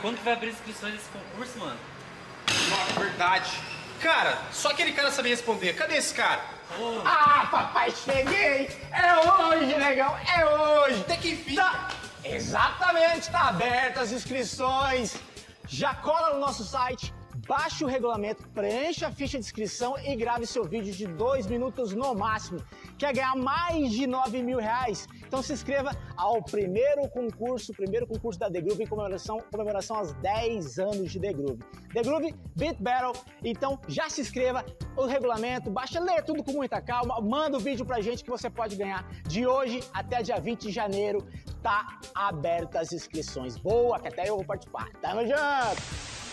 Quando que vai abrir inscrições desse concurso, mano? Nossa, verdade. Cara, só aquele cara sabia responder. Cadê esse cara? Ô, Ah, papai, cheguei! É hoje, negão, é hoje! Até que enfim. Tá, exatamente, tá aberta as inscrições. Já cola no nosso site, baixe o regulamento, preencha a ficha de inscrição e grave seu vídeo de dois minutos no máximo. Quer ganhar mais de 9 mil reais? Então se inscreva ao primeiro concurso, primeiro concurso da The Groove em comemoração, comemoração aos 10 anos de The Groove. The Groove Beat Battle. Então já se inscreva, o regulamento, baixa, lê tudo com muita calma, manda o vídeo pra gente que você pode ganhar. De hoje até dia 20 de janeiro, tá aberta as inscrições. Boa, que até eu vou participar. Tamo junto!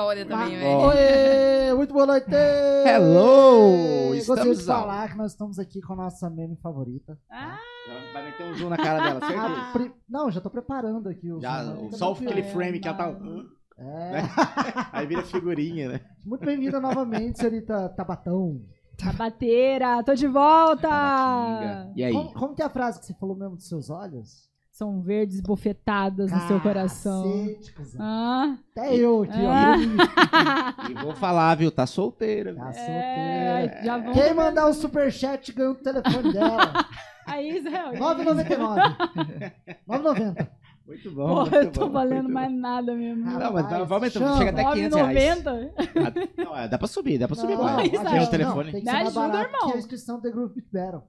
História também, Ah, velho. Oi, muito boa noite! Hello! Gostaria de Estamos ao- falar que nós estamos aqui com a nossa meme favorita. Ah, Vai meter um zoom na cara dela, A certeza. pri- Não, já tô preparando aqui o Já, o- só aquele frame que ela tá. É. Aí vira figurinha, né? Muito bem-vinda novamente, senhorita Tabatão. Tabateira, tô de volta! Tabatinga. E aí? Como, como que é a frase que você falou mesmo dos seus olhos? São verdes bofetadas no seu coração. Cacete. Ah, Até eu aqui, Ah. ó. E vou falar, viu? Tá solteira. viu? Tá é, solteira. Quem mandar o superchat ganha o telefone dela. Aí, Israel. 9,99. 9,90. Muito bom. Porra, muito eu tô bom, valendo mais bom. nada mesmo. Ah, Não, mas Rapaz, vamos aumentar. Chega até 500 reais. 9,90? Ah, Não, é, dá pra subir, dá pra subir Não, mais. Tem aí- o telefone. Não, tem que Me ser ajuda, barato irmão. que a inscrição do Beat Battle.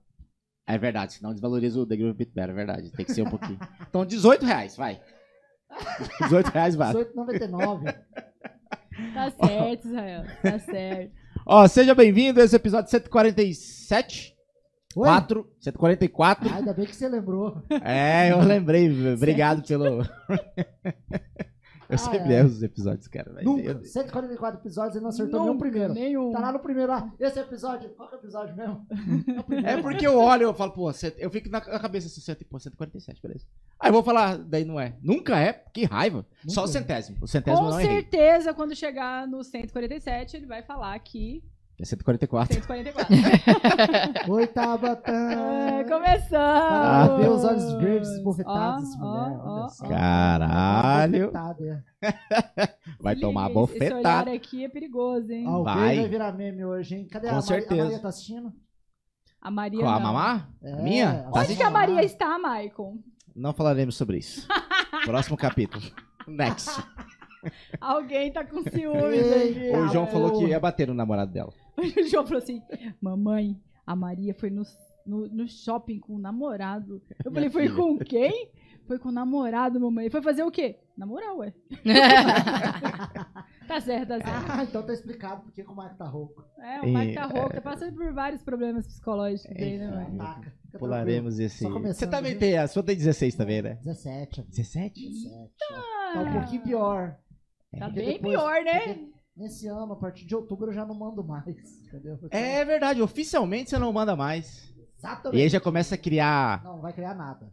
É verdade, senão desvaloriza o The Groove Beat Battle, é verdade. Tem que ser um pouquinho. Então, 18 reais, vai. 18 reais vale. 18,99. Tá certo, Israel. Tá certo. Ó, seja bem-vindo a esse episódio 147. Oi? 4, 144. Ah, ainda bem que você lembrou. É, eu lembrei. Obrigado pelo. Eu Ah, sempre é. erro os episódios, cara. mas Nunca. eu- 144 episódios e não acertou nenhum Nunca, primeiro. Nenhum. Tá lá no primeiro lá. Esse episódio. Qual que é o episódio mesmo? É o primeiro. É porque eu olho e eu falo, pô, eu fico na cabeça assim, pô, 147, beleza. Aí eu vou falar, daí não é. Nunca é, que raiva. Só o Nunca. centésimo. O centésimo Com não errei. certeza, quando chegar no 147, ele vai falar que É 144. 144. Oi, Tabatã. é, Para começando! ver os olhos verdes esbofetados Ó, dessa ó, mulher. ó, só. Caralho. Bofetada, Vai Se tomar liga, Esse olhar bofetada. aqui é perigoso, hein? é. Alguém Vai. vai. virar meme hoje, hein? Cadê Com a Maria? certeza. A Maria tá assistindo? A Maria Com a mamá? É, A minha? Tá Onde assistindo? que a Maria está, Maicon? Não falaremos sobre isso. Próximo capítulo. Next. Alguém tá com ciúmes aqui. O João Tá falou que ia bater no namorado dela. O João falou assim: Mamãe, a Maria foi no, no, no shopping com o namorado. Eu falei: Foi com quem? Foi com o namorado, mamãe. Foi fazer o quê? Namorar, ué. tá certo, tá certo. Ah, então tá explicado porque que o Marco tá rouco. É, o Mike tá É. rouco, tá passando por vários problemas psicológicos aí, né. Fica Pularemos esse. Você também viu? tem. A sua tem 16 também, né? tranquilo. 17. 17? 17. Tá um pouquinho pior. Tá Porque bem depois- pior, né? porque Nesse ano, a partir de outubro, eu já não mando mais. Entendeu? É verdade, oficialmente você não manda mais. E Exatamente. aí já começa a criar Não, não vai criar nada.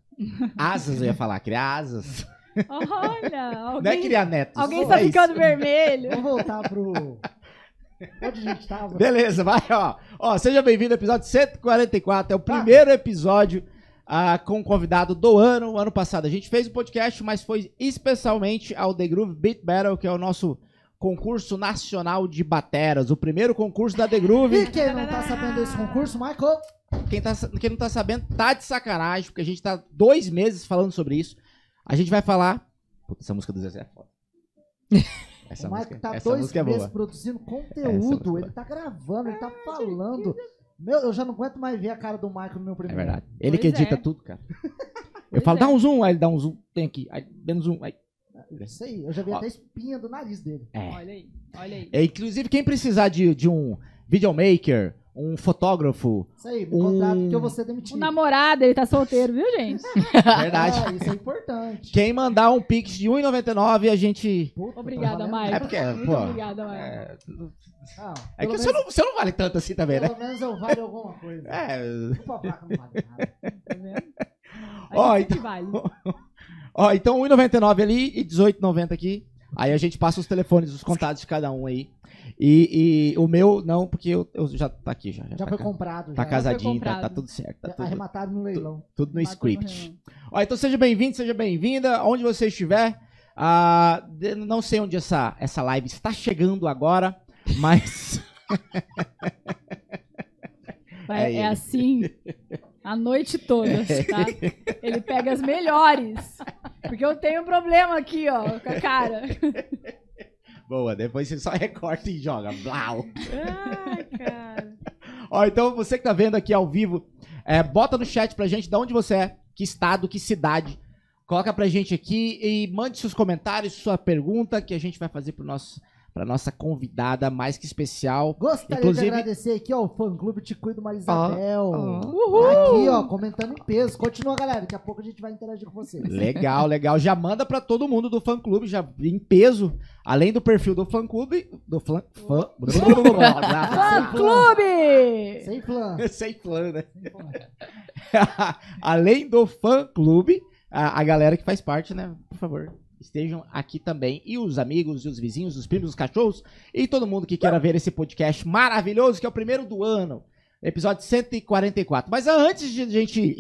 asas, eu ia falar, criar asas. Olha, Não é alguém, criar netos. alguém é está isso. ficando vermelho. Vamos voltar pro. Onde a gente tava? Beleza, vai, ó. Ó, seja bem-vindo ao episódio 144. É o primeiro episódio ah, com o convidado do ano. O ano passado a gente fez o podcast, mas foi especialmente ao The Groove Beat Battle, que é o nosso concurso nacional de bateras. O primeiro concurso da The E Groove. quem não tá sabendo desse concurso, Michael? Quem, tá, quem não tá sabendo tá de sacanagem, porque a gente tá dois meses falando sobre isso. A gente vai falar. Puta, essa música do Zezé é foda. Essa o música, Michael tá essa dois música é meses boa. produzindo música é conteúdo. Ele tá gravando, ele tá falando. Meu, eu já não aguento mais ver a cara do Michael no meu É primeiro. verdade. Ele Pois que edita é. tudo, cara. Eu falo, é. dá um zoom, aí ele dá um zoom. Tem aqui. Aí, dando zoom. Aí. Isso aí, eu já vi Ó. até espinha do nariz dele. É. Olha aí, olha aí. É, inclusive, quem precisar de, de um videomaker, um fotógrafo. Isso aí, me Um- contrata porque eu vou ser demitido. O namorado, ele tá solteiro, viu, gente? Verdade. É, isso é importante. Quem mandar um pix de 1,99 a gente. Puta, Obrigada. Maicon. É porque, Muito pô, obrigada, Maicon. Não, É que pelo você menos- não, você não vale tanto assim também, né? Pelo menos eu valho alguma coisa. É. Desculpa, placa não vale nada. Tá vendo? A Ó, gente então- vale. Ó, então 1,99 ali e 18,90 aqui. Aí a gente passa os telefones, os contatos de cada um aí. E, e o meu, não, porque eu, eu já tá aqui já. Já, Já tá, foi ca- comprado. tá já. casadinho, tá, comprado. tá tudo certo. Tá Já tudo, Arrematado no leilão. tudo no Matou script. reunião. Ó, então seja bem-vindo, seja bem-vinda, onde você estiver. Ah, de- não sei onde essa, essa live está chegando agora, mas. Vai- É É, ele. assim a noite toda, tá? Ele pega as melhores. Porque eu tenho um problema aqui, ó, com a cara. Boa, depois você só recorta e joga. Blau. Ai, cara. Ó, então você que tá vendo aqui ao vivo, é, bota no chat pra gente de onde você é, que estado, que cidade. Coloca pra gente aqui e mande seus comentários, sua pergunta, que a gente vai fazer pro nosso, pra nossa convidada mais que especial. Gostaria Inclusive- de agradecer aqui, ó, o fã clube Te Cuido Marisabel. Uhul! Aqui, ó, comentando em peso. Continua, galera. Daqui a pouco a gente vai interagir com vocês. Legal, legal. Já manda pra todo mundo do fã clube, já em peso, além do perfil do fã clube, do fã, fã, Fã Clube! Sem flan. sem fã, né? Sem flan. além do fã clube, a, a galera que faz parte, né? Por favor, estejam aqui também. E os amigos, e os vizinhos, os primos, os cachorros e todo mundo que queira ver esse podcast maravilhoso, que é o primeiro do ano. Episódio 144. Mas antes de a gente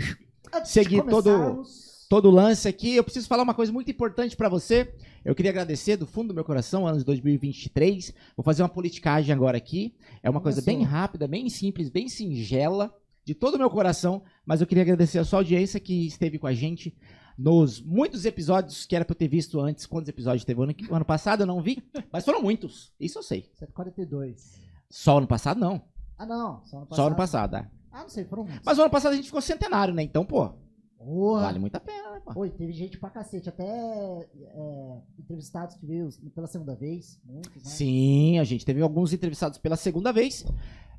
Antes Seguir de todo- todo o lance aqui, eu preciso falar uma coisa muito importante pra você. Eu queria agradecer do fundo do meu coração, anos 2023. Vou fazer uma politicagem agora aqui. É uma coisa bem rápida, bem simples, bem singela, de todo o meu coração. Mas eu queria agradecer a sua audiência que esteve com a gente nos muitos episódios que era pra eu ter visto antes. Quantos episódios teve ano, ano passado? Eu não vi, mas foram muitos. Isso eu sei. 142. Só ano passado, não. Ah, não. Só ano passado. Só ano passado, é. Ah, não sei, foram muitos. Mas o ano passado a gente ficou centenário, né? Então, pô, Porra. vale muito a pena, né, pô? Oi, teve gente pra cacete. Até é, entrevistados que veio pela segunda vez. Muitos, né? Sim, a gente teve alguns entrevistados pela segunda vez,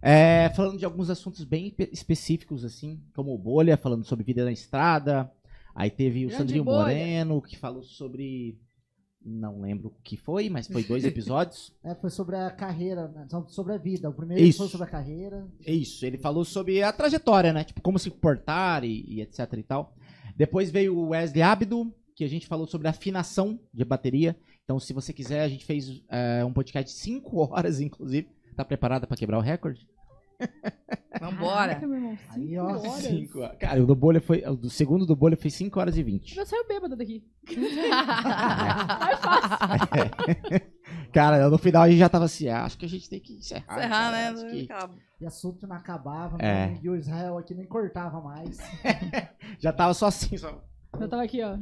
é, falando de alguns assuntos bem espe- específicos, assim, como Bolha, falando sobre vida na estrada. Aí teve o Grande Sandrinho Bolha. Moreno, que falou sobre. Não lembro o que foi, mas foi dois episódios. É, foi sobre a carreira, né? Sobre a vida. O primeiro Isso. foi sobre a carreira. Isso, ele falou sobre a trajetória, né? Tipo, como se portar e, e etc e tal. Depois veio o Wesley Abdo, que a gente falou sobre afinação de bateria. Então, se você quiser, a gente fez é, um podcast de 5 horas, inclusive. Tá preparada pra quebrar o recorde? Vambora. Caraca, meu irmão, Aí, cinco ó, horas. Cinco. Cara, o do bolha foi. O do segundo do bolha foi 5 horas e 20. Já saiu bêbado daqui. Cara, no final a gente já tava assim, ah, acho que a gente tem que encerrar. Encerrar, cara, né? acho que. E assunto não acabava. É. né? E o Israel aqui nem cortava mais. Já tava só assim, só. Eu tava aqui, ó.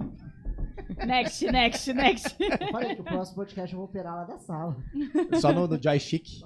Next, next, next. Eu falei que o próximo podcast eu vou operar lá da sala. Só no, no joystick.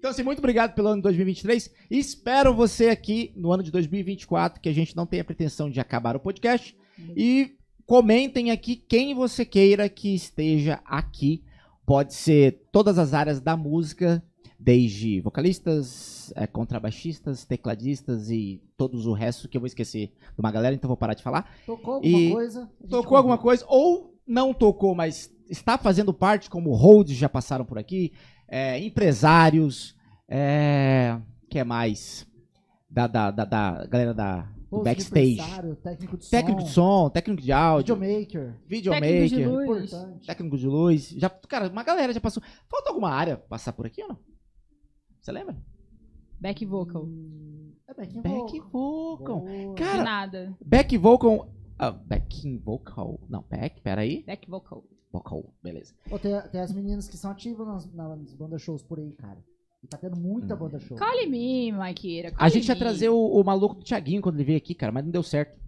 Então, assim, muito obrigado pelo ano de 2023. Espero você aqui no ano de 2024, que a gente não tenha pretensão de acabar o podcast. E comentem aqui quem você queira que esteja aqui. Pode ser todas as áreas da música, desde vocalistas, eh, contrabaixistas, tecladistas e todos o resto que eu vou esquecer de uma galera, então vou parar de falar. Tocou alguma E coisa? Tocou alguma coisa, ou não tocou, mas está fazendo parte, como holds já passaram por aqui, é, empresários, é, que é mais? Da, da, da, da galera da, do Post backstage. Técnico de Técnico som. de som, técnico de áudio, Videomaker. Técnico de videomaker, luz. Importante. técnico de luz. Já, cara, uma galera já passou. Falta alguma área passar por aqui ou não? Você lembra? Back vocal. É backing Back vocal. vocal. Boa. De Cara, nada. back vocal. backing vocal. Não, back, peraí. Back vocal. Vocal, beleza. Pô, tem, tem as meninas que são ativas nas, nas bandas shows por aí, cara. E tá tendo muita Hum. banda show. Call me, Maqueira. A gente ia trazer o, o maluco do Thiaguinho quando ele veio aqui, cara, mas não deu certo.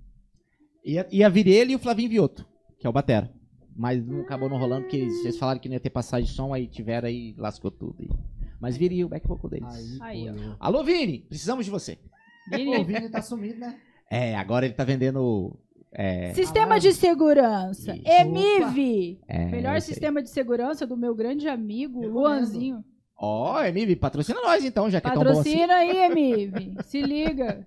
Ia, ia vir ele e o Flavinho Vioto, que é o Batera. Mas não acabou não rolando, porque eles, eles falaram que não ia ter passagem de som, aí tiveram aí, lascou tudo. aí. Mas viria o back vocal deles. Aí, Aí, ó. Alô, Vini, precisamos de você. Pô, o Vini tá sumido, né? É, agora ele tá vendendo. É, Sistema de segurança. Isso. EMIV. é, Melhor eu sei. sistema de segurança do meu grande amigo, Recomendo. Luanzinho. Ó, Emive, patrocina nós então, já que é tão bom assim. Patrocina aí, Emive. Se liga.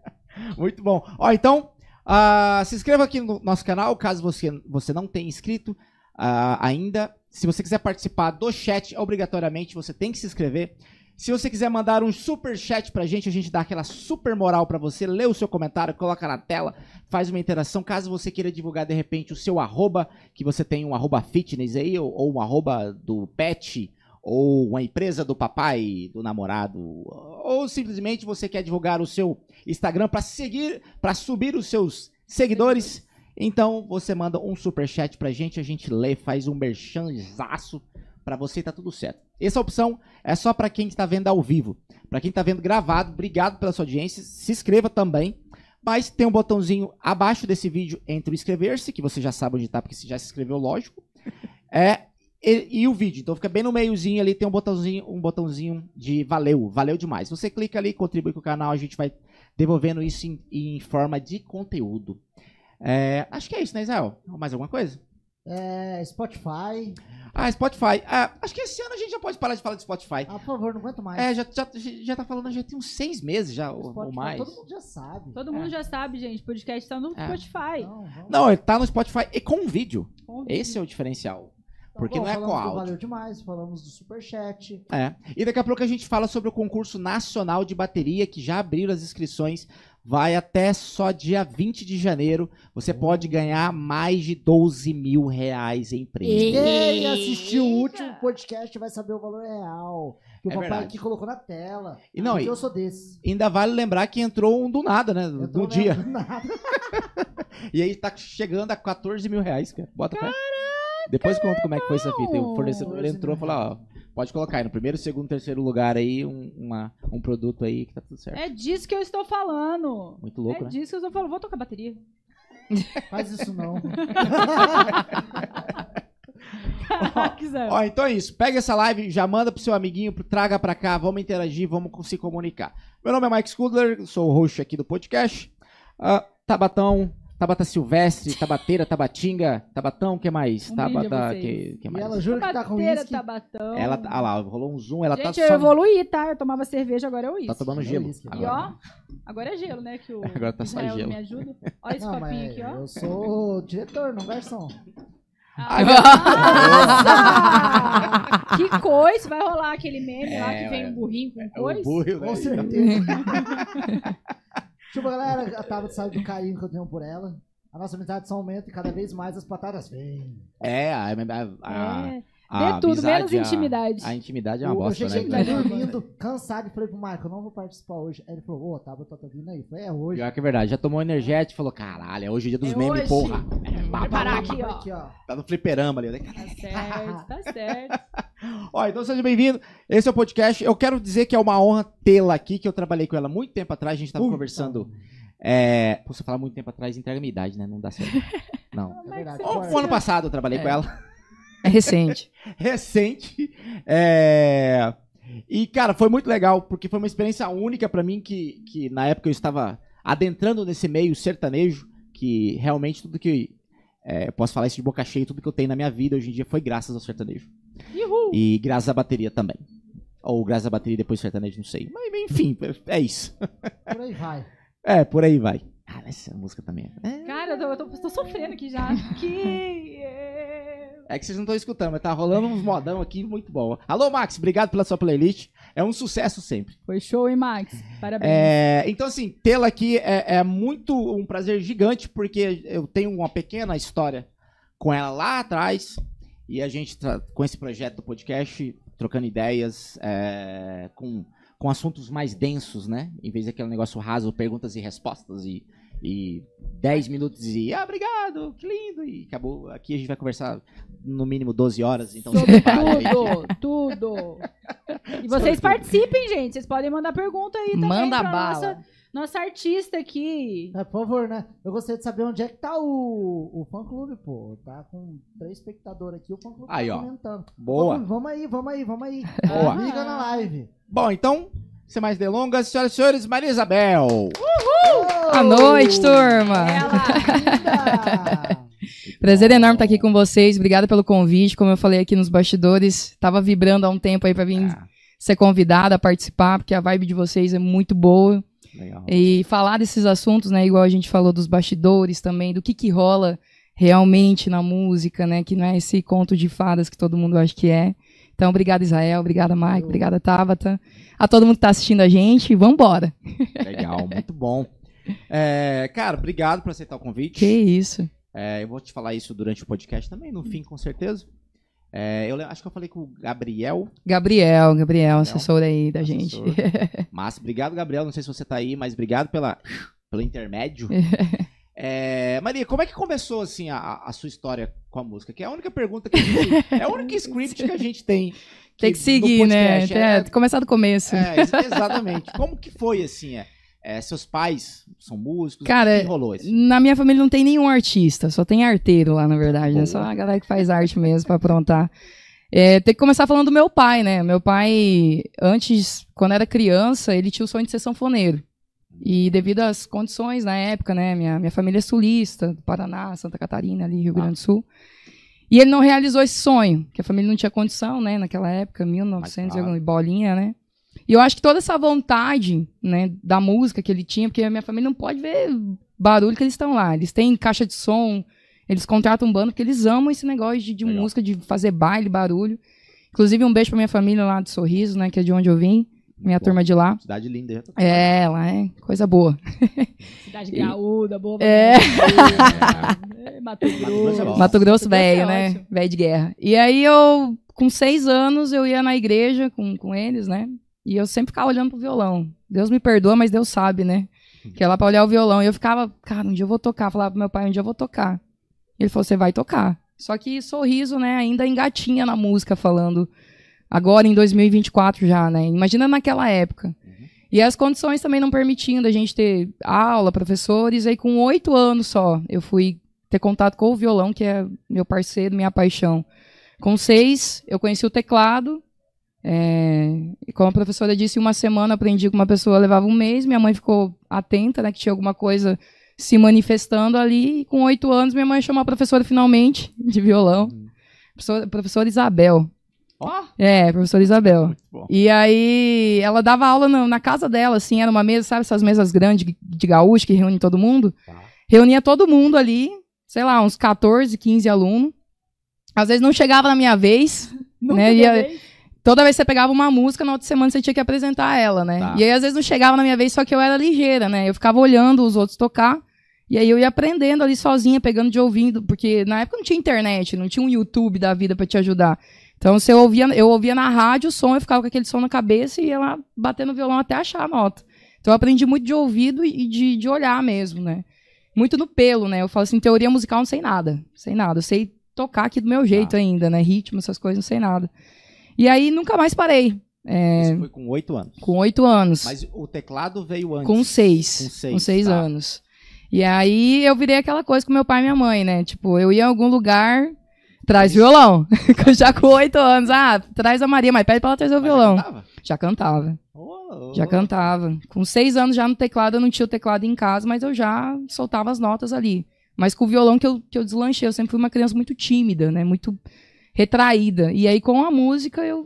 Muito bom. Ó, então, ah, se inscreva aqui no nosso canal, caso você, você não tenha inscrito ah, ainda. Se você quiser participar do chat, obrigatoriamente você tem que se inscrever. Se você quiser mandar um super chat pra gente, a gente dá aquela super moral pra você, lê o seu comentário, coloca na tela, faz uma interação. Caso você queira divulgar de repente o seu arroba, que você tem um arroba fitness aí, ou, ou um arroba do pet, ou uma empresa do papai, do namorado, ou simplesmente você quer divulgar o seu Instagram para seguir, para subir os seus seguidores, então você manda um super chat pra gente, a gente lê, faz um merchanzaço pra você tá tudo certo. Essa opção é só pra quem está vendo ao vivo. Pra quem tá vendo gravado, obrigado pela sua audiência, se inscreva também. Mas tem um botãozinho abaixo desse vídeo entre o inscrever-se, que você já sabe onde tá, porque você já se inscreveu, lógico. É, e, e o vídeo. Então fica bem no meiozinho ali, tem um botãozinho, um botãozinho de valeu, valeu demais. Você clica ali, contribui com o canal, a gente vai devolvendo isso em, em forma de conteúdo. É, acho que é isso, né, Israel? Mais alguma coisa? É, Spotify. Ah, Spotify. Ah, acho que esse ano a gente já pode parar de falar de Spotify. Ah, por favor, não aguento mais. É, já, já, já tá falando, já tem uns seis meses já, ou, Spotify, ou mais. Todo mundo já sabe. Todo mundo já sabe, gente. O podcast tá no É. Spotify. Não, ele tá no Spotify e com vídeo. Com Esse é o diferencial. Então, porque bom, não é com do áudio. Valeu demais, falamos do Superchat. É. E daqui a pouco a gente fala sobre o concurso nacional de bateria, que já abriram as inscrições. Vai até só dia 20 de janeiro. Você pode ganhar mais de 12 mil reais em prêmio. Quem assistiu o último podcast vai saber o valor real. Que o É papai verdade. aqui colocou na tela. E não, Porque e- eu sou desse. Ainda vale lembrar que entrou um do nada, né? Eu Do dia. vendo nada. E aí tá chegando a 14 mil reais, cara. Bota pra. Depois conta como é que foi essa fita. O fornecedor 14 entrou e falou, ó, pode colocar aí no primeiro, segundo, terceiro lugar aí um, uma- um produto aí que tá tudo certo. É disso que eu estou falando. Muito louco, é né? disso que eu estou falando. Vou tocar bateria. Faz isso não. Caraca, Zé. Ó, então é isso. Pega essa live, já manda pro seu amiguinho, pro- traga pra cá, vamos interagir, vamos se comunicar. Meu nome é Mike Scudler, sou o host aqui do podcast. Ah, Tabatão, Tabata Silvestre, Tabateira, Tabatinga, Tabatão, o que mais? Um Tabata, que, que E mais? ela jura que tá com uísque. tabatão. Ela, ah lá, rolou um zoom, ela Gente, tá eu só... evoluí, tá? Eu tomava cerveja, agora é uísque. Tá tomando É gelo. uísque. E ó, agora é gelo, né? Que o Agora tá só Israel gelo. me ajuda. Olha esse Não, copinho aqui, ó. eu sou diretor, não garçom. Nossa! que coisa! Vai rolar aquele meme lá É, que vem é. um burrinho com É coisa? o burro, né? Com certeza. Chupa, galera. A Tabata sabe do carinho que eu tenho por ela. A nossa amizade só aumenta e cada vez mais as patadas vêm. É, a, a, a, É, a Dê tudo, amizade, menos a- intimidade. A, intimidade é uma eu, eu bosta, cheguei né? aqui dormindo, cansado, e falei pro Marco, eu não vou participar hoje. Aí ele falou, ô, Tabata tá vindo aí. Eu falei, é hoje. Pior que é verdade. Já tomou energético e falou, caralho, é hoje o dia dos É memes, hoje. porra. Vou preparar aqui, ó. Aqui, ó. Tá no fliperama ali. Tá certo, tá certo. Ó, então seja bem-vindo. Esse é o podcast. Eu quero dizer que é uma honra tê-la aqui, que eu trabalhei com ela muito tempo atrás. A gente tava Puta. conversando. É... Pô, você falar muito tempo atrás, entrega minha idade, né? Não dá certo. Não. É verdade. O, corta. o ano passado eu trabalhei É. com ela. É recente. recente. É... E, cara, foi muito legal, porque foi uma experiência única pra mim, que, que na época eu estava adentrando nesse meio sertanejo, que realmente tudo que. é, eu posso falar isso de boca cheia, tudo que eu tenho na minha vida hoje em dia foi graças ao sertanejo. Uhul. E graças à bateria também. Ou graças à bateria e depois sertanejo, não sei. Mas enfim, é isso. Por aí vai. É, por aí vai. Ah, essa música também. É, Cara, eu tô, eu tô- tô sofrendo aqui já. Que. É que vocês não estão escutando, mas tá rolando uns modão aqui muito bom. Alô, Max, obrigado pela sua playlist. É um sucesso sempre. Foi show, hein, Max? Parabéns. É, então, assim, tê-la aqui é, é muito um prazer gigante, porque eu tenho uma pequena história com ela lá atrás, e a gente, tá com esse projeto do podcast, trocando ideias, é, com, com assuntos mais densos, né? Em vez daquele negócio raso, perguntas e respostas, e, e 10 minutos e, ah, obrigado, que lindo, e acabou. Aqui a gente vai conversar no mínimo 12 horas, então... Sobre tudo, tudo. E vocês participem, gente. Vocês podem mandar pergunta aí também Manda bala. Nossa, nossa artista aqui. É, por favor, né? Eu gostaria de saber onde é que tá o, o fã clube, pô. Tá com três espectadores aqui, o fã clube Aí, tá ó. comentando. Boa. Vamos, vamos aí, vamos aí, vamos aí. Boa. Liga na live. Bom, então, sem mais delongas, senhoras e senhores, Maria Isabel. Boa noite, turma. Linda! Prazer enorme estar aqui com vocês. Obrigada pelo convite. Como eu falei aqui nos bastidores, tava vibrando há um tempo aí pra vir Ah, ser convidada a participar, porque a vibe de vocês é muito boa. Legal. E falar desses assuntos, né? Igual a gente falou dos bastidores também, do que que rola realmente na música, né? Que não é esse conto de fadas que todo mundo acha que é. Então, obrigada, Israel. Obrigada, Mike. Obrigada, Tabata. A todo mundo que tá assistindo a gente. Vambora. Legal, muito bom. É, cara, obrigado por aceitar o convite. Que isso. É, eu vou te falar isso durante o podcast também, no fim, com certeza. É, eu acho que eu falei com o Gabriel. Gabriel, Gabriel, assessor aí da gente. Massa, obrigado, Gabriel. Não sei se você tá aí, mas obrigado pela, pelo intermédio. É, Maria, como é que começou assim a, a sua história com a música? Que é a única pergunta que a gente, é o único script que a gente tem. Tem que seguir, né? podcast. É, começar do começo. É, ex- exatamente. Como que foi assim? É, é, seus pais são músicos? Cara, que rolou assim? Na minha família não tem nenhum artista, só tem arteiro lá, na verdade, né? Boa. Só a galera que faz arte mesmo pra aprontar. É, tem que começar falando do meu pai, né? Meu pai, antes, quando era criança, ele tinha o sonho de ser sanfoneiro. E devido às condições na época, né? Minha, minha família é sulista, do Paraná, Santa Catarina, ali, Rio Grande do Sul. E ele não realizou esse sonho, que a família não tinha condição, né? Naquela época, 1900 e claro. bolinha, né? E eu acho que toda essa vontade, né, da música que ele tinha, porque a minha família não pode ver barulho que eles estão lá. Eles têm caixa de som, eles contratam banda porque eles amam esse negócio de, de música, de fazer baile, barulho. Inclusive, um beijo pra minha família lá de Sorriso, né, que é de onde eu vim, minha Bom. turma de lá. Cidade linda. É, lá é coisa boa. Cidade graúda, boa. É. É, Mato Grosso é. Mato Grosso Mato Grosso velho, é né? Velho de guerra. E aí eu, com seis anos, eu ia na igreja com, com eles, né? E eu sempre ficava olhando pro violão. Deus me perdoa, mas Deus sabe, né? Que é lá pra olhar o violão. E eu ficava, cara, um dia eu vou tocar. Falava pro meu pai, um dia eu vou tocar. E ele falou, você vai tocar. Só que sorriso, né, ainda engatinha na música, falando agora em 2024 já, né? Imagina naquela época. E as condições também não permitindo a gente ter aula, professores. Aí com oito anos só, eu fui ter contato com o violão, que é meu parceiro, minha paixão. Com seis, eu conheci o teclado. é, e como a professora disse, uma semana aprendi com uma pessoa, levava um mês. Minha mãe ficou atenta, né, que tinha alguma coisa se manifestando ali. E com oito anos, minha mãe chamou a professora finalmente de violão. Professora, professora Isabel. Ó. É, professora Isabel. E aí, ela dava aula na, na casa dela, assim, era uma mesa, sabe, essas mesas grandes de, de gaúcho que reúne todo mundo? Tá. Reunia todo mundo ali, sei lá, uns 14, 15 alunos. Às vezes não chegava na minha vez, Nunca né, deu ia- vez. toda vez que você pegava uma música, na outra semana você tinha que apresentar ela, né? Tá. E aí, às vezes não chegava na minha vez, só que eu era ligeira, né? Eu ficava olhando os outros tocar, e aí eu ia aprendendo ali sozinha, pegando de ouvido, porque na época não tinha internet, não tinha um YouTube da vida pra te ajudar. Então, se eu ouvia, eu ouvia na rádio o som, eu ficava com aquele som na cabeça e ia lá batendo violão até achar a nota. Então, eu aprendi muito de ouvido e de, de olhar mesmo, né? Muito no pelo, né? Eu falo assim, teoria musical não sei nada. Sei nada. Eu sei tocar aqui do meu jeito ainda, né? Ritmo, essas coisas, não sei nada. E aí, nunca mais parei. É, Isso foi com oito anos. com oito anos. Mas o teclado veio antes. Com seis. Com seis, Com seis tá. anos. E aí eu virei aquela coisa com meu pai e minha mãe, né? Tipo, eu ia em algum lugar, traz violão. Já com oito anos. Ah, traz a Maria, mas pede pra ela trazer o Mas já violão. cantava? Já cantava. Ô, Já ô. cantava. Com seis anos já no teclado, eu não tinha o teclado em casa, mas eu já soltava as notas ali. Mas com o violão que eu, que eu deslanchei, eu sempre fui uma criança muito tímida, né? Muito retraída. E aí com a música eu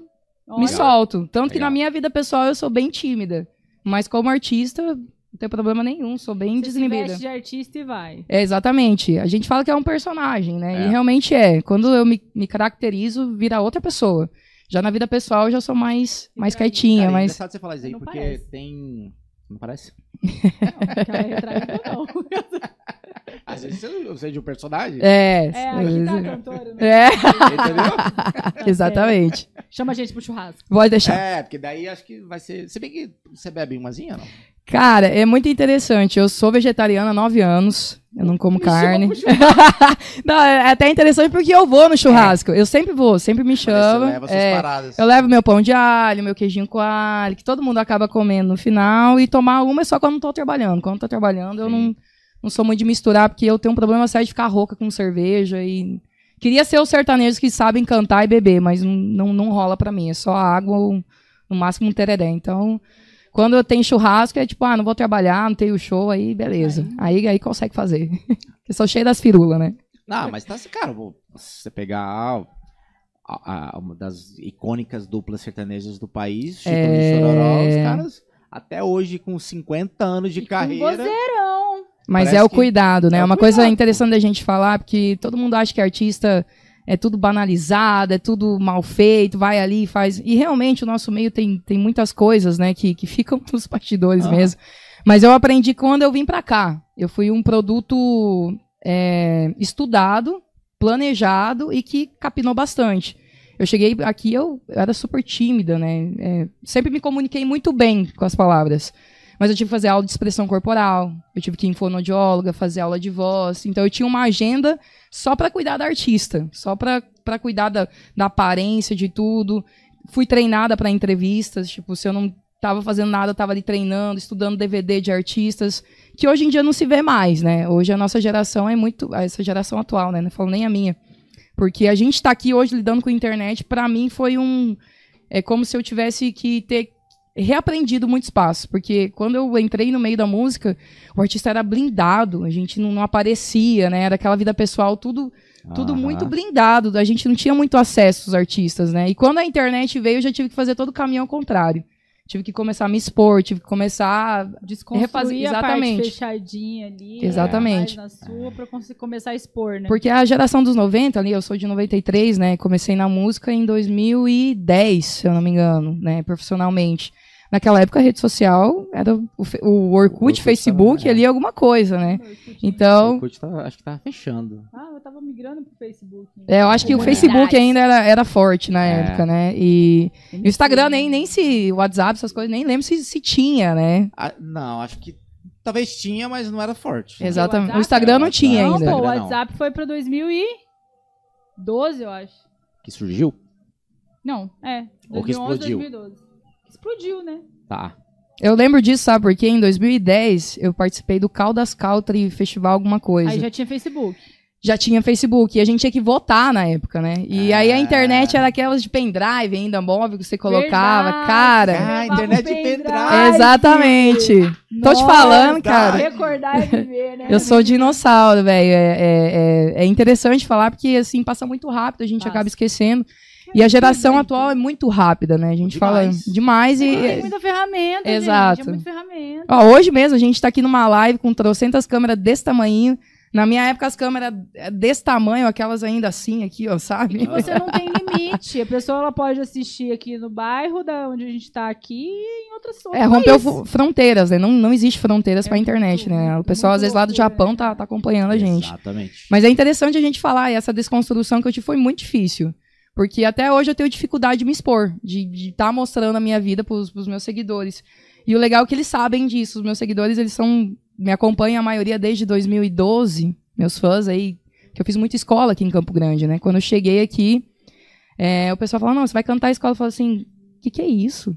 me Olha, solto. Tanto que Legal. na minha vida pessoal eu sou bem tímida. Mas como artista, não tem problema nenhum, sou bem Você desinibida. veste de artista e vai. É, exatamente. A gente fala que é um personagem, né? É. E realmente é. Quando eu me, me caracterizo, vira outra pessoa. Já na vida pessoal eu já sou mais, mais quietinha, Cara, é mais. engraçado você falar isso aí, Não porque parece. tem... Não parece? Não, aquela retraída não. Às vezes você sei de um personagem. É, É, aqui tá a cantora, né? é, Entendeu? Tá exatamente. Chama a gente pro churrasco. Pode deixar. É, porque daí acho que vai ser... Se bem que você bebe umazinha, não? Cara, é muito interessante. Eu sou vegetariana há nove anos. Eu não como carne. Me pro não, é até interessante porque eu vou no churrasco. Eu sempre vou, sempre me chama. leva suas É, paradas. eu levo meu pão de alho, meu queijinho com alho, que todo mundo acaba comendo no final. E tomar uma é só quando eu não tô trabalhando. Quando eu tô trabalhando, eu não, não sou muito de misturar, porque eu tenho um problema sério de ficar rouca com cerveja. E queria ser os sertanejos que sabem cantar e beber, mas não, não, não rola pra mim. É só água ou no máximo um tereré. Então, quando eu tenho churrasco, é tipo, ah, não vou trabalhar, não tenho show, aí beleza. Aí, aí consegue fazer. Porque sou cheio das firulas, né? Não, mas tá assim, cara, vou- se você pegar a- a- uma das icônicas duplas sertanejas do país, Chico É. e Chororó, os caras até hoje com 50 anos de E carreira. vozeirão. Mas Parece é o cuidado, né? é uma coisa cuidado, interessante da gente falar, porque todo mundo acha que artista é tudo banalizado, é tudo mal feito, vai ali e faz. E realmente o nosso meio tem, tem muitas coisas, né, que, que ficam nos bastidores mesmo. Mas eu aprendi quando eu vim pra cá. Eu fui um produto é, estudado, planejado e que capinou bastante. Eu cheguei aqui, eu era super tímida, né? É, sempre me comuniquei muito bem com as palavras. Mas eu tive que fazer aula de expressão corporal, eu tive que ir em fonoaudióloga, fazer aula de voz. Então eu tinha uma agenda só para cuidar da artista, só para cuidar da, da aparência, de tudo. Fui treinada para entrevistas, tipo, se eu não tava fazendo nada, eu tava ali treinando, estudando DVD de artistas, que hoje em dia não se vê mais, né? Hoje a nossa geração é muito, essa geração atual, né? Não falo nem a minha. Porque a gente tá aqui hoje lidando com a internet, para mim foi um é como se eu tivesse que ter reaprendido muito espaço, porque quando eu entrei no meio da música, o artista era blindado, a gente não, não aparecia, né? Era aquela vida pessoal, tudo tudo Aham. muito blindado, a gente não tinha muito acesso aos artistas, né? E quando a internet veio, eu já tive que fazer todo o caminho ao contrário. Tive que começar a me expor, tive que começar Desconstruir Refazer- a parte exatamente. fechadinha ali. Exatamente. mais Na sua, pra conseguir começar a expor, né? Porque a geração dos 90 ali, eu sou de 93, né? Comecei na música em 2010, se eu não me engano, né? Profissionalmente. Naquela época, a rede social era o, o Orkut, Orkut Facebook, tava- é. ali alguma coisa, né? O Então, Orkut tá- acho que tá fechando. Ah, eu tava migrando pro Facebook. é, eu acho que o. Facebook ainda era, era forte na É. época, né? E, e o Instagram nem, nem se. O WhatsApp, essas coisas, nem lembro se, se tinha, né? Ah, não, acho que talvez tinha, mas não era forte. Exatamente. O WhatsApp? Instagram não tinha Não, ainda. pô, o não. WhatsApp foi pra 2012, eu acho. Que surgiu? Não, é. Ou que 2011, explodiu. 2012. Explodiu, né? Tá. Eu lembro disso, sabe? Porque em 2010 eu participei do Caldas Country Festival alguma coisa. Aí já tinha Facebook. já tinha Facebook. E a gente tinha que votar na época, né? E aí a Ah. internet era aquelas de pendrive ainda, móvel, que você colocava. Verdade. Cara, Ah, internet de pendrive. pendrive. exatamente. Tô te Nossa, falando, cara. Recordar e viver, né? Eu sou dinossauro, velho. É, é, é- é interessante falar porque, assim, passa muito rápido, a gente Passa. acaba esquecendo. E a geração atual é muito rápida, né? A gente Demais. fala demais e... Tem muita ferramenta, Exato. gente. É muita ferramenta. Ó, hoje mesmo a gente tá aqui numa live com trocentas câmeras desse tamanho. Na minha época, as câmeras é desse tamanho, aquelas ainda assim aqui, ó, sabe? E você não tem limite. A pessoa ela pode assistir aqui no bairro, da onde a gente tá aqui, e em outras É, rompeu fo- fronteiras, né? Não, não existe fronteiras É pra internet, muito- né? O pessoal, às vezes, lá do Japão né, tá, cara? tá acompanhando a gente. Exatamente. Mas é interessante a gente falar, e essa desconstrução que eu tive foi muito difícil. Porque até hoje eu tenho dificuldade de me expor, de estar mostrando a minha vida pros, pros meus seguidores. E o legal é que eles sabem disso. Os meus seguidores, eles são. Me acompanham a maioria desde 2012. Meus fãs aí. Que eu fiz muita escola aqui em Campo Grande, né? Quando eu cheguei aqui, é, o pessoal fala: não, você vai cantar a escola. Eu falo assim: o que, que é isso?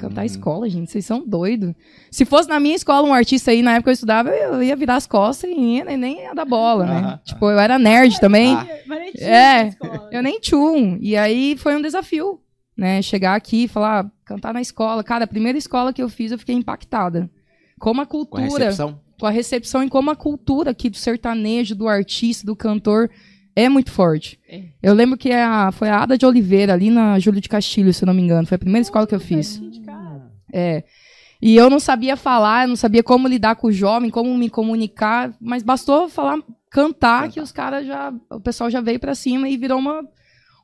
Cant- Cantar Uhum. escola, gente, vocês são doidos. Se fosse na minha escola um artista aí, na época que eu estudava, eu ia virar as costas e ia- nem ia dar bola, né? Tipo, eu era nerd também. Ah. Mas nem tinha É, na escola. Eu nem tchum. E aí foi um desafio, né? Chegar aqui e falar, cantar na escola. Cara, a primeira escola que eu fiz, eu fiquei impactada. Como a Com a cultura, recepção? com a recepção e como a cultura aqui do sertanejo, do artista, do cantor, é muito forte. É. Eu lembro que a, foi a Ada de Oliveira, ali na Júlio de Castilho, se eu não me engano. Foi a primeira escola que eu fiz. É. E eu não sabia falar, não sabia como lidar com o jovem, como me comunicar, mas bastou falar, cantar, que os caras já. O pessoal já veio pra cima e virou uma,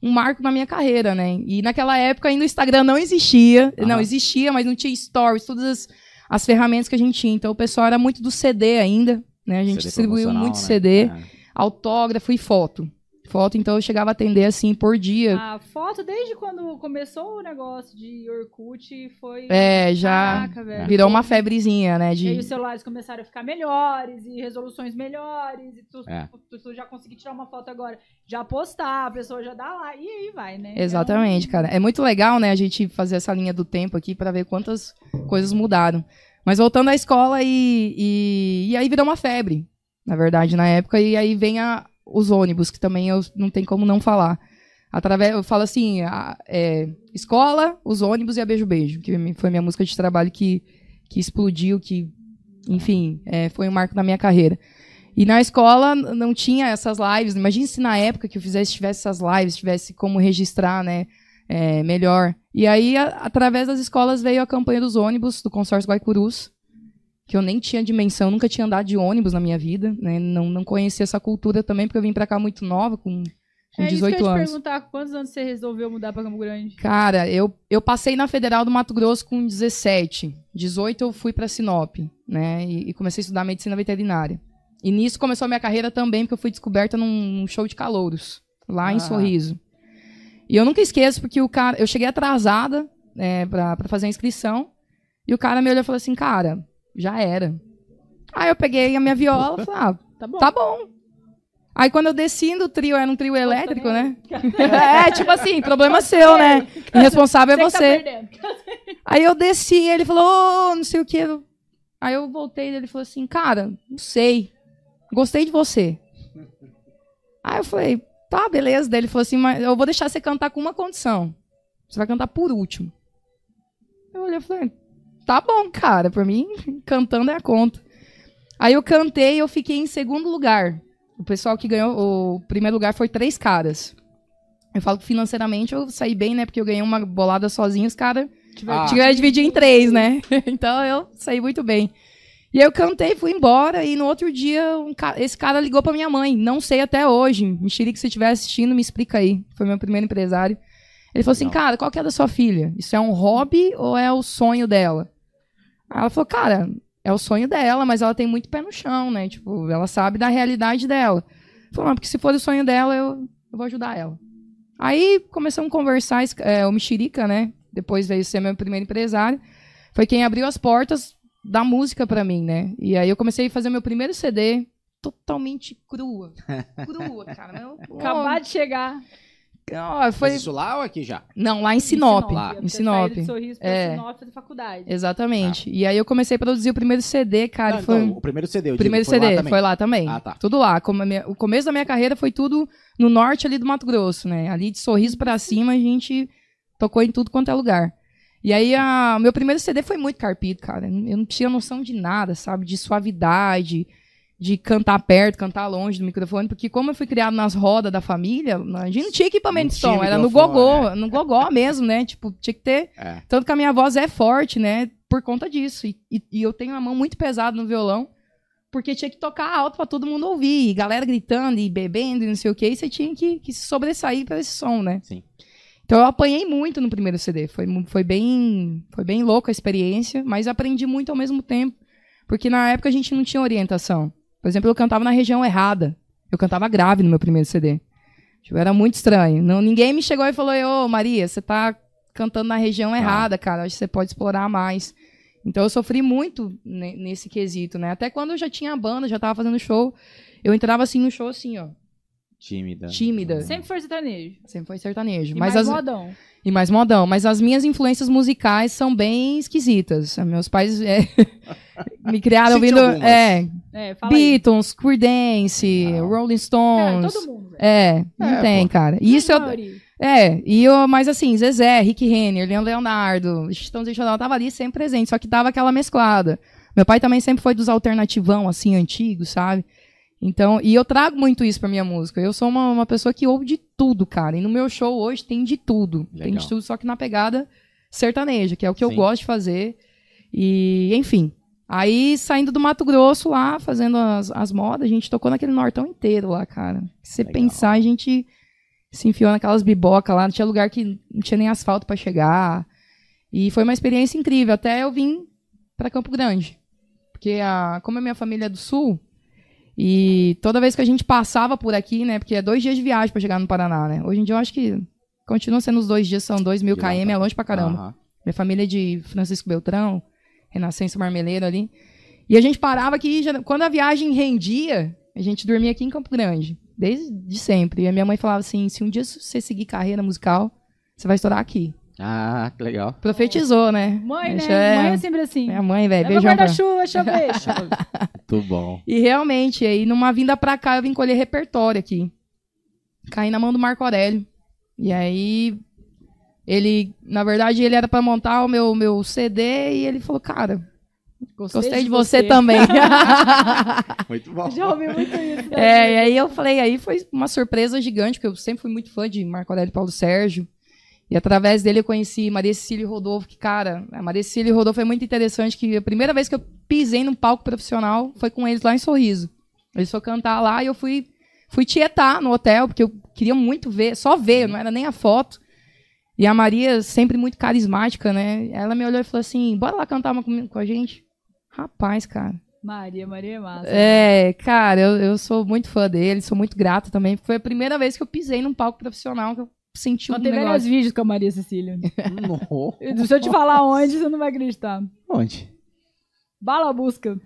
um marco na minha carreira, né? E naquela época ainda o Instagram não existia. Aham. Não, existia, mas não tinha stories, todas as, as ferramentas que a gente tinha. Então o pessoal era muito do CD ainda, né? A gente CD distribuiu muito né? CD, É. autógrafo e foto. Foto, então eu chegava a atender assim por dia. A foto, desde quando começou o negócio de Orkut, foi. É, já Caraca, velho. virou uma febrezinha, né? E De... aí os celulares começaram a ficar melhores e resoluções melhores. E tu, É. tu, tu já conseguir tirar uma foto agora, já postar, a pessoa já dá lá. E aí vai, né? Exatamente, cara. É muito legal, né, a gente fazer essa linha do tempo aqui pra ver quantas coisas mudaram. Mas voltando à escola e, e, e aí virou uma febre, na verdade, na época. E aí vem a, os ônibus, que também eu não tem como não falar. Através, eu falo assim, a- é, escola, os ônibus e a Beijo Beijo, que foi minha música de trabalho que, que explodiu, que, enfim, é, foi um marco na minha carreira. E na escola não tinha essas lives. Imagina se na época que eu fizesse, tivesse essas lives, tivesse como registrar, né? é, melhor. E aí, a- através das escolas, veio a campanha dos ônibus do consórcio Guaicurus, que eu nem tinha dimensão, nunca tinha andado de ônibus na minha vida, né? Não, não conhecia essa cultura também, porque eu vim pra cá muito nova, com, com é isso que eu 18 ia te perguntar, quantos anos você resolveu mudar pra Campo Grande? Cara, eu, eu passei na Federal do Mato Grosso com 17. 18 eu fui pra Sinop, né? E, e comecei a estudar medicina veterinária. E nisso começou a minha carreira também, porque eu fui descoberta num, show de calouros, lá em Ah. Sorriso. E eu nunca esqueço, porque o cara. Eu cheguei atrasada é, pra, pra fazer a inscrição. E o cara me olhou e falou assim: Cara, já era. Aí eu peguei a minha viola e falei: Ah, Tá bom. tá bom. Aí quando eu desci do trio, era um trio elétrico, né? é, tipo assim, problema seu, né? Irresponsável é tá você. Aí eu desci, ele falou, "Ô, não sei o que. Aí eu voltei e ele falou assim, cara, não sei. Gostei de você. Aí eu falei, tá, beleza. Daí ele falou assim, mas eu vou deixar você cantar com uma condição. Você vai cantar por último. Eu olhei e falei, tá bom, cara. Por mim, cantando é a conta. Aí eu cantei e eu fiquei em segundo lugar. O pessoal que ganhou o primeiro lugar foi três caras. Eu falo que financeiramente eu saí bem, né? Porque eu ganhei uma bolada sozinho, os caras Ah. tiveram que dividir em três, né? então eu saí muito bem. E aí eu cantei, fui embora, e no outro dia um ca- esse cara ligou pra minha mãe. Não sei até hoje. Mexerique, se estiver assistindo, me explica aí. Foi meu primeiro empresário. Ele falou assim, Não. cara, qual que é da sua filha? Isso é um hobby ou é o sonho dela? Aí ela falou, cara, é o sonho dela, mas ela tem muito pé no chão, né? Tipo, ela sabe da realidade dela. Falou, porque se for o sonho dela, eu, eu vou ajudar ela. Aí começamos a conversar, é, o Mexerica, né? Depois veio ser meu primeiro empresário. Foi quem abriu as portas da música pra mim, né? E aí eu comecei a fazer meu primeiro CD totalmente crua. Crua, cara. Meu, Acabar de chegar. Ó, foi... Mas isso lá ou aqui já? Não, lá em Sinop. Lá. Ia Em ter Sinop. de Sorriso pra É. Sinop fazer faculdade. Exatamente. E aí eu comecei a produzir o primeiro CD, cara. Não, foi... então, o primeiro CD, eu O primeiro digo, foi CD lá foi lá também. Ah, tá. Tudo lá. Como a minha- o começo da minha carreira foi tudo no norte ali do Mato Grosso, né? Ali de sorriso pra cima a gente tocou em tudo quanto é lugar. E aí a- o meu primeiro CD foi muito carpido, cara. Eu não tinha noção de nada, sabe? De suavidade, de cantar perto, cantar longe do microfone, porque como eu fui criado nas rodas da família, a gente não tinha equipamento Não de som, era no gogó, no gogó mesmo, né? Tipo, tinha que ter É. tanto que a minha voz é forte, né? Por conta disso. E, e- e eu tenho a mão muito pesada no violão, porque tinha que tocar alto pra todo mundo ouvir. E galera gritando e bebendo e não sei o que. E você tinha que, que se sobressair pra esse som, né? Sim. Então eu apanhei muito no primeiro CD. Foi, foi bem foi bem louca a experiência, mas aprendi muito ao mesmo tempo. Porque na época a gente não tinha orientação. Por exemplo, eu cantava na região errada. Eu cantava grave no meu primeiro CD. Tipo, era muito estranho. Não, ninguém me chegou e falou, ô Maria, você tá cantando na região errada, cara. Acho que você pode explorar mais. Então eu sofri muito ne- nesse quesito, né? Até quando eu já tinha a banda, já tava fazendo show, eu entrava assim no show assim, ó, Tímida. tímida. Sempre foi sertanejo. Sempre foi sertanejo. E mas mais as, modão. e mais modão. Mas as minhas influências musicais são bem esquisitas. Meus pais é, me criaram ouvindo é, É, fala aí. Beatles, Creedence, Não. Rolling É, Stones. todo mundo. velho. É, não É, tem, pô. cara. E Isso eu, é, e eu, mas assim, Zezé, Rick Renner, Leandro Leonardo, Estão Deixando tava ali sempre presente, só que dava aquela mesclada. Meu pai também sempre foi dos alternativão, assim, antigos, sabe? Então, e eu trago muito isso pra minha música. Eu sou uma, uma pessoa que ouve de tudo, cara. E no meu show hoje tem de tudo. Tem Legal. de tudo, só que na pegada sertaneja, que é o que eu Sim. gosto de fazer. E, enfim. Aí, saindo do Mato Grosso lá, fazendo as, as modas, a gente tocou naquele nortão inteiro lá, cara. Se você pensar, a gente se enfiou naquelas bibocas lá, não tinha lugar que não tinha nem asfalto pra chegar. E foi uma experiência incrível, até eu vim pra Campo Grande. Porque a, como a minha família é do sul, e toda vez que a gente passava por aqui, né, porque é dois dias de viagem pra chegar no Paraná, né? Hoje em dia eu acho que continua sendo os dois dias, são dois mil km, é longe pra caramba. Aham. Minha família é de Francisco Beltrão, Renascença Marmeleiro ali. E a gente parava aqui, já- quando a viagem rendia, a gente dormia aqui em Campo Grande, desde de sempre. E a minha mãe falava assim: se um dia você seguir carreira musical, você vai estourar aqui. Ah, que legal. Profetizou, né? Mãe, né? É- Mãe é sempre assim. Minha mãe, velho, beijão pra... guarda-chuva, deixa eu ver. Deixa eu ver. Muito bom. E realmente, aí numa vinda pra cá, eu vim colher repertório aqui. Caí na mão do Marco Aurélio. E aí, ele, na verdade, ele era pra montar o meu, meu CD e ele falou, cara, Gostei de você também. Muito bom. Já ouvi muito isso. né? É, e aí eu falei, aí foi uma surpresa gigante, porque eu sempre fui muito fã de Marco Aurélio e Paulo Sérgio. E através dele eu conheci Maria Cecília e Rodolfo, que, cara, a Maria Cecília e Rodolfo é muito interessante, que a primeira vez que eu pisei num palco profissional foi com eles lá em Sorriso. Eles foram cantar lá e eu fui, fui tietar no hotel, porque eu queria muito ver, só ver, não era nem a foto. E a Maria, sempre muito carismática, né? Ela me olhou e falou assim: bora lá cantar uma com, com a gente. Rapaz, cara. Maria, Maria é massa. É, cara, eu, eu sou muito fã dele, sou muito grata também. Foi a primeira vez que eu pisei num palco profissional que eu senti um tem vários negócio. vídeos com a Maria Cecília. Se eu te falar onde, você não vai acreditar. Onde? Bala busca.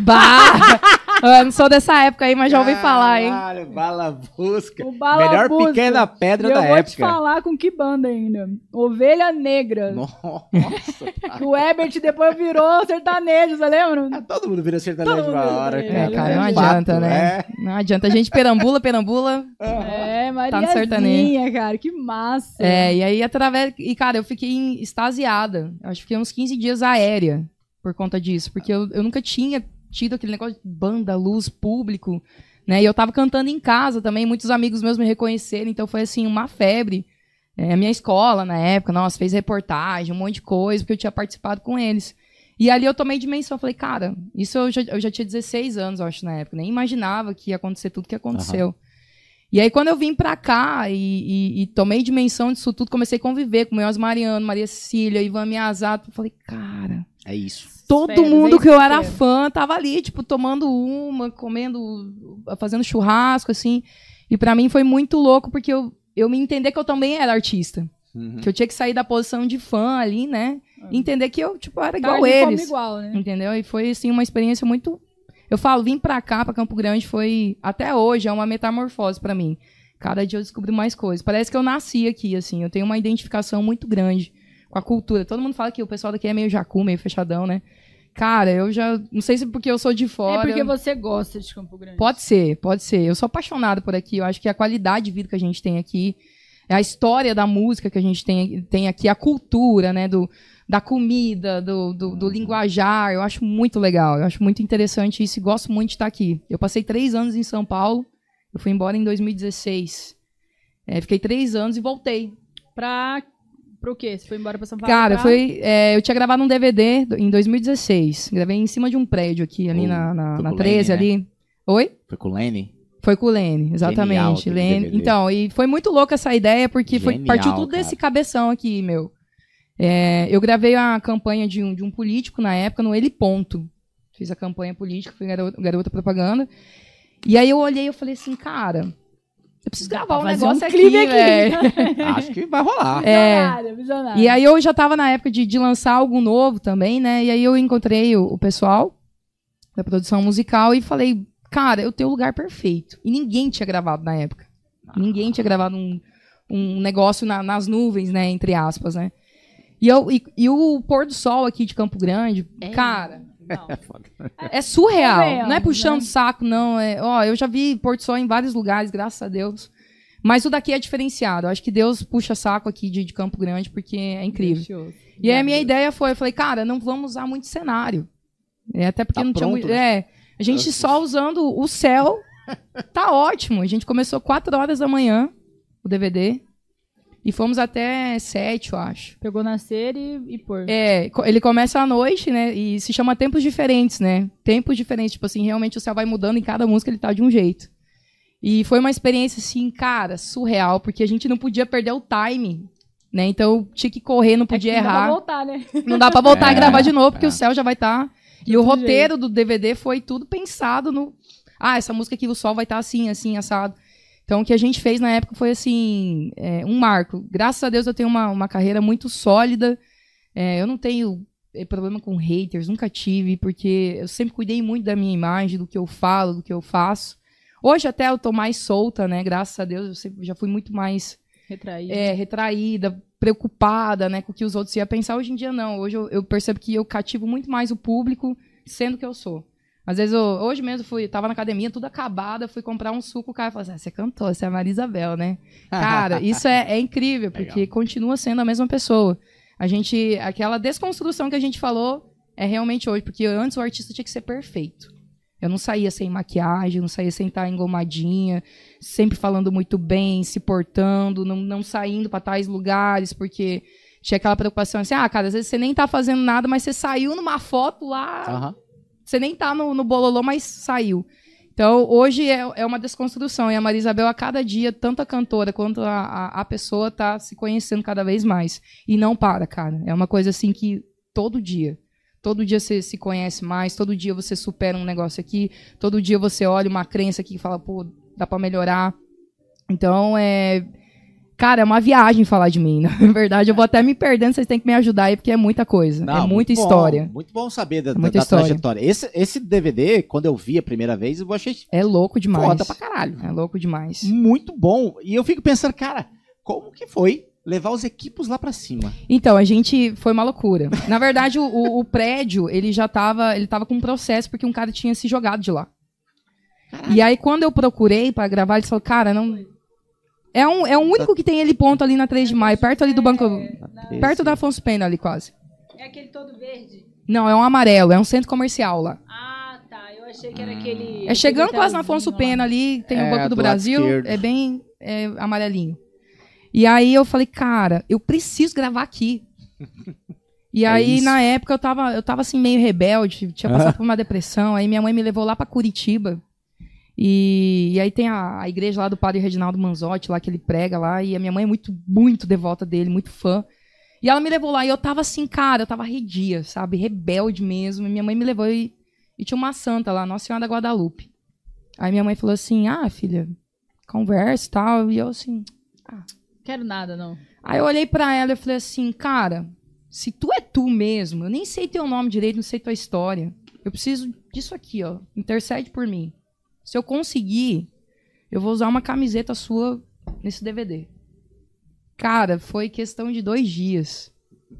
Bah! eu não sou dessa época aí, mas já ouvi falar, hein? Caralho, bala busca. O Bala Melhor Busca. pequena pedra E eu da vou te época. falar com que banda ainda. Ovelha Negra. Nossa. Que o Herbert depois virou sertanejo, você lembra? Ah, Todo mundo vira sertanejo uma hora. É, cara, não adianta, né? é. Não adianta. A gente perambula, perambula. É, no Mariazinha, sertanejo. cara. Que massa. É, e aí através. E, cara, eu fiquei extasiada. Eu acho que fiquei uns 15 dias aérea por conta disso. Porque eu, eu nunca tinha tido aquele negócio de banda, luz, público. Né? E eu tava cantando em casa também, muitos amigos meus me reconheceram, então foi assim, uma febre. É, a minha escola, na época, nossa, fez reportagem, um monte de coisa, porque eu tinha participado com eles. E ali eu tomei dimensão, falei, cara, isso eu já, eu já tinha 16 anos, eu acho, na época, nem imaginava que ia acontecer tudo que aconteceu. E aí, quando eu vim pra cá e, e- e tomei dimensão disso tudo, comecei a conviver com o Meus Mariano, Maria Cecília, Ivan Miyazato, eu falei, cara, É isso. todo Esferas, mundo que eu era esfera. fã tava ali, tipo, tomando uma, comendo, fazendo churrasco, assim. E pra mim foi muito louco, porque eu, eu me entender que eu também era artista. Uhum. Que eu tinha que sair da posição de fã ali, né? E entender que eu, tipo, era Tá igual como eles. igual, né? Entendeu? E foi, assim, uma experiência muito. Eu falo, vim pra cá, pra Campo Grande, foi. Até hoje, é uma metamorfose pra mim. Cada dia eu descubro mais coisas. Parece que eu nasci aqui, assim. Eu tenho uma identificação muito grande com a cultura. Todo mundo fala que o pessoal daqui é meio jacu, meio fechadão, né? Cara, eu já. Não sei se porque eu sou de É fora. porque eu- você gosta de Campo Grande. Pode ser, pode ser. Eu sou apaixonada por aqui. Eu acho que a qualidade de vida que a gente tem aqui, a história da música que a gente tem, tem aqui, a cultura, né? Do, da comida, do, do, do linguajar. Eu acho muito legal. Eu acho muito interessante isso e gosto muito de estar aqui. Eu passei três anos em São Paulo. Eu fui embora em 2016. É, fiquei três anos e voltei. Pra... Pro quê? Você foi embora pra São Paulo? Cara, pra... foi, é, eu tinha gravado um DVD em 2016. Gravei em cima de um prédio aqui, ali na, na, foi na com o 13, Lene, ali. Oi? Foi com o Lenny? Foi com o Lene, exatamente. aquele Lene. Então, e foi muito louca essa ideia, porque foi, Genial, partiu tudo cara. desse cabeção aqui, meu. É, eu gravei a campanha de um, de um político na época no Ele Ponto. Fiz a campanha política, fui garota, garota propaganda. E aí eu olhei e falei assim, cara, eu preciso gravar um negócio um aqui, clipe aqui. velho. Acho que vai rolar. É. Visionária, visionária. E aí eu já tava na época de, de lançar algo novo também, né? E aí eu encontrei o, o pessoal da produção musical e falei, cara, eu tenho o lugar perfeito. E ninguém tinha gravado na época. Ninguém tinha gravado um, um negócio na- nas nuvens, né? Entre aspas, né? E, eu, e, e o pôr do sol aqui de Campo Grande, cara, Não. é surreal. Convenhamos, não é puxando né? saco, não. É, ó, eu já vi pôr do sol em vários lugares, graças a Deus. Mas o daqui é diferenciado. Eu acho que Deus puxa saco aqui de, de Campo Grande, porque é incrível. Delicioso. E aí a minha ideia foi, eu falei, cara, não vamos usar muito cenário. É, até porque Tá não tinha pronto, muito. né? É, a gente só usando o céu, tá ótimo. A gente começou 4 horas da manhã, o DVD. E fomos até 7, eu acho. Pegou nascer e, e pôr. É, ele começa à noite, né? E se chama Tempos Diferentes, né? Tempos diferentes. Tipo assim, realmente o céu vai mudando em cada música, ele tá de um jeito. E foi uma experiência, assim, cara, surreal, porque a gente não podia perder o time, né? Então tinha que correr, não É que podia não dá pra errar. voltar, né? Não dá pra voltar É, e gravar de novo, porque é. o céu já vai estar. E o roteiro do DVD foi tudo pensado no. Ah, essa música aqui, o sol vai estar assim, assim, assado. Então, o que a gente fez na época foi, assim, é, um marco. Graças a Deus eu tenho uma, uma carreira muito sólida. É, eu não tenho eh, problema com haters, nunca tive, porque eu sempre cuidei muito da minha imagem, do que eu falo, do que eu faço. Hoje até eu tô mais solta, né? Graças a Deus eu sempre, já fui muito mais Retraído. é, retraída, preocupada, né, com o que os outros iam pensar. Hoje em dia, não. Hoje eu, eu percebo que eu cativo muito mais o público sendo que eu sou. Às vezes, eu, hoje mesmo, fui, tava na academia, tudo acabada, fui comprar um suco, o cara falou assim, ah, você cantou, você é a Maria Isabel, né? Cara, isso é, é incrível, porque Legal. continua sendo a mesma pessoa. A gente, aquela desconstrução que a gente falou, É realmente hoje, porque antes o artista tinha que ser perfeito. Eu não saía sem maquiagem, não saía sem estar engomadinha, sempre falando muito bem, se portando, não, não saindo para tais lugares, porque tinha aquela preocupação assim, ah, cara, às vezes você nem tá fazendo nada, mas você saiu numa foto lá, Aham. Você nem tá no, no bololô, mas saiu. Então, hoje é, é uma desconstrução. E a Maria Isabel, a cada dia, tanto a cantora quanto a, a, a pessoa tá se conhecendo cada vez mais. E não para, cara. É uma coisa assim que todo dia. Todo dia você se conhece mais, todo dia você supera um negócio aqui, todo dia você olha uma crença aqui e fala, pô, dá pra melhorar. Então, é. Cara, é uma viagem falar de mim. Na verdade, eu vou até me perdendo, vocês têm que me ajudar aí, porque é muita coisa. Não, é muita muito bom, história. muito bom saber da, É da- trajetória. Esse, esse DVD, quando eu vi a primeira vez, eu achei É louco demais. foda pra caralho. É louco demais. Muito bom. E eu fico pensando, cara, como que foi levar os equipos lá pra cima? Então, a gente foi uma loucura. Na verdade, o, o- o prédio, ele já tava, ele tava com um processo porque um cara tinha se jogado de lá. E aí, quando eu procurei pra gravar, ele falou, cara, não. É, um, é o único que tem ele ponto ali na 3 de maio, perto ali do banco. Perto da Afonso Pena ali, quase. É aquele todo verde? Não, é um amarelo, é um centro comercial lá. Ah, tá. Eu achei que era aquele. É chegando aquele quase na Afonso Pena ali, tem É, o Banco do, Brasil, é bem é, amarelinho. E aí eu falei, cara, eu preciso gravar aqui. E É aí, isso. na época, eu tava, eu tava assim, meio rebelde, tinha passado por uma depressão, aí minha mãe me levou lá pra Curitiba. E, e aí tem a, a igreja lá do padre Reginaldo Manzotti, lá que ele prega lá, e a minha mãe é muito, muito devota dele, muito fã. E ela me levou lá, e eu tava assim, cara, eu tava redia, sabe? Rebelde mesmo. E minha mãe me levou e, e tinha uma santa lá, Nossa Senhora da Guadalupe. Aí minha mãe falou assim: ah, filha, conversa e tal. E eu assim. Quero nada, não. Aí eu olhei pra ela e falei assim: cara, se tu é tu mesmo, eu nem sei teu nome direito, não sei tua história. Eu preciso disso aqui, ó. Intercede por mim. Se eu conseguir, eu vou usar uma camiseta sua nesse DVD. Cara, foi questão de dois dias.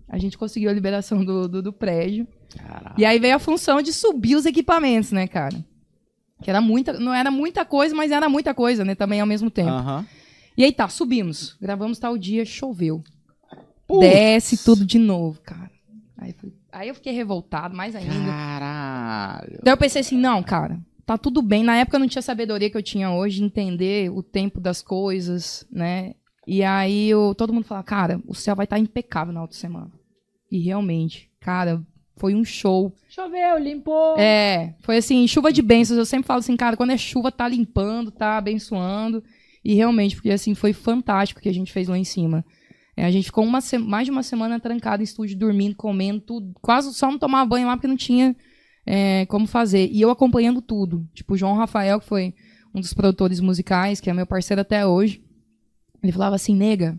A gente conseguiu a liberação do, do, do prédio. Caralho. E aí veio a função de subir os equipamentos, né, cara? Que era muita, não era muita coisa, mas era muita coisa, né, também ao mesmo tempo. Aham. E aí tá, subimos. Gravamos tal dia, choveu. Putz. Desce tudo de novo, cara. Aí, aí eu fiquei revoltado mais ainda. Caralho. Daí eu pensei assim, não, cara, tá tudo bem. Na época eu não tinha a sabedoria que eu tinha hoje, de entender o tempo das coisas, né? E aí eu, todo mundo fala, cara, o céu vai estar impecável na outra semana. E realmente, cara, foi um show. Choveu, limpou. É, foi assim, chuva de bênçãos. Eu sempre falo assim, cara, quando é chuva, tá limpando, tá abençoando. E realmente, porque assim, foi fantástico o que a gente fez lá em cima. É, a gente ficou uma mais de uma semana trancado em estúdio, dormindo, comendo, tudo. Quase só não tomava banho lá porque não tinha é, como fazer. E eu acompanhando tudo. Tipo, o João Rafael, que foi um dos produtores musicais, que é meu parceiro até hoje. Ele falava assim, nega,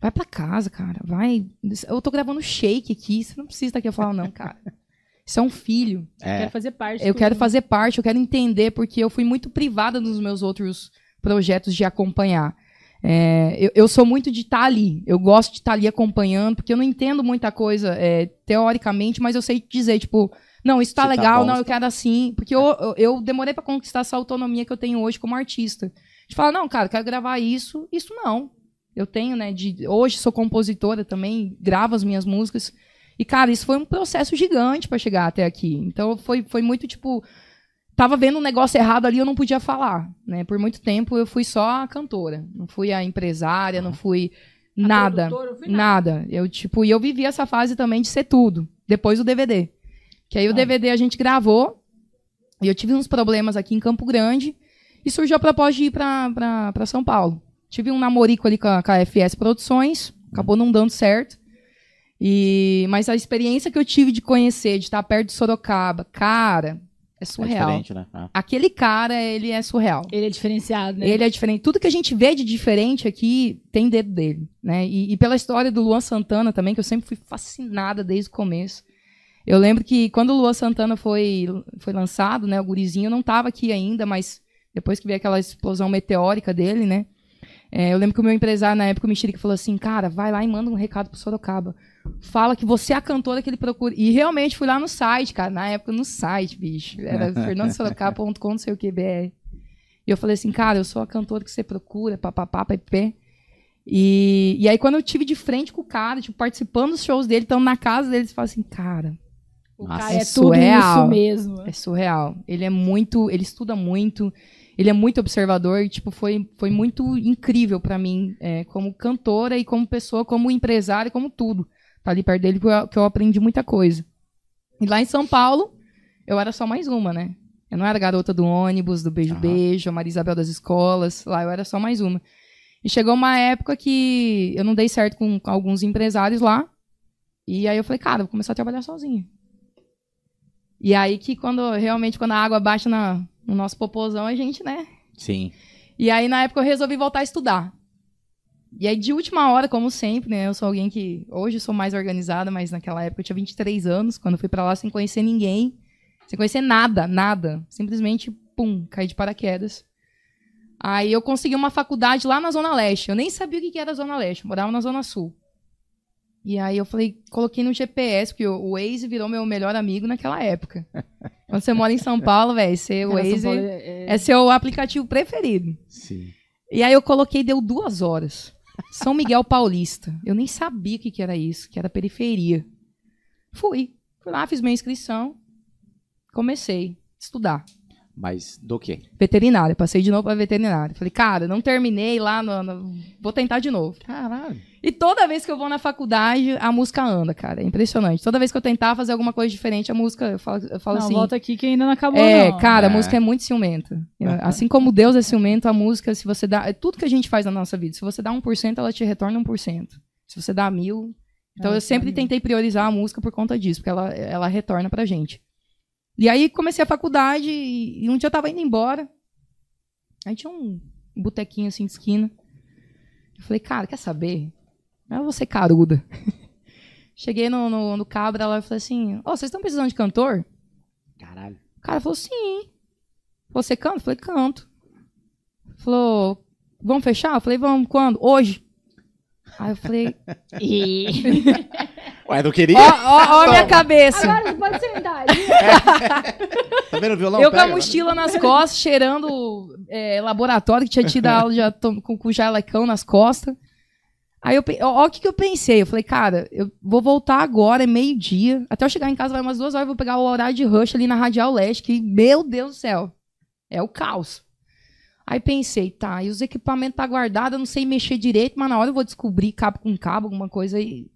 vai pra casa, cara. Vai. Eu tô gravando shake aqui, você não precisa estar aqui. Eu falava, não, cara. Isso é um filho. É. Quero fazer parte. Eu quero fazer parte, eu quero entender, porque eu fui muito privada nos meus outros projetos de acompanhar. É, eu, eu sou muito de estar ali. Eu gosto de estar ali acompanhando, porque eu não entendo muita coisa é, teoricamente, mas eu sei dizer, tipo, não, isso tá Se tá legal, bom, não, eu quero assim. Porque eu, eu, eu demorei pra conquistar essa autonomia que eu tenho hoje como artista. De falar, não, cara, eu quero gravar isso, isso não. Eu tenho, né? De, hoje sou compositora também, gravo as minhas músicas. E, cara, isso foi um processo gigante pra chegar até aqui. Então foi, foi muito tipo. Tava vendo um negócio errado ali, eu não podia falar. Né? Por muito tempo eu fui só a cantora. Não fui a empresária, não fui nada. Nada. Eu, tipo, e eu vivi essa fase também de ser tudo. Depois do DVD. Que aí o DVD a gente gravou. E eu tive uns problemas aqui em Campo Grande. E surgiu a proposta de ir pra, pra, pra São Paulo. Tive um namorico ali com a, com a FS Produções. Acabou não dando certo. E, mas a experiência que eu tive de conhecer, de estar perto de Sorocaba, cara, é É surreal. diferente, né? Ah. Aquele cara, ele é surreal. Ele é diferenciado, né? Ele é diferente. Tudo que a gente vê de diferente aqui tem dedo dele, né? E, e pela história do Luan Santana também, que eu sempre fui fascinada desde o começo. Eu lembro que quando o Luan Santana foi, foi lançado, né? O gurizinho não tava aqui ainda, mas depois que veio aquela explosão meteórica dele, né? é, eu lembro que o meu empresário na época, o Mexerique, falou assim, cara, vai lá e manda um recado pro Sorocaba. Fala que você é a cantora que ele procura. E realmente fui lá no site, cara. Na época, no site, bicho. Era fernandosorocaba.com, não sei o que, BR. E eu falei assim, cara, eu sou a cantora que você procura, papapá, pp. E, e aí, quando eu tive de frente com o cara, tipo, participando dos shows dele, estando na casa dele, você fala assim, cara, O Nossa, cara é é tudo surreal. isso mesmo. É surreal. Ele é muito, ele estuda muito, ele é muito observador e tipo foi, foi muito incrível pra mim, é, como cantora e como pessoa, como empresária, como tudo. Tá ali perto dele que eu, que eu aprendi muita coisa. E lá em São Paulo, eu era só mais uma, né? Eu não era a garota do ônibus, do beijo beijo, a Maria Isabel das escolas, lá eu era só mais uma. E chegou uma época que eu não dei certo com, com alguns empresários lá. E aí eu falei, cara, vou começar a trabalhar sozinha. E aí que quando realmente quando a água bate na, no nosso popozão, a gente, né? Sim. E aí na época eu resolvi voltar a estudar. E aí de última hora, como sempre, né? Eu sou alguém que hoje sou mais organizada, mas naquela época eu tinha 23 anos, quando fui pra lá sem conhecer ninguém, sem conhecer nada, nada, simplesmente pum, caí de paraquedas. Aí eu consegui uma faculdade lá na Zona Leste. Eu nem sabia o que que era a Zona Leste, eu morava na Zona Sul. E aí eu falei, coloquei no GPS, porque o Waze virou meu melhor amigo naquela época. Quando você mora em São Paulo, velho, o Waze é- é- é seu aplicativo preferido. Sim. E aí eu coloquei, deu duas horas. São Miguel Paulista. Eu nem sabia o que, que era isso, que era periferia. Fui. Fui lá, fiz minha inscrição. Comecei a estudar. Mas do quê? Veterinária. Passei de novo pra veterinária. Falei, cara, não terminei lá, no, no- vou tentar de novo. Caralho. E toda vez que eu vou na faculdade, a música anda, cara. É impressionante. Toda vez que eu tentar fazer alguma coisa diferente, a música, eu falo, eu falo não, assim. volta aqui que ainda não acabou, É, não. cara, a É. música é muito ciumenta. Eu- Assim como Deus é ciumento, a música, se você dá. É tudo que a gente faz na nossa vida. Se você dá 1%, ela te retorna 1%. Se você dá mil. Então eu sempre tentei priorizar a música por conta disso, porque ela, ela retorna pra gente. E aí comecei a faculdade e, e um dia eu tava indo embora. Aí tinha um botequinho assim de esquina. Eu falei, cara, quer saber? Eu vou ser caruda. Cheguei no, no, no cabra lá e falei assim: Ó, vocês estão precisando de cantor? Caralho. O cara falou, sim. Você canta? Eu falei, canto. Falou, vamos fechar? Eu falei, vamos, quando? Hoje. Aí eu falei, "Ih." Ué, não queria? ó, ó, ó a minha cabeça. Agora você pode sentar. Tá vendo o violão? eu com a Pega, mochila nas costas, cheirando é, laboratório, que tinha tido a aula de com, com jalecão nas costas. Aí eu, ó, ó o que, que eu pensei. Eu falei, cara, eu vou voltar agora, é meio-dia. Até eu chegar em casa vai umas duas horas, eu vou pegar o horário de rush ali na Radial Leste, que, meu Deus do céu, é o caos. Aí pensei, tá, e os equipamentos tá guardados, eu não sei mexer direito, mas na hora eu vou descobrir cabo com cabo, alguma coisa aí.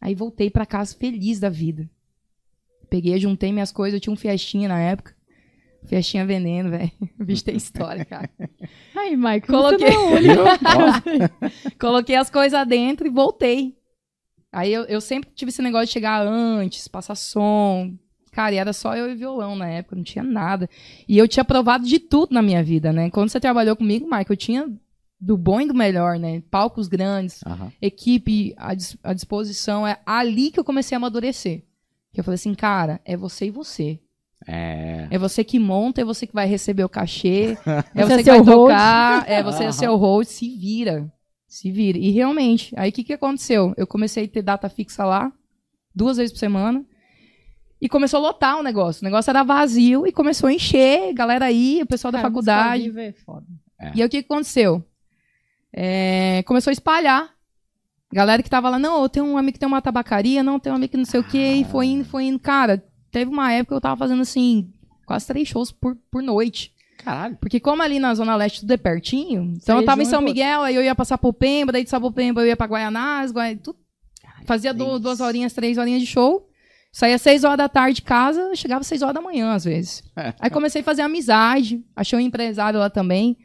Aí voltei pra casa feliz da vida. Peguei, juntei minhas coisas, eu tinha um Fiestinha na época. Fiestinha veneno, velho. O bicho tem história, cara. Ai, Michael, Coloquei. é Coloquei as coisas dentro e voltei. Aí eu, eu sempre tive esse negócio de chegar antes, passar som. Cara, e era só eu e violão na época, não tinha nada. E eu tinha provado de tudo na minha vida, né? Quando você trabalhou comigo, Mike, eu tinha do bom e do melhor, né? Palcos grandes, Aham. equipe à, dis- à disposição. É ali que eu comecei a amadurecer. Que eu falei assim, cara, é você e você. É. É você que monta, é você que vai receber o cachê, é Você você é que vai host. tocar, é você é Aham. seu host, se vira. Se vira. E realmente, aí o que, que aconteceu? Eu comecei a ter data fixa lá, duas vezes por semana, e começou a lotar o negócio. O negócio era vazio e começou a encher, galera aí, o pessoal da Cara, faculdade. vivo é foda. E aí o que, aconteceu? É, começou a espalhar. Galera que tava lá, não, eu tenho um amigo que tem uma tabacaria, não, tem um amigo que não sei o quê, e foi indo, foi indo. Cara, teve uma época que eu tava fazendo assim, quase três shows por, por noite. Caralho. Porque como ali na Zona Leste tudo é pertinho, então eu tava em São Miguel, aí eu ia passar por Pemba, daí de Sapopemba eu ia pra Guaianás, Guai... tudo. Fazia duas horinhas, três horinhas de show. Saía seis horas da tarde de casa, chegava seis horas da manhã, às vezes. Aí comecei a fazer amizade, achei um empresário lá também,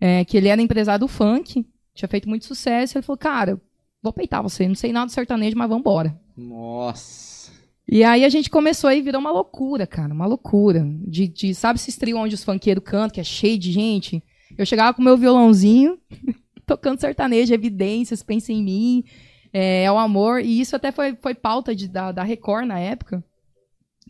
é, que ele era empresário do funk, tinha feito muito sucesso. Ele falou, cara, vou peitar você, não sei nada do sertanejo, mas vambora. Nossa. E aí a gente começou aí, virou uma loucura, cara, uma loucura. De, de sabe esses trio onde os funkeiros cantam, que é cheio de gente? Eu chegava com meu violãozinho, tocando sertanejo, evidências, pensa em mim, é, é o amor. E isso até foi, foi pauta de, da, da Record na época,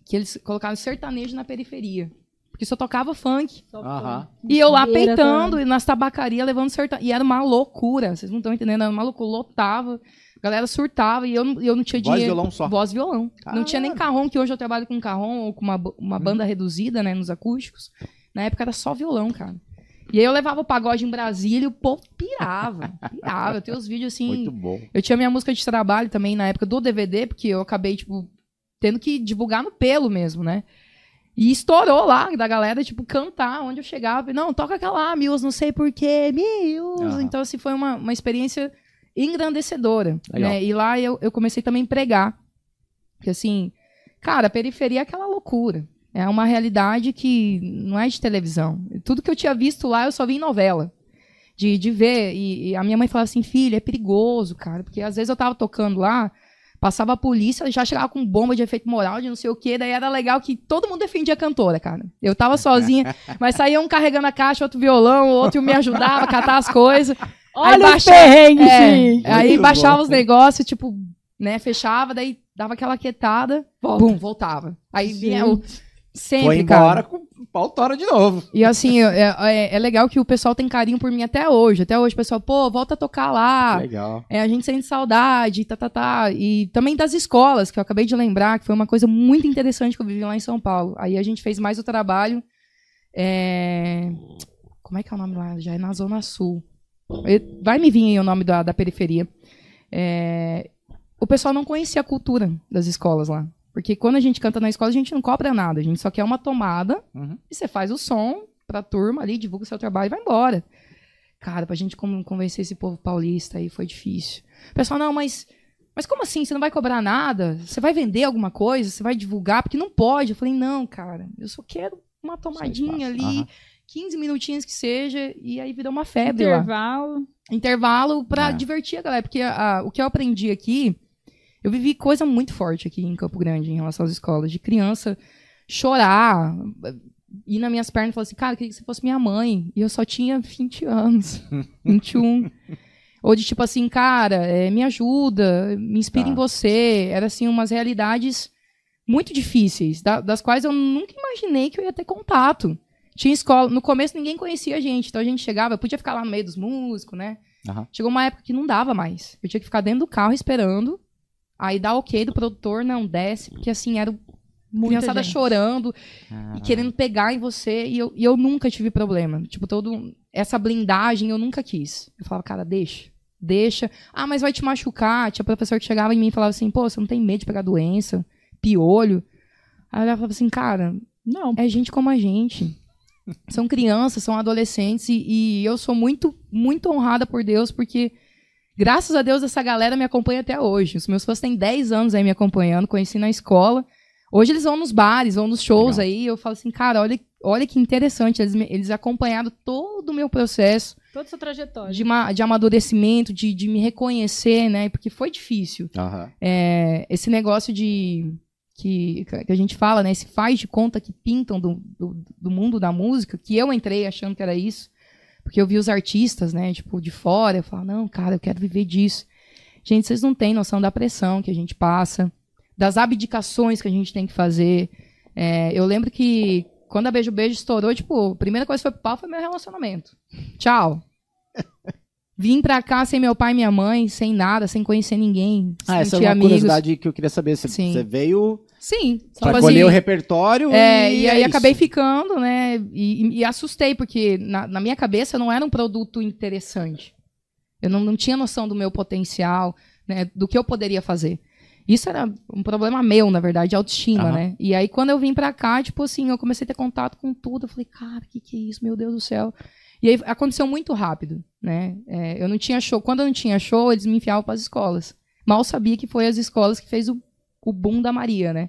que eles colocaram sertanejo na periferia. Porque só tocava funk. Só Aham. E eu lá peitando, e nas tabacarias levando sertanejo. E era uma loucura, vocês não estão entendendo, era uma loucura, lotava. A galera surtava e eu, não- eu não tinha Voz e dinheiro. violão só. Voz e violão. Não tinha nem carrom, que hoje eu trabalho com carrom ou com uma, ba- Uhum. uma banda reduzida, né, nos acústicos. Na época era só violão, cara. E aí eu levava o pagode em Brasília e o povo pirava. Pirava. Eu tenho os vídeos assim. Muito bom. Eu tinha minha música de trabalho também na época do DVD, porque eu acabei, tipo, tendo que divulgar no pelo mesmo, né? E estourou lá, da galera, tipo, cantar onde eu chegava. Não, toca aquela Mills, não sei porquê, Mills. Aham. Então, assim, foi uma, uma experiência engrandecedora. Legal. Né? E lá eu, eu comecei também a pregar. Porque, assim, cara, a periferia é aquela loucura. É uma realidade que não é de televisão. Tudo que eu tinha visto lá, eu só vi em novela. De, de ver. E, e a minha mãe falava assim, filha, é perigoso, cara. Porque às vezes eu tava tocando lá, passava a polícia, já chegava com bomba de efeito moral, de não sei o quê. Daí era legal que todo mundo defendia a cantora, cara. Eu tava sozinha, mas saía um carregando a caixa, outro violão, outro me ajudava a catar as coisas. Olha Aí os baixa- perrengues, É, gente. aí baixava bom. os negócios, tipo, né, fechava, daí dava aquela quietada, bum, voltava. Aí vinha o. Sempre, Foi embora cara. com o pau tora de novo. E assim, é, é, é legal que o pessoal tem carinho por mim até hoje. Até hoje, o pessoal, pô, volta a tocar lá. Legal. É, a gente sente saudade, tá, tá, tá. E também das escolas, que eu acabei de lembrar, que foi uma coisa muito interessante que eu vivi lá em São Paulo. Aí a gente fez mais o trabalho. é, Como é que é o nome lá? Já é na Zona Sul. Vai me vir aí o nome da, da periferia. É, O pessoal não conhecia a cultura das escolas lá. Porque quando a gente canta na escola, a gente não cobra nada. A gente só quer uma tomada Uhum. e você faz o som pra turma ali, divulga o seu trabalho e vai embora. Cara, pra gente con- convencer esse povo paulista aí foi difícil. O pessoal, não, mas, mas como assim? Você não vai cobrar nada? Você vai vender alguma coisa? Você vai divulgar? Porque não pode. Eu falei, não, cara, eu só quero uma tomadinha ali, Aham. 15 minutinhos que seja, e aí virou uma febre lá Intervalo. intervalo pra É. divertir a galera. Porque a- o que eu aprendi aqui, eu vivi coisa muito forte aqui em Campo Grande em relação às escolas. De criança chorar, ir nas minhas pernas e falar assim, cara, eu queria que você fosse minha mãe. E eu só tinha 20 anos, 21. Ou de tipo assim, cara, é, me ajuda, me inspira Tá. em você. Era assim, umas realidades muito difíceis, da- das quais eu nunca imaginei que eu ia ter contato. Tinha escola, no começo ninguém conhecia a gente, então a gente chegava, eu podia ficar lá no meio dos músicos, né? Aham. Chegou uma época que não dava mais. Eu tinha que ficar dentro do carro esperando. Aí dá ok do produtor, não desce, porque assim, era o Muita criançada gente. chorando e Caralho. querendo pegar em você. E eu, e eu nunca tive problema. Tipo, todo. Essa blindagem eu nunca quis. Eu falava, cara, deixa. Deixa. Ah, mas vai te machucar. Tinha professor que chegava em mim e falava assim, pô, você não tem medo de pegar doença, piolho. Aí eu falava assim, cara, Não, é gente como a gente. São crianças, são adolescentes e, e eu sou muito, muito honrada por Deus porque graças a Deus essa galera me acompanha até hoje. Os meus fãs têm 10 anos aí me acompanhando, conheci na escola. Hoje eles vão nos bares, vão nos shows Legal. aí. Eu falo assim, cara, olha, olha que interessante. Eles, eles acompanharam todo o meu processo toda essa trajetória. de, ma- de amadurecimento, de, de me reconhecer, né? Porque foi difícil Aham. é, esse negócio de que, que a gente fala, né? Esse faz de conta que pintam do, do, do mundo da música, que eu entrei achando que era isso, porque eu vi os artistas, né? Tipo, de fora, eu falo, não, cara, eu quero viver disso. Gente, vocês não têm noção da pressão que a gente passa, das abdicações que a gente tem que fazer. É, eu lembro que quando a Beijo Beijo estourou, tipo, a primeira coisa que foi pro pau foi meu relacionamento. Tchau. Vim pra cá sem meu pai e minha mãe, sem nada, sem conhecer ninguém. Ah, essa é uma amigos. curiosidade que eu queria saber. Você, Sim. você veio Sim. pra tipo colher assim, o repertório é, e, e aí é acabei isso. ficando, né? E, e- assustei, porque na, na minha cabeça não era um produto interessante. Eu não, não tinha noção do meu potencial, né? Do que eu poderia fazer. Isso era um problema meu, na verdade, de autoestima, Aham. né? E aí, quando eu vim pra cá, tipo assim, eu comecei a ter contato com tudo. Eu falei, cara, o que, que é isso? Meu Deus do céu. E aí aconteceu muito rápido, né? É, eu não tinha show. Quando eu não tinha show, eles me enfiavam para as escolas. Mal sabia que foi as escolas que fez o, o boom da Maria, né?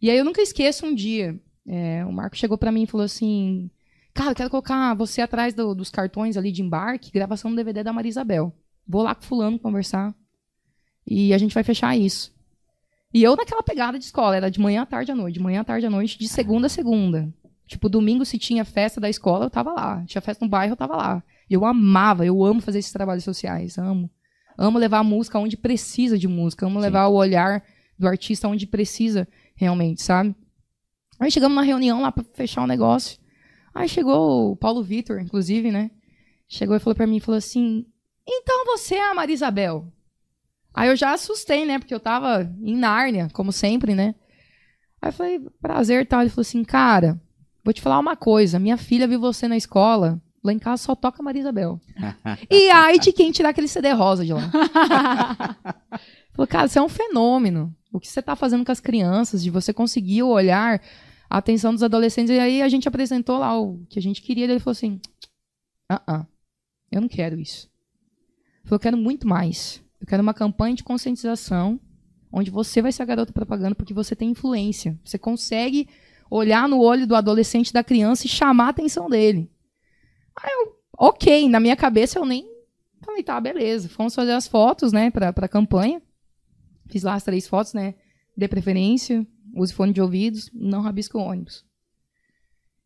E aí eu nunca esqueço um dia. é, o Marco chegou pra mim e falou assim: Cara, eu quero colocar você atrás do- dos cartões ali de embarque, gravação do DVD da Maria Isabel. Vou lá com fulano conversar. E a gente vai fechar isso. E eu naquela pegada de escola, era de manhã à tarde à noite, de manhã à tarde à noite, de segunda a segunda. Tipo, domingo se tinha festa da escola, eu tava lá. Tinha festa no bairro, eu tava lá. Eu amava, eu amo fazer esses trabalhos sociais, amo. Amo levar a música onde precisa de música, amo Sim. levar o olhar do artista onde precisa realmente, sabe? Aí chegamos na reunião lá pra fechar o negócio. Aí chegou o Paulo Vitor, inclusive, né? Chegou e falou pra mim, falou assim: "Então você é a Maria Isabel?" Aí eu já assustei, né? Porque eu tava em Nárnia, como sempre, né? Aí eu falei: "Prazer", tal. Ele falou assim: "Cara, vou te falar uma coisa, minha filha viu você na escola, lá em casa só toca Maria Isabel. e aí de quem tirar aquele CD rosa de lá?" Falou, cara, você é um fenômeno. O que você tá fazendo com as crianças, de você conseguir olhar a atenção dos adolescentes. E aí a gente apresentou lá o que a gente queria, e ele falou assim: ah, ah, eu não quero isso. Ele falou, eu quero muito mais. Eu quero uma campanha de conscientização onde você vai ser a garota propaganda porque você tem influência. Você consegue olhar no olho do adolescente, da criança e chamar a atenção dele. Aí eu, ok, na minha cabeça eu nem falei, tá, beleza. Fomos fazer as fotos, né, pra, pra campanha. Fiz lá as três fotos, né, dê preferência, use fone de ouvidos, não rabisco ônibus.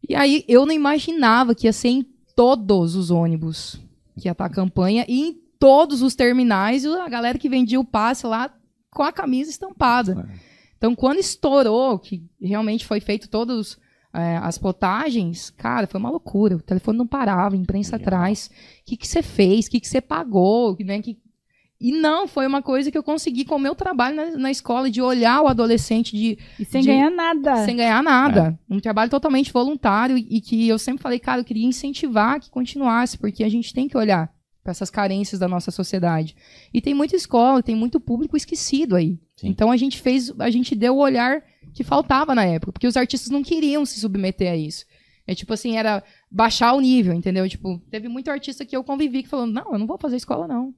E aí eu não imaginava que ia ser em todos os ônibus que ia estar a campanha e em todos os terminais a galera que vendia o passe lá com a camisa estampada. Então, quando estourou, que realmente foi feito todas é, as potagens, cara, foi uma loucura. O telefone não parava, a imprensa Legal. atrás. O que, você fez? O que, você pagou? Né? Que... E não, foi uma coisa que eu consegui com o meu trabalho na, na escola, de olhar o adolescente, de E sem De- ganhar nada. sem ganhar nada. Um trabalho totalmente voluntário e que eu sempre falei, cara, eu queria incentivar que continuasse, porque a gente tem que olhar para essas carências da nossa sociedade. E tem muita escola, tem muito público esquecido aí. Sim. Então a gente fez, a gente deu o olhar que faltava na época, porque os artistas não queriam se submeter a isso. É tipo assim, era baixar o nível, entendeu? Tipo, teve muito artista que eu convivi que falou: "Não, eu não vou fazer escola não.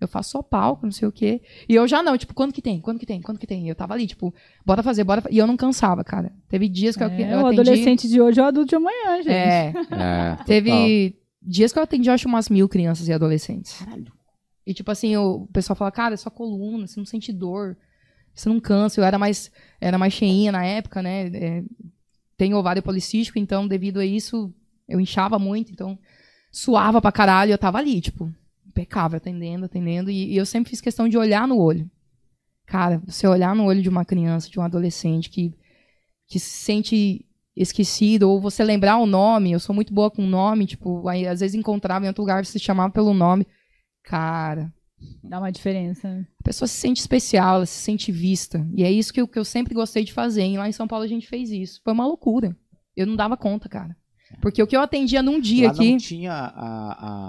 Eu faço só palco, não sei o quê". E eu já não, tipo, quando que tem? Quando que tem? Quando que tem? E eu tava ali, tipo, bora fazer, bora. fa-". E eu não cansava, cara. Teve dias que eu, É, eu o atendi. adolescente de hoje é o adulto de amanhã, gente. É, É, teve dias que eu atendi, eu acho, umas mil crianças e adolescentes. E, tipo assim, o pessoal fala, cara, é só coluna, você não sente dor, você não cansa. Eu era mais, era mais cheinha na época, né? É, tenho ovário policístico, então, devido a isso, eu inchava muito, então, suava pra caralho eu tava ali, tipo, impecável, atendendo, atendendo. E, e eu sempre fiz questão de olhar no olho. Cara, você olhar no olho de uma criança, de um adolescente que, que se sente esquecido, ou você lembrar o nome, eu sou muito boa com nome, tipo, aí às vezes encontrava em outro lugar, você chamava pelo nome. Cara, Dá uma diferença. né? a pessoa se sente especial, ela se sente vista. E é isso que eu, que eu sempre gostei de fazer. E lá em São Paulo a gente fez isso. Foi uma loucura. Eu não dava conta, cara. Porque o que eu atendia num dia lá aqui. não tinha a-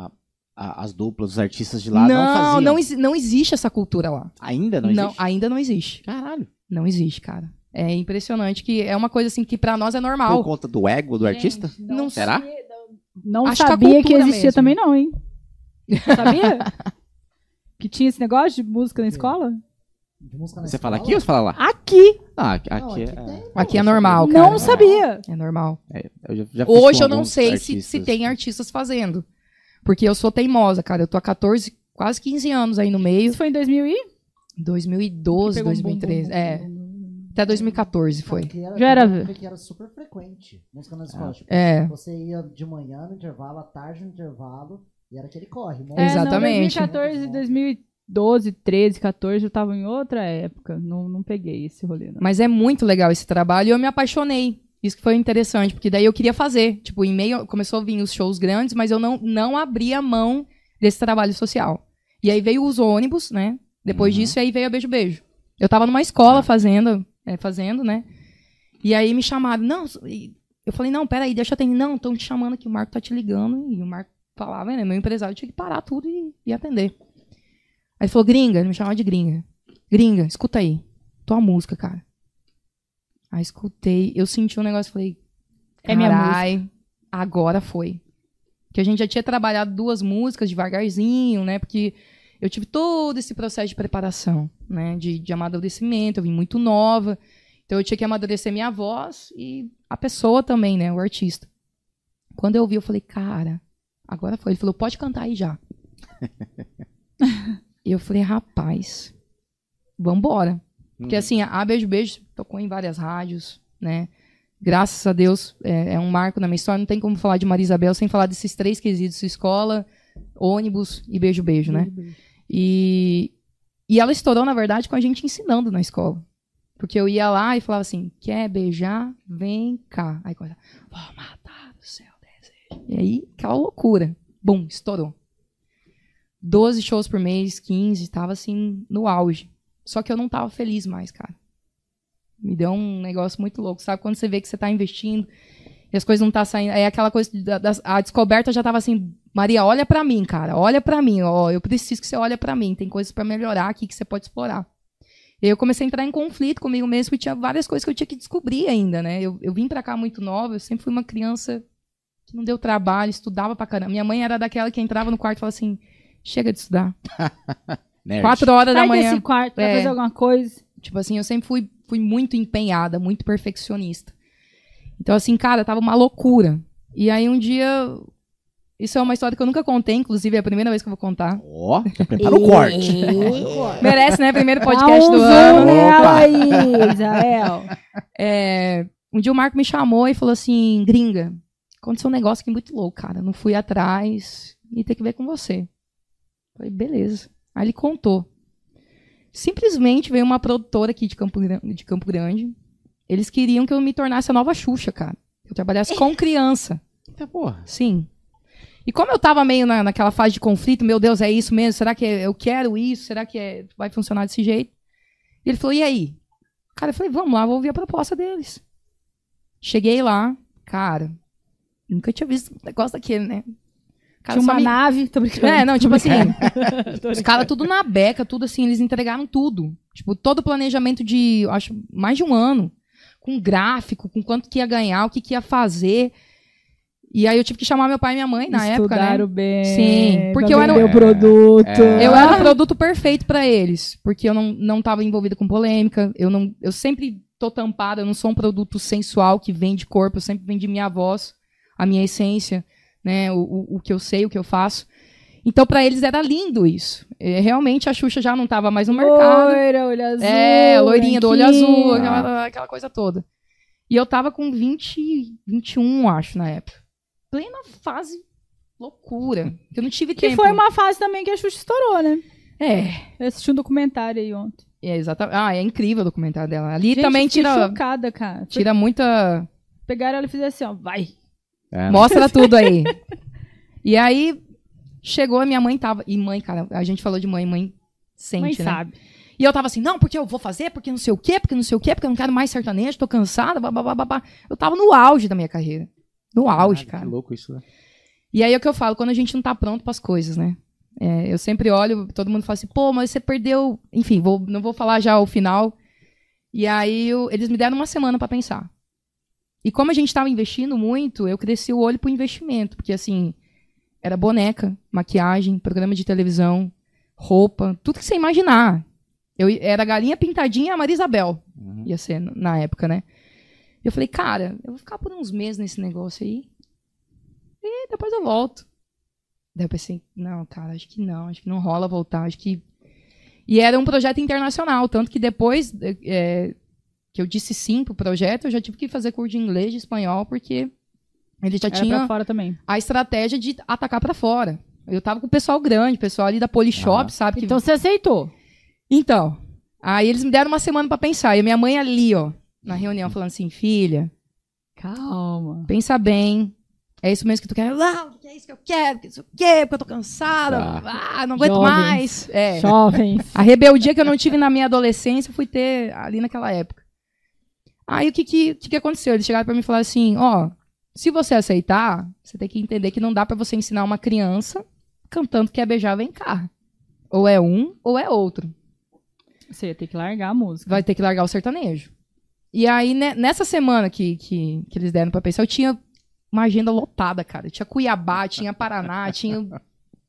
a- a- as duplas, os artistas de lá não, não, faziam. não, exi- não existe essa cultura lá. Ainda não existe? ainda não existe. Caralho. Não existe, cara. É impressionante que é uma coisa assim que pra nós é Por normal. conta do ego do artista? Gente, Não Será? Não Acho que a sabia que, cultura existia mesmo. também, não, hein? Sabia? que tinha esse negócio de música na escola? De música na Você fala escola? aqui ou você fala lá? Aqui! Ah, aqui, Não, aqui aqui é... tem. Aqui é normal, cara. não sabia! É normal. Eu já, já Hoje eu não sei se, se tem artistas fazendo. Porque eu sou teimosa, cara. Eu tô há 14, quase 15 anos aí no meio. Isso foi em 2000 e? 2012, Pegou um bum, bum, 2013. bum, É, até 2014 Não, foi. era, Já era- eu vi que era super frequente. Música na escola. Tipo, É. Você ia de manhã no intervalo, à tarde no intervalo, e era aquele corre. um É, Exatamente. Não, 2014, 2012, 13, 14, eu tava em outra época. Não, não peguei esse rolê, não. Mas é muito legal esse trabalho e eu me apaixonei. Isso que foi interessante, porque daí eu queria fazer. Tipo, em meio. Começou a vir os shows grandes, mas eu não, não abri a mão desse trabalho social. E aí veio os ônibus, né? Depois Uhum. disso, aí veio a Beijo Beijo. Eu tava numa escola fazendo, é, fazendo, né? E aí me chamaram. Não, e eu falei, não, peraí, deixa eu atender. Não, estão te chamando aqui, o Marco tá te ligando. E o Marco falava, né? Meu empresário tinha que parar tudo e, e atender. Aí ele falou, gringa, ele me chamava de gringa. Gringa, escuta aí. Tua música, cara. Aí escutei, eu senti um negócio, falei, É minha carai, agora foi. Que a gente já tinha trabalhado duas músicas devagarzinho, né? Porque eu tive todo esse processo de preparação, né? De, de amadurecimento, eu vim muito nova. Então eu tinha que amadurecer minha voz e a pessoa também, né? O artista. Quando eu vi, eu falei, cara, agora foi. Ele falou, pode cantar aí já. e eu falei, rapaz, vambora. Porque assim, a Beijo Beijo tocou em várias rádios, né? Graças a Deus, é, é um marco na minha história. Não tem como falar de Maria Isabel sem falar desses três quesitos: escola, ônibus e beijo, beijo, né? E, e ela estourou, na verdade, com a gente ensinando na escola. Porque eu ia lá e falava assim: quer beijar? Vem cá. Aí coisa, E aí, aquela loucura. Bum, estourou. 12 shows por mês, 15, tava assim, no auge. Só que eu não tava feliz mais, cara. Me deu um negócio muito louco, sabe? Quando você vê que você tá investindo e as coisas não tá saindo. É aquela coisa. Da, das- a descoberta já tava assim, Maria, olha pra mim, cara. Olha pra mim, ó. Eu preciso que você olhe pra mim. Tem coisas pra melhorar aqui que você pode explorar. E eu comecei a entrar em conflito comigo mesmo e tinha várias coisas que eu tinha que descobrir ainda, né? Eu, eu vim pra cá muito nova, eu sempre fui uma criança não deu trabalho, estudava pra caramba. Minha mãe era daquela que entrava no quarto e falava assim: chega de estudar. Quatro horas da Sai manhã. desse quarto, vai É. fazer alguma coisa. Tipo assim, eu sempre fui, fui muito empenhada, muito perfeccionista. Então, assim, cara, tava uma loucura. E aí um dia. Isso é uma história que eu nunca contei, inclusive é a primeira vez que eu vou contar. Ó, já prepara o corte. Merece, né? Primeiro podcast do ano. Opa. aí, Israel. É, um dia o Marco me chamou e falou assim: gringa, aconteceu um negócio aqui muito louco, cara. Não fui atrás e tem que ver com você. Falei, beleza. Aí ele contou. Simplesmente veio uma produtora aqui de Campo, de Campo Grande. Eles queriam que eu me tornasse a nova Xuxa, cara. Que eu trabalhasse com criança. Eita porra. Sim. E como eu tava meio na, naquela fase de conflito, meu Deus, é isso mesmo? Será que eu quero isso? Será que é- vai funcionar desse jeito? E ele falou, e aí? Cara, eu falei, vamos lá, vou ouvir a proposta deles. Cheguei lá, cara, nunca tinha visto um negócio daquele, né? Cara, Tinha uma me- nave, tô brincando. É, não, tipo assim, os caras tudo na beca, tudo assim, eles entregaram tudo. Tipo, todo o planejamento de, acho, mais de um ano. Com gráfico, com quanto que ia ganhar, o que, que ia fazer. E aí eu tive que chamar meu pai e minha mãe na época, né? Estudaram bem. Sim, porque eu era o produto. É. Eu era o produto perfeito pra eles, porque eu não, não tava envolvida com polêmica, eu não eu sempre tô tampada, eu não sou um produto sensual que vende corpo, eu sempre vendi minha voz, a minha essência, né, o, o, o que eu sei, o que eu faço. Então pra eles era lindo isso. É, realmente a Xuxa já não tava mais no mercado. Loira, olho azul. É, loirinha do olho azul, aquela, aquela coisa toda. E eu tava com 20, 21, acho, na época. Plena fase loucura. que Eu não tive Que tempo. foi uma fase também que a Xuxa estourou, né? É, Eu assisti um documentário aí ontem. É, exatamente. Ah, é incrível o documentário dela. Ali Gente, também tira, chocada, cara. tira muita. Pegaram ela e fizeram assim, ó, vai. É, Mostra tudo aí. E aí, chegou a minha mãe tava. E mãe, cara, a gente falou de mãe, mãe sente, Mãe né? sabe. E eu tava assim, não, porque eu vou fazer, porque não sei o quê, porque não sei o quê, porque eu não quero mais sertanejo, tô cansada, babá, babá. Eu tava no auge da minha carreira. No auge, cara. Que louco isso, né? E aí é o que eu falo, quando a gente não tá pronto pras coisas, né? É, eu sempre olho, todo mundo fala assim, pô, mas você perdeu. Enfim, vou, não vou falar já o final. E aí eu- eles me deram uma semana pra pensar. E como a gente tava investindo muito, eu cresci o olho pro investimento. Porque assim, era boneca, maquiagem, programa de televisão, roupa, tudo que você imaginar. Eu era a galinha pintadinha e a Maria Isabel. Uhum. Ia ser na época, né? E eu falei, cara, eu vou ficar por uns meses nesse negócio aí. E depois eu volto. Daí eu pensei, não, cara, acho que não, acho que não rola voltar, acho que. E era um projeto internacional, tanto que depois é, que eu disse sim pro projeto, eu já tive que fazer curso de inglês e espanhol, porque ele já Era tinha pra fora também. a estratégia de atacar pra fora. Eu tava com o pessoal grande, pessoal ali da Polishop, Aham. sabe? que- Então você aceitou. então, aí eles me deram uma semana pra pensar. E a minha mãe ali, ó, na reunião, falando assim, filha, Calma. pensa bem. É isso mesmo que tu quer? Não, que é isso que eu quero, que isso o quê? Porque eu tô cansada. Tá. Ah, não aguento Jovens. mais. É. Jovens. A rebeldia que eu não tive na minha adolescência, eu fui ter ali naquela época. Aí o que que, que, que aconteceu? Eles chegaram pra mim e falaram assim, ó, se você aceitar, você tem que entender que não dá pra você ensinar uma criança cantando quer beijar, vem cá. Ou é um, ou é outro. Você ia ter que largar a música. vai ter que largar o sertanejo. E aí, né, nessa semana que, que, que eles deram pra pensar, eu tinha uma agenda lotada, cara. Tinha Cuiabá, tinha Paraná, tinha.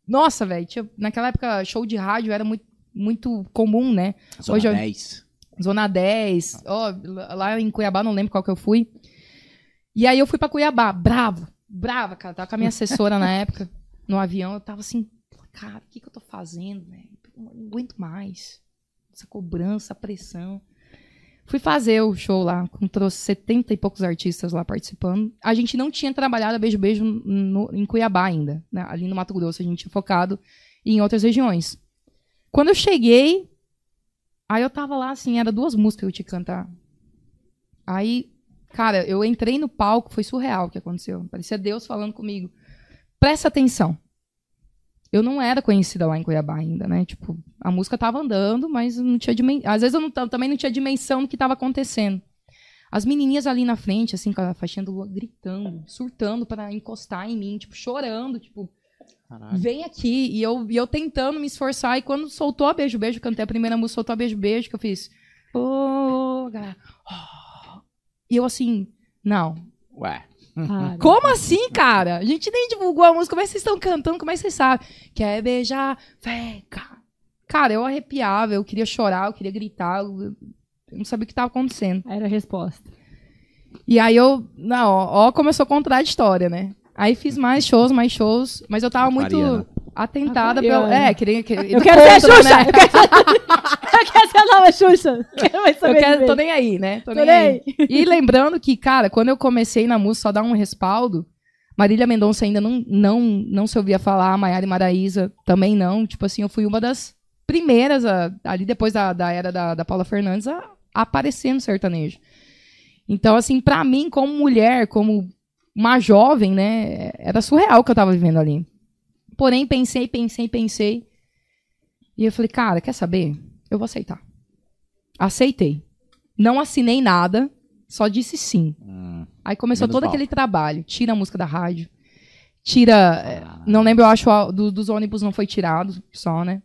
Nossa, velho. tinha- Naquela época, show de rádio era muito, muito comum, né? Zona Hoje eu- 10. Zona 10. Ó, lá em Cuiabá, não lembro qual que eu fui. E aí eu fui pra Cuiabá, bravo, brava, cara. Tava com a minha assessora na época, no avião. Eu tava assim, cara, o que, que eu tô fazendo, velho? Eu Não aguento mais. Essa cobrança, pressão. Fui fazer o show lá, com trouxe 70 e poucos artistas lá participando. A gente não tinha trabalhado a Beijo Beijo no- em Cuiabá ainda. né? Ali no Mato Grosso, a gente tinha focado em outras regiões. Quando eu cheguei, Aí eu tava lá, assim, era duas músicas que eu tinha que cantar. Aí, cara, eu entrei no palco, foi surreal o que aconteceu. Parecia Deus falando comigo. Presta atenção. Eu não era conhecida lá em Cuiabá ainda, né? Tipo, a música tava andando, mas não tinha dimensão. Às vezes eu não, ta- também não tinha dimensão do que tava acontecendo. As menininhas ali na frente, assim, com a faixinha do Lua, gritando, surtando para encostar em mim, tipo, chorando, tipo, Caralho. vem aqui. E eu, e eu tentando me esforçar. E quando soltou a Beijo Beijo, cantei a primeira música, soltou a Beijo Beijo, que eu fiz. Ô, galera. ó. E eu assim, não. Ué. Para. Como assim, cara? A gente nem divulgou a música. Como é que vocês estão cantando? Como é que vocês sabem? Quer beijar? Vem, cara. Cara, eu arrepiava, eu queria chorar, eu queria gritar. Eu, não sabia o que estava acontecendo. Era a resposta. E aí eu, não, ó, ó começou contraditória, né? Aí fiz mais shows, mais shows, mas eu tava muito Aquariana. atentada Aquariana. pelo. É, queria. queria Eu do quero ser a Xuxa! né? Eu quero ser, eu quero ser a nova Xuxa! Eu quero, tô nem aí, né? Tô, Tô nem nem aí. E lembrando que, cara, quando eu comecei na música, só dar um respaldo, Marília Mendonça ainda não, não, não se ouvia falar, Maiara e Maraísa também não. Tipo assim, eu fui uma das primeiras, a- ali depois da, da era da, da Paula Fernandes, a, a aparecer no sertanejo. Então, assim, pra mim, como mulher, como uma jovem, né, era surreal o que eu tava vivendo ali. Porém, pensei, pensei, pensei. E eu falei, cara, quer saber? Eu vou aceitar. Aceitei. Não assinei nada, só disse sim. Hum. Aí começou todo mal. aquele trabalho. Tira a música da rádio. Tira. é, Não lembro, eu acho, do- dos ônibus não foi tirado, só, né?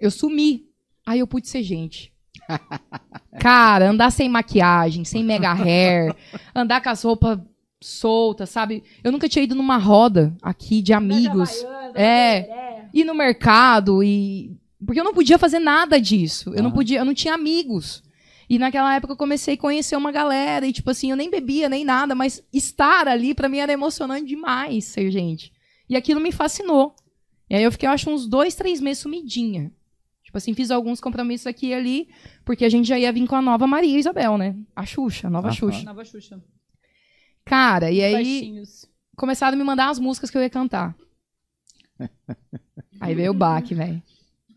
Eu sumi. Aí eu pude ser gente. Cara, andar sem maquiagem, sem mega hair, andar com as roupas soltas, sabe? Eu nunca tinha ido numa roda aqui de amigos. É. Ir no mercado e. Porque eu não podia fazer nada disso. Eu não Aham. podia, eu não tinha amigos. E naquela época eu comecei a conhecer uma galera e, tipo assim, eu nem bebia nem nada, mas estar ali pra mim era emocionante demais ser gente. E aquilo me fascinou. E aí eu fiquei, eu acho, uns dois, três meses sumidinha. Tipo assim, fiz alguns compromissos aqui e ali, porque a gente já ia vir com a nova Maria Isabel, né? A Xuxa, a nova Aham. Xuxa. Nova Xuxa. Cara, e aí Baixinhos. começaram a me mandar as músicas que eu ia cantar. Aí veio o baque, velho.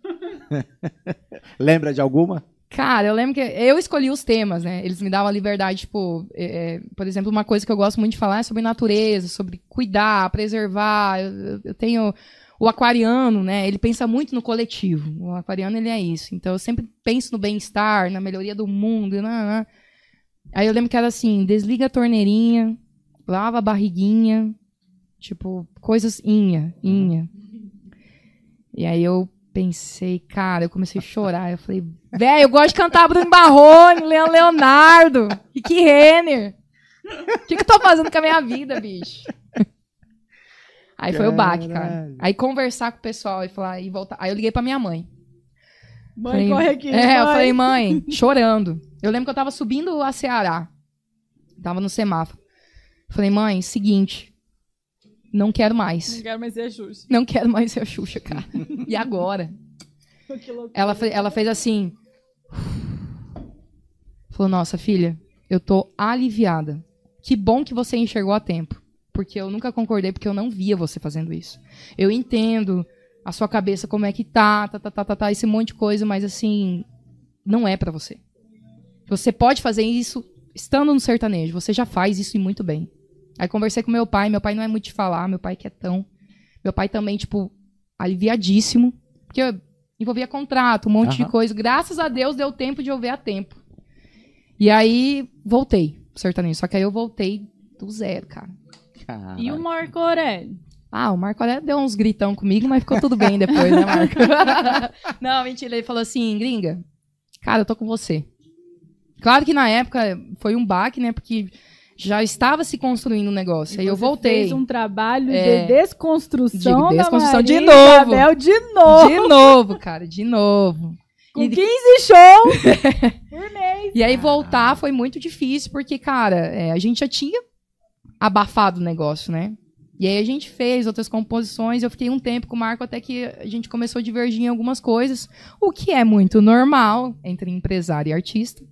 Lembra de alguma? Cara, eu lembro que eu escolhi os temas, né? Eles me davam a liberdade, tipo, é, é, por exemplo, uma coisa que eu gosto muito de falar é sobre natureza, sobre cuidar, preservar. Eu, eu- tenho o aquariano, né? Ele pensa muito no coletivo. O aquariano ele é isso. Então eu sempre penso no bem-estar, na melhoria do mundo. e nã, nã. Aí eu lembro que era assim: desliga a torneirinha, lava a barriguinha, tipo coisas inha, inha. E aí eu pensei, cara, eu comecei a chorar. Eu falei, velho, eu gosto de cantar Bruno Barrone, Leon Leonardo, Rick Renner. O que, que eu tô fazendo com a minha vida, bicho? Aí foi o baque, cara. Caralho. Aí conversar com o pessoal e falar e voltar. Aí eu liguei pra minha mãe. Mãe, Falei- corre aqui. É, eu mãe. falei, mãe, chorando. Eu lembro que eu tava subindo a Ceará. Tava no semáforo. Falei, mãe, seguinte. Não quero mais. Não quero mais ser a Xuxa. Não quero mais ser a Xuxa, cara. E agora? Ela, ela fez assim. Falou, nossa, filha, eu tô aliviada. Que bom que você enxergou a tempo. Porque eu nunca concordei, porque eu não via você fazendo isso. Eu entendo a sua cabeça como é que tá, tá, tá, tá, tá, tá esse monte de coisa, mas assim, não é pra você. Você pode fazer isso estando no sertanejo, você já faz isso e muito bem. Aí conversei com meu pai, meu pai não é muito de falar, meu pai é quietão. Meu pai também, tipo, aliviadíssimo. Porque envolvia contrato, um monte de Aham. coisa. Graças a Deus deu tempo de eu ver a tempo. E aí voltei pro sertanejo. Só que aí eu voltei do zero, cara. E o Marco Aurélio? Ah, o Marco Aurélio deu uns gritão comigo, mas ficou tudo bem depois, né, Marco? não, mentira. Ele falou assim, gringa, cara, eu tô com você. Claro que na época foi um baque, né? Porque já estava se construindo um negócio. Aí eu voltei. fez um trabalho É. de desconstrução, De desconstrução de novo. Isabel de novo. De novo, cara, de novo. Com E- 15 shows por mês. E aí voltar foi muito difícil, porque, cara, é, a gente já tinha abafado o negócio, né? E aí a gente fez outras composições, eu fiquei um tempo com o Marco até que a gente começou a divergir em algumas coisas, o que é muito normal entre empresário e artista.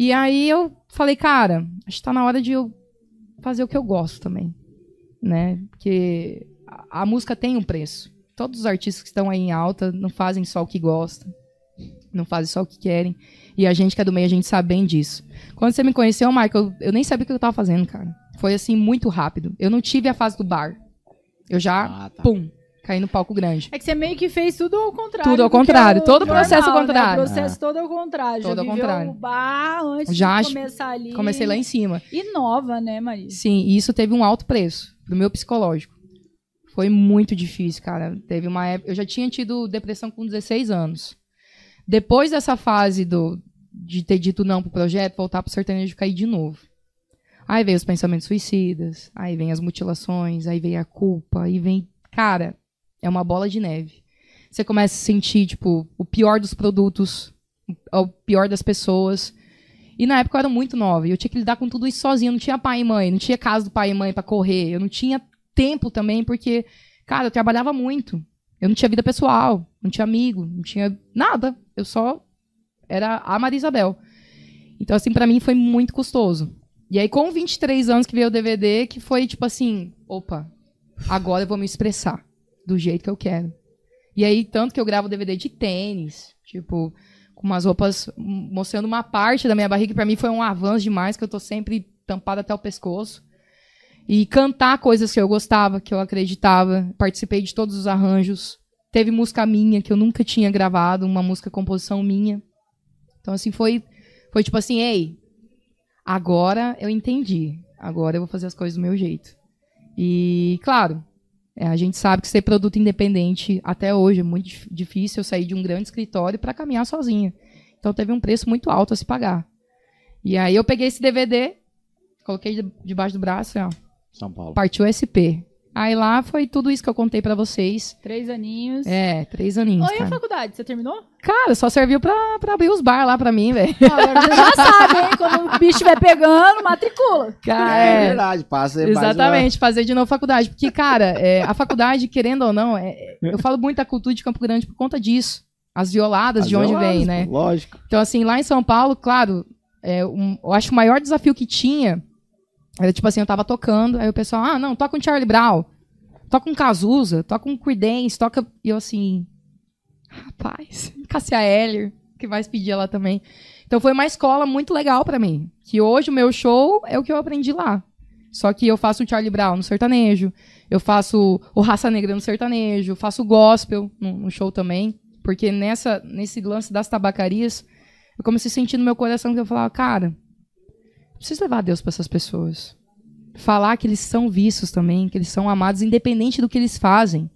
E aí eu falei, cara, acho que tá na hora de eu fazer o que eu gosto também, né? Porque a, a música tem um preço. Todos os artistas que estão aí em alta não fazem só o que gostam, não fazem só o que querem. E a gente que é do meio, a gente sabe bem disso. Quando você me conheceu, Michael, eu, eu nem sabia o que eu tava fazendo, cara. Foi assim, muito rápido. Eu não tive a fase do bar. Eu já, Ah, tá. pum, caí no palco grande. É que você meio que fez tudo ao contrário. Tudo ao é contrário, o todo o processo ao contrário. Né? O processo todo ao contrário. Todo Já ao contrário. o bar antes Já de começar ali. Comecei lá em cima. E nova, né, Maria? Sim, e isso teve um alto preço pro meu psicológico. Foi muito difícil, cara. Teve uma época. Eu já tinha tido depressão com 16 anos. Depois dessa fase do, de ter dito não pro projeto, voltar pro sertanejo cair de novo. Aí vem os pensamentos suicidas, aí vem as mutilações, aí vem a culpa, aí vem. Cara, é uma bola de neve. Você começa a sentir, tipo, o pior dos produtos, o pior das pessoas. E na época eu era muito nova e eu tinha que lidar com tudo isso sozinha. Não tinha pai e mãe, não tinha casa do pai e mãe pra correr. Eu não tinha tempo também, porque, cara, eu trabalhava muito. Eu não tinha vida pessoal, não tinha amigo, não tinha nada. Eu só era a Maria Isabel. Então, assim, pra mim foi muito custoso. E aí, com 23 anos que veio o DVD, que foi tipo assim: opa, agora eu vou me expressar do jeito que eu quero. E aí, tanto que eu gravo DVD de tênis, tipo, com umas roupas mostrando uma parte da minha barriga, que pra mim foi um avanço demais, que eu tô sempre tampada até o pescoço. E cantar coisas que eu gostava, que eu acreditava. Participei de todos os arranjos. Teve música minha que eu nunca tinha gravado, uma música composição minha. Então, assim, foi, foi tipo assim, ei, agora eu entendi. Agora eu vou fazer as coisas do meu jeito. E, claro, é, a gente sabe que ser produto independente até hoje é muito dif- difícil eu sair de um grande escritório para caminhar sozinha. Então teve um preço muito alto a se pagar. E aí eu peguei esse DVD, coloquei de- debaixo do braço, e, ó, São Paulo. partiu SP. Aí lá foi tudo isso que eu contei pra vocês. Três aninhos. É, três aninhos. Oi, a cara. faculdade, você terminou? Cara, só serviu pra, pra abrir os bar lá pra mim, velho. Você já sabe, hein? Quando o bicho estiver pegando, matricula. Cara, É, é, verdade, passa Exatamente, fazer de novo faculdade. Porque, cara, é, a faculdade, querendo ou não, é- eu falo muito da cultura de Campo Grande por conta disso. As violadas As de onde violadas, vem, né? Lógico. Então, assim, lá em São Paulo, claro, é, um- eu acho que o maior desafio que tinha era, tipo assim, eu tava tocando, aí o pessoal, ah, não, toca um Charlie Brown, toca um Cazuza, toca um Creedence, toca... E eu, assim, rapaz, Cassia Eller, que vai pedir lá também. Então, foi uma escola muito legal pra mim, que hoje o meu show é o que eu aprendi lá. Só que eu faço o Charlie Brown no sertanejo, eu faço o Raça Negra no sertanejo, faço o gospel no, no show também, porque nessa, nesse lance das tabacarias, eu comecei a sentir no meu coração que eu falava, cara, preciso levar Deus para essas pessoas. Falar que eles são vistos também, que eles são amados, independente do que eles fazem.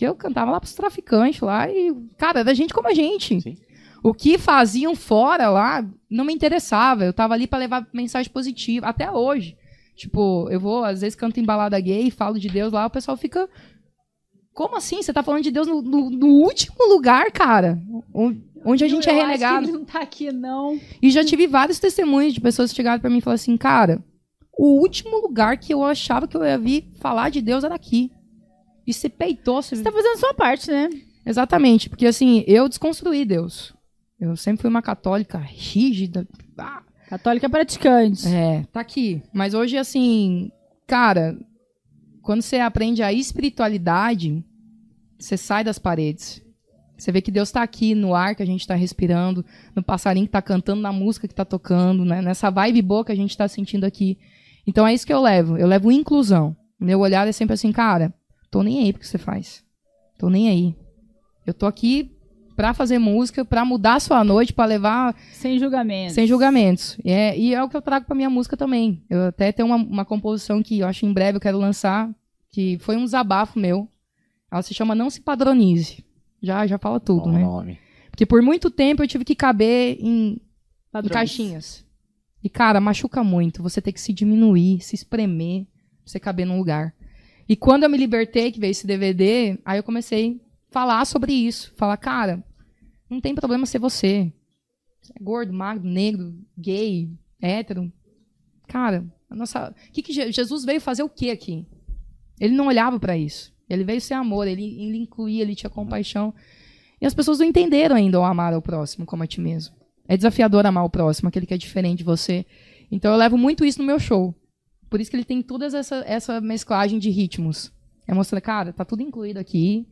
Que eu cantava lá pros traficantes lá e, cara, era gente como a gente. Sim. O que faziam fora lá não me interessava. Eu tava ali para levar mensagem positiva, até hoje. Tipo, eu vou, às vezes, canto em balada gay e falo de Deus lá, o pessoal fica. Como assim? Você tá falando de Deus no, no- no último lugar, cara? Onde a gente Eu é acho que renegado. ele não tá aqui, não. E já tive vários testemunhos de pessoas que chegaram pra mim e falaram assim, cara, o último lugar que eu achava que eu ia vir falar de Deus era aqui. E você peitou, você... Você tá fazendo a sua parte, né? Exatamente, porque assim, eu desconstruí Deus. Eu sempre fui uma católica rígida. Ah, Católica praticante. é, tá aqui. Mas hoje, assim, cara, quando você aprende a espiritualidade, você sai das paredes. Você vê que Deus tá aqui no ar que a gente tá respirando, no passarinho que tá cantando, na música que tá tocando, né? nessa vibe boa que a gente tá sentindo aqui. Então é isso que eu levo. Eu levo inclusão. Meu olhar é sempre assim, cara, tô nem aí pro que você faz. Tô nem aí. Eu tô aqui pra fazer música, pra mudar a sua noite, pra levar Sem julgamento. sem julgamentos. E é, e é o que eu trago pra minha música também. Eu até tenho uma, uma composição que eu acho em breve eu quero lançar, que foi um desabafo meu. Ela se chama Não Se Padronize. Já, já fala tudo, Bom né? nome. Porque por muito tempo eu tive que caber em, em caixinhas. E, cara, machuca muito. Você tem que se diminuir, se espremer, pra você caber num lugar. E quando eu me libertei, que veio esse DVD, aí eu comecei a falar sobre isso. Falar, cara, não tem problema ser você. Você é gordo, magro, negro, gay, hétero. Cara, a nossa. Que que Je- Jesus veio fazer o que aqui? Ele não olhava pra isso. Ele veio ser amor, ele, ele incluía, ele tinha compaixão. E as pessoas não entenderam ainda o amar ao próximo como a ti mesmo. É desafiador amar o próximo, aquele que é diferente de você. Então eu levo muito isso no meu show. Por isso que ele tem toda essa, essa mesclagem de ritmos. É mostrar, cara, tá tudo incluído aqui.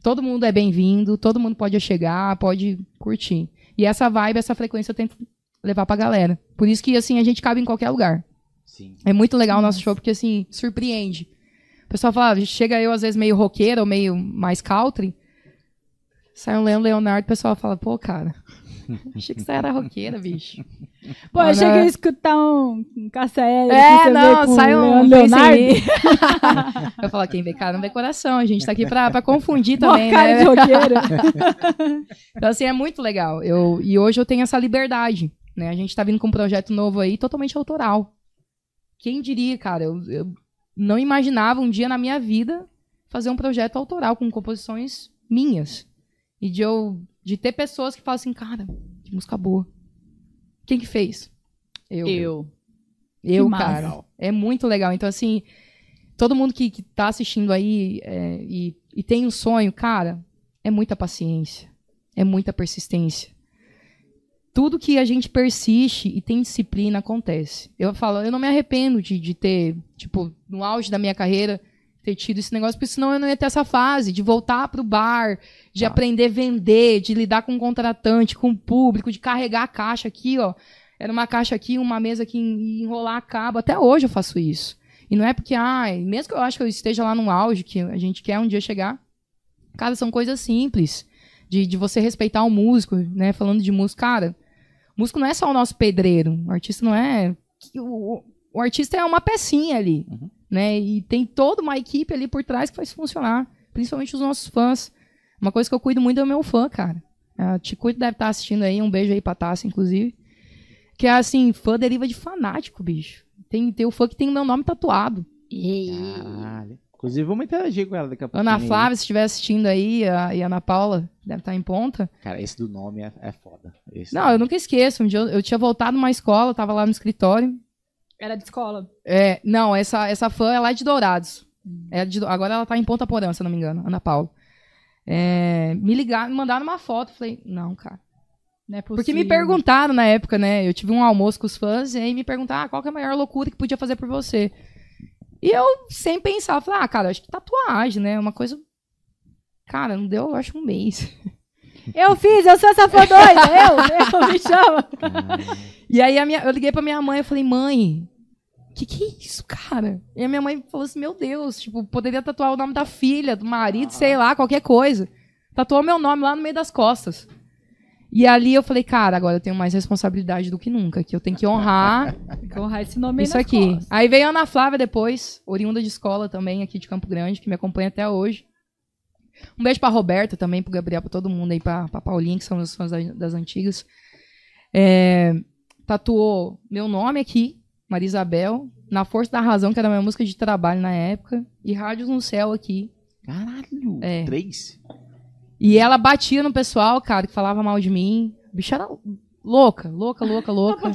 Todo mundo é bem-vindo, todo mundo pode chegar, pode curtir. E essa vibe, essa frequência eu tento levar pra galera. Por isso que, assim, a gente cabe em qualquer lugar. Sim. É muito legal o nosso show, porque, assim, surpreende. O pessoal fala, chega eu, às vezes, meio roqueiro ou meio mais country. Sai um Leandro Leonardo, o pessoal fala, pô, cara, achei que você era roqueira, bicho. Pô, eu Olha- cheguei a escutar um, um que É, não, sai um Leonardo. Eu falo, quem vê cara não vê coração. A gente tá aqui pra, pra confundir Mó também, cara né? de roqueiro. Então, assim, é muito legal. Eu, e hoje eu tenho essa liberdade, né? A gente tá vindo com um projeto novo aí, totalmente autoral. Quem diria, cara? Eu, eu não imaginava um dia na minha vida fazer um projeto autoral com composições minhas. E de eu de ter pessoas que falam assim, cara, que música boa. Quem que fez? Eu. Eu. Eu, massa. cara. É muito legal. Então, assim, todo mundo que, que tá assistindo aí é, e, e tem um sonho, cara, é muita paciência. É muita persistência. Tudo que a gente persiste e tem disciplina acontece. Eu falo, eu não me arrependo de, de ter, tipo, no auge da minha carreira, ter tido esse negócio, porque senão eu não ia ter essa fase de voltar pro bar, de aprender a vender, de lidar com o contratante, com o público, de carregar a caixa aqui, ó. Era uma caixa aqui, uma mesa aqui, e enrolar cabo. Até hoje eu faço isso. E não é porque, ai, mesmo que eu acho que eu esteja lá no auge, que a gente quer um dia chegar, cara, são coisas simples. De, de você respeitar o músico, né? Falando de músico, cara, músico não é só o nosso pedreiro. O artista não é. O, o artista é uma pecinha ali, né? E tem toda uma equipe ali por trás que faz funcionar. Principalmente os nossos fãs. Uma coisa que eu cuido muito é o meu fã, cara. A Ticuito deve estar assistindo aí, um beijo aí pra Tassi, inclusive. Que é assim, fã deriva de fanático, bicho. Tem, tem o fã que tem o meu nome tatuado. Caralho. Inclusive, vamos interagir com ela daqui a pouco. Ana Flávia, se estiver assistindo aí, a, e a Ana Paula, deve estar em ponta. Cara, esse do nome é, é foda. Esse Não, eu nunca esqueço. Um dia eu, eu tinha voltado numa escola, tava lá no escritório. Era de escola. É, não, essa, essa fã é lá de Dourados. É de, agora ela tá em Ponta Porã, se não me engano, Ana Paula. É, me ligaram, me mandaram uma foto. Falei, não, cara. Não é Porque me perguntaram na época, né? Eu tive um almoço com os fãs e aí me perguntaram ah, qual que é a maior loucura que podia fazer por você. E eu, sem pensar, falei, ah, cara, acho que tatuagem, né? Uma coisa. Cara, não deu, eu acho, um mês. Eu fiz, eu sou essa fã doida. Eu, eu, me chama. E aí a minha, eu liguei pra minha mãe e falei, mãe, que que é isso, cara? E a minha mãe falou assim, meu Deus, tipo, poderia tatuar o nome da filha, do marido, sei lá, qualquer coisa. Tatuou meu nome lá no meio das costas. E ali eu falei, cara, agora eu tenho mais responsabilidade do que nunca, que eu tenho que honrar Tem que honrar esse nome aí isso aqui. costas. Aí veio a Ana Flávia depois, oriunda de escola também, aqui de Campo Grande, que me acompanha até hoje. Um beijo pra Roberta também, pro Gabriel, pra todo mundo aí, pra, pra Paulinha, que são os fãs da- das antigas. É, tatuou meu nome aqui, Maria Isabel, Na Força da Razão, que era minha música de trabalho na época, e Rádios no Céu aqui. Caralho. É. Três? E ela batia no pessoal, cara, que falava mal de mim. Bicha era louca, louca, louca, louca.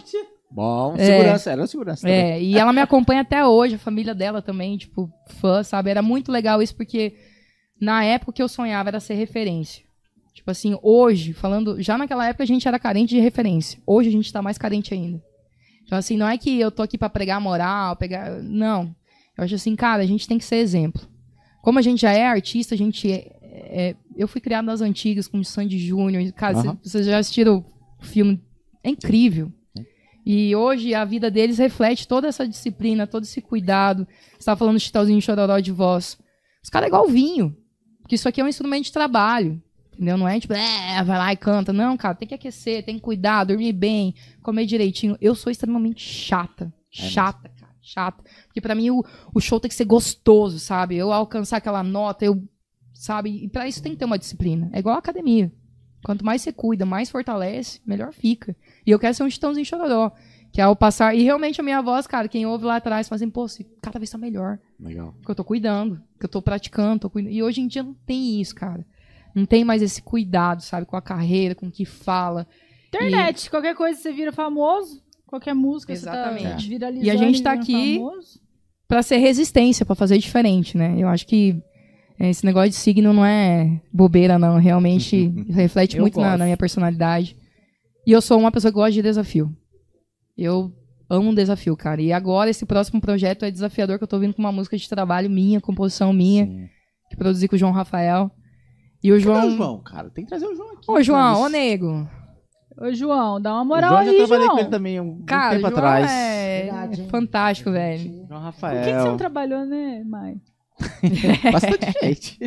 Bom, É. segurança, era segurança. também. É, e ela me acompanha até hoje, a família dela também, tipo, fã, sabe? Era muito legal isso, porque na época que eu sonhava era ser referência. Tipo assim, hoje, falando, já naquela época a gente era carente de referência. Hoje a gente tá mais carente ainda. Então, assim, não é que eu tô aqui pra pregar moral, pegar. Não. Eu acho assim, cara, a gente tem que ser exemplo. Como a gente já é artista, a gente é. é- eu fui criado nas antigas com o Sandy Júnior. Cara, cê- vocês já assistiram o filme? É incrível. E hoje a vida deles reflete toda essa disciplina, todo esse cuidado. Você tava falando de Chitãozinho Chororó de voz. Os caras é igual vinho. Porque isso aqui é um instrumento de trabalho. Entendeu? Não é tipo, é, vai lá e canta. Não, cara, tem que aquecer, tem que cuidar, dormir bem, comer direitinho. Eu sou extremamente chata. Chata, cara. Chata. Porque pra mim o, o show tem que ser gostoso, sabe? Eu alcançar aquela nota, eu. Sabe? E pra isso tem que ter uma disciplina. É igual a academia. Quanto mais você cuida, mais fortalece, melhor fica. E eu quero ser um Chitãozinho Chororó. Que ao passar. E realmente a minha voz, cara, quem ouve lá atrás, fala assim, pô, você cada vez tá melhor. Legal. Porque eu tô cuidando, que eu tô praticando, tô cuidando. E hoje em dia não tem isso, cara. Não tem mais esse cuidado, sabe, com a carreira, com o que fala. Internet, qualquer coisa você vira famoso. Qualquer música você tá Exatamente. viralizando. E a gente tá aqui-. Pra ser resistência, pra fazer diferente, né? Eu acho que é, esse negócio de signo não é bobeira, não. Realmente reflete Eu muito na, na minha personalidade. E eu sou uma pessoa que gosta de desafio. Eu amo um desafio, cara. E agora esse próximo projeto é desafiador, que eu tô vindo com uma música de trabalho minha, composição minha, Sim. que produzi com o João Rafael. E o Cadê João. o João, cara? Tem que trazer o João aqui. Ô, João, ô, João, nego. Ô, João, dá uma moral João aí, já trabalhei João. com ele também um Cara, tempo João atrás. é Verdade, fantástico, velho. João Por que, que Rafael. você não trabalhou, né, Mai? Bastante gente.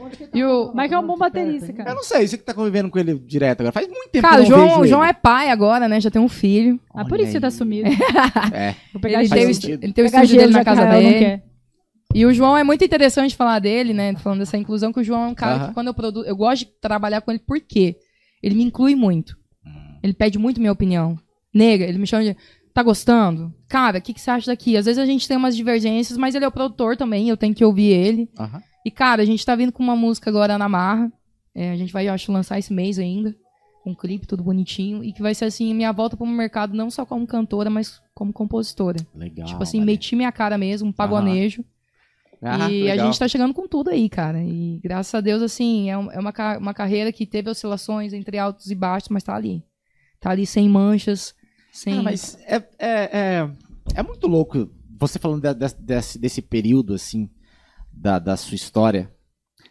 Onde, tá E o- que é um bom baterista, cara. Eu não sei, você que tá convivendo com ele direto agora. Faz muito tempo Cara, o que eu não João, vejo o João ele. é pai agora, né? Já tem um filho. Ah, por Olha isso você tá aí. sumido. É. Vou pegar Ele tem, o, ele tem o estúdio dele na casa dele. E o João é muito interessante falar dele, né? Falando dessa inclusão, que o João é um cara Aham. que quando eu produzo. Eu gosto de trabalhar com ele porque ele me inclui muito. Hum. Ele pede muito minha opinião. Nega, ele me chama de. Tá gostando? Cara, o que, que você acha daqui? Às vezes a gente tem umas divergências, mas ele é o produtor também, eu tenho que ouvir ele. Aham. E, cara, a gente tá vindo com uma música agora na Marra. É, a gente vai, eu acho, lançar esse mês ainda. Com um clipe, tudo bonitinho. E que vai ser, assim, minha volta pro mercado, não só como cantora, mas como compositora. Legal. tipo assim, meti minha cara mesmo, um pagonejo. Ah, e a legal. gente tá chegando com tudo aí, cara. E graças a Deus, assim, é, é uma, uma carreira que teve oscilações entre altos e baixos, mas tá ali. Tá ali sem manchas, sem. Cara, mas é, é, é, é muito louco você falando de- de- desse, desse período, assim, da, da sua história,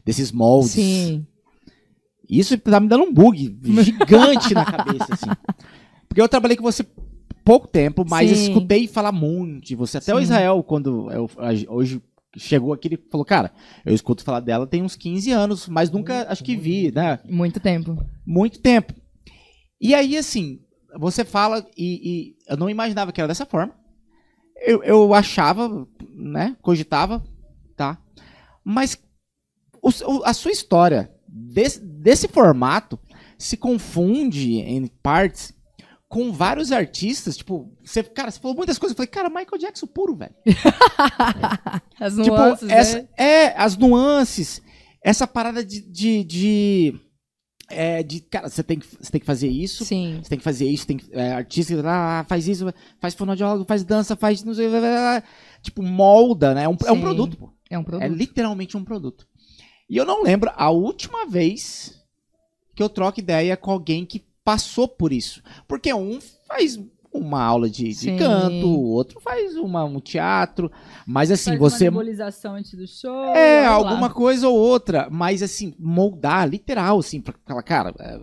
desses moldes. Sim. Isso tá me dando um bug gigante na cabeça, assim. Porque eu trabalhei com você pouco tempo, mas Sim. escutei falar muito de você. Até o Sim. Israel, quando eu- hoje chegou aqui, ele falou, cara, eu escuto falar dela tem uns 15 anos, mas nunca, acho que vi, né? Muito tempo. muito tempo. E aí, assim, você fala e, e eu não imaginava que era dessa forma. Eu, eu achava, né, cogitava, tá? Mas o a sua história desse, desse formato se confunde em partes com vários artistas, tipo, você, cara, você falou muitas coisas, eu falei, cara, Michael Jackson puro, velho. As Tipo, nuances, essa, né? é, as nuances, essa parada de. de, de, é, de, cara, você tem, que, você tem que fazer isso, Sim. você tem que fazer isso, tem que, é, artista ah, faz isso, faz fonoaudiólogo, faz dança, faz. Não sei, blá, blá, tipo, molda, né? É um, é um produto, pô. É um produto. É literalmente um produto. E eu não lembro a última vez que eu troco ideia com alguém que passou por isso. Porque um faz uma aula de, de canto, o outro faz uma, um teatro, mas assim, Faz você uma nebulização antes do show. é, olha lá. alguma coisa ou outra, mas assim, moldar, literal, assim, pra falar, cara, é,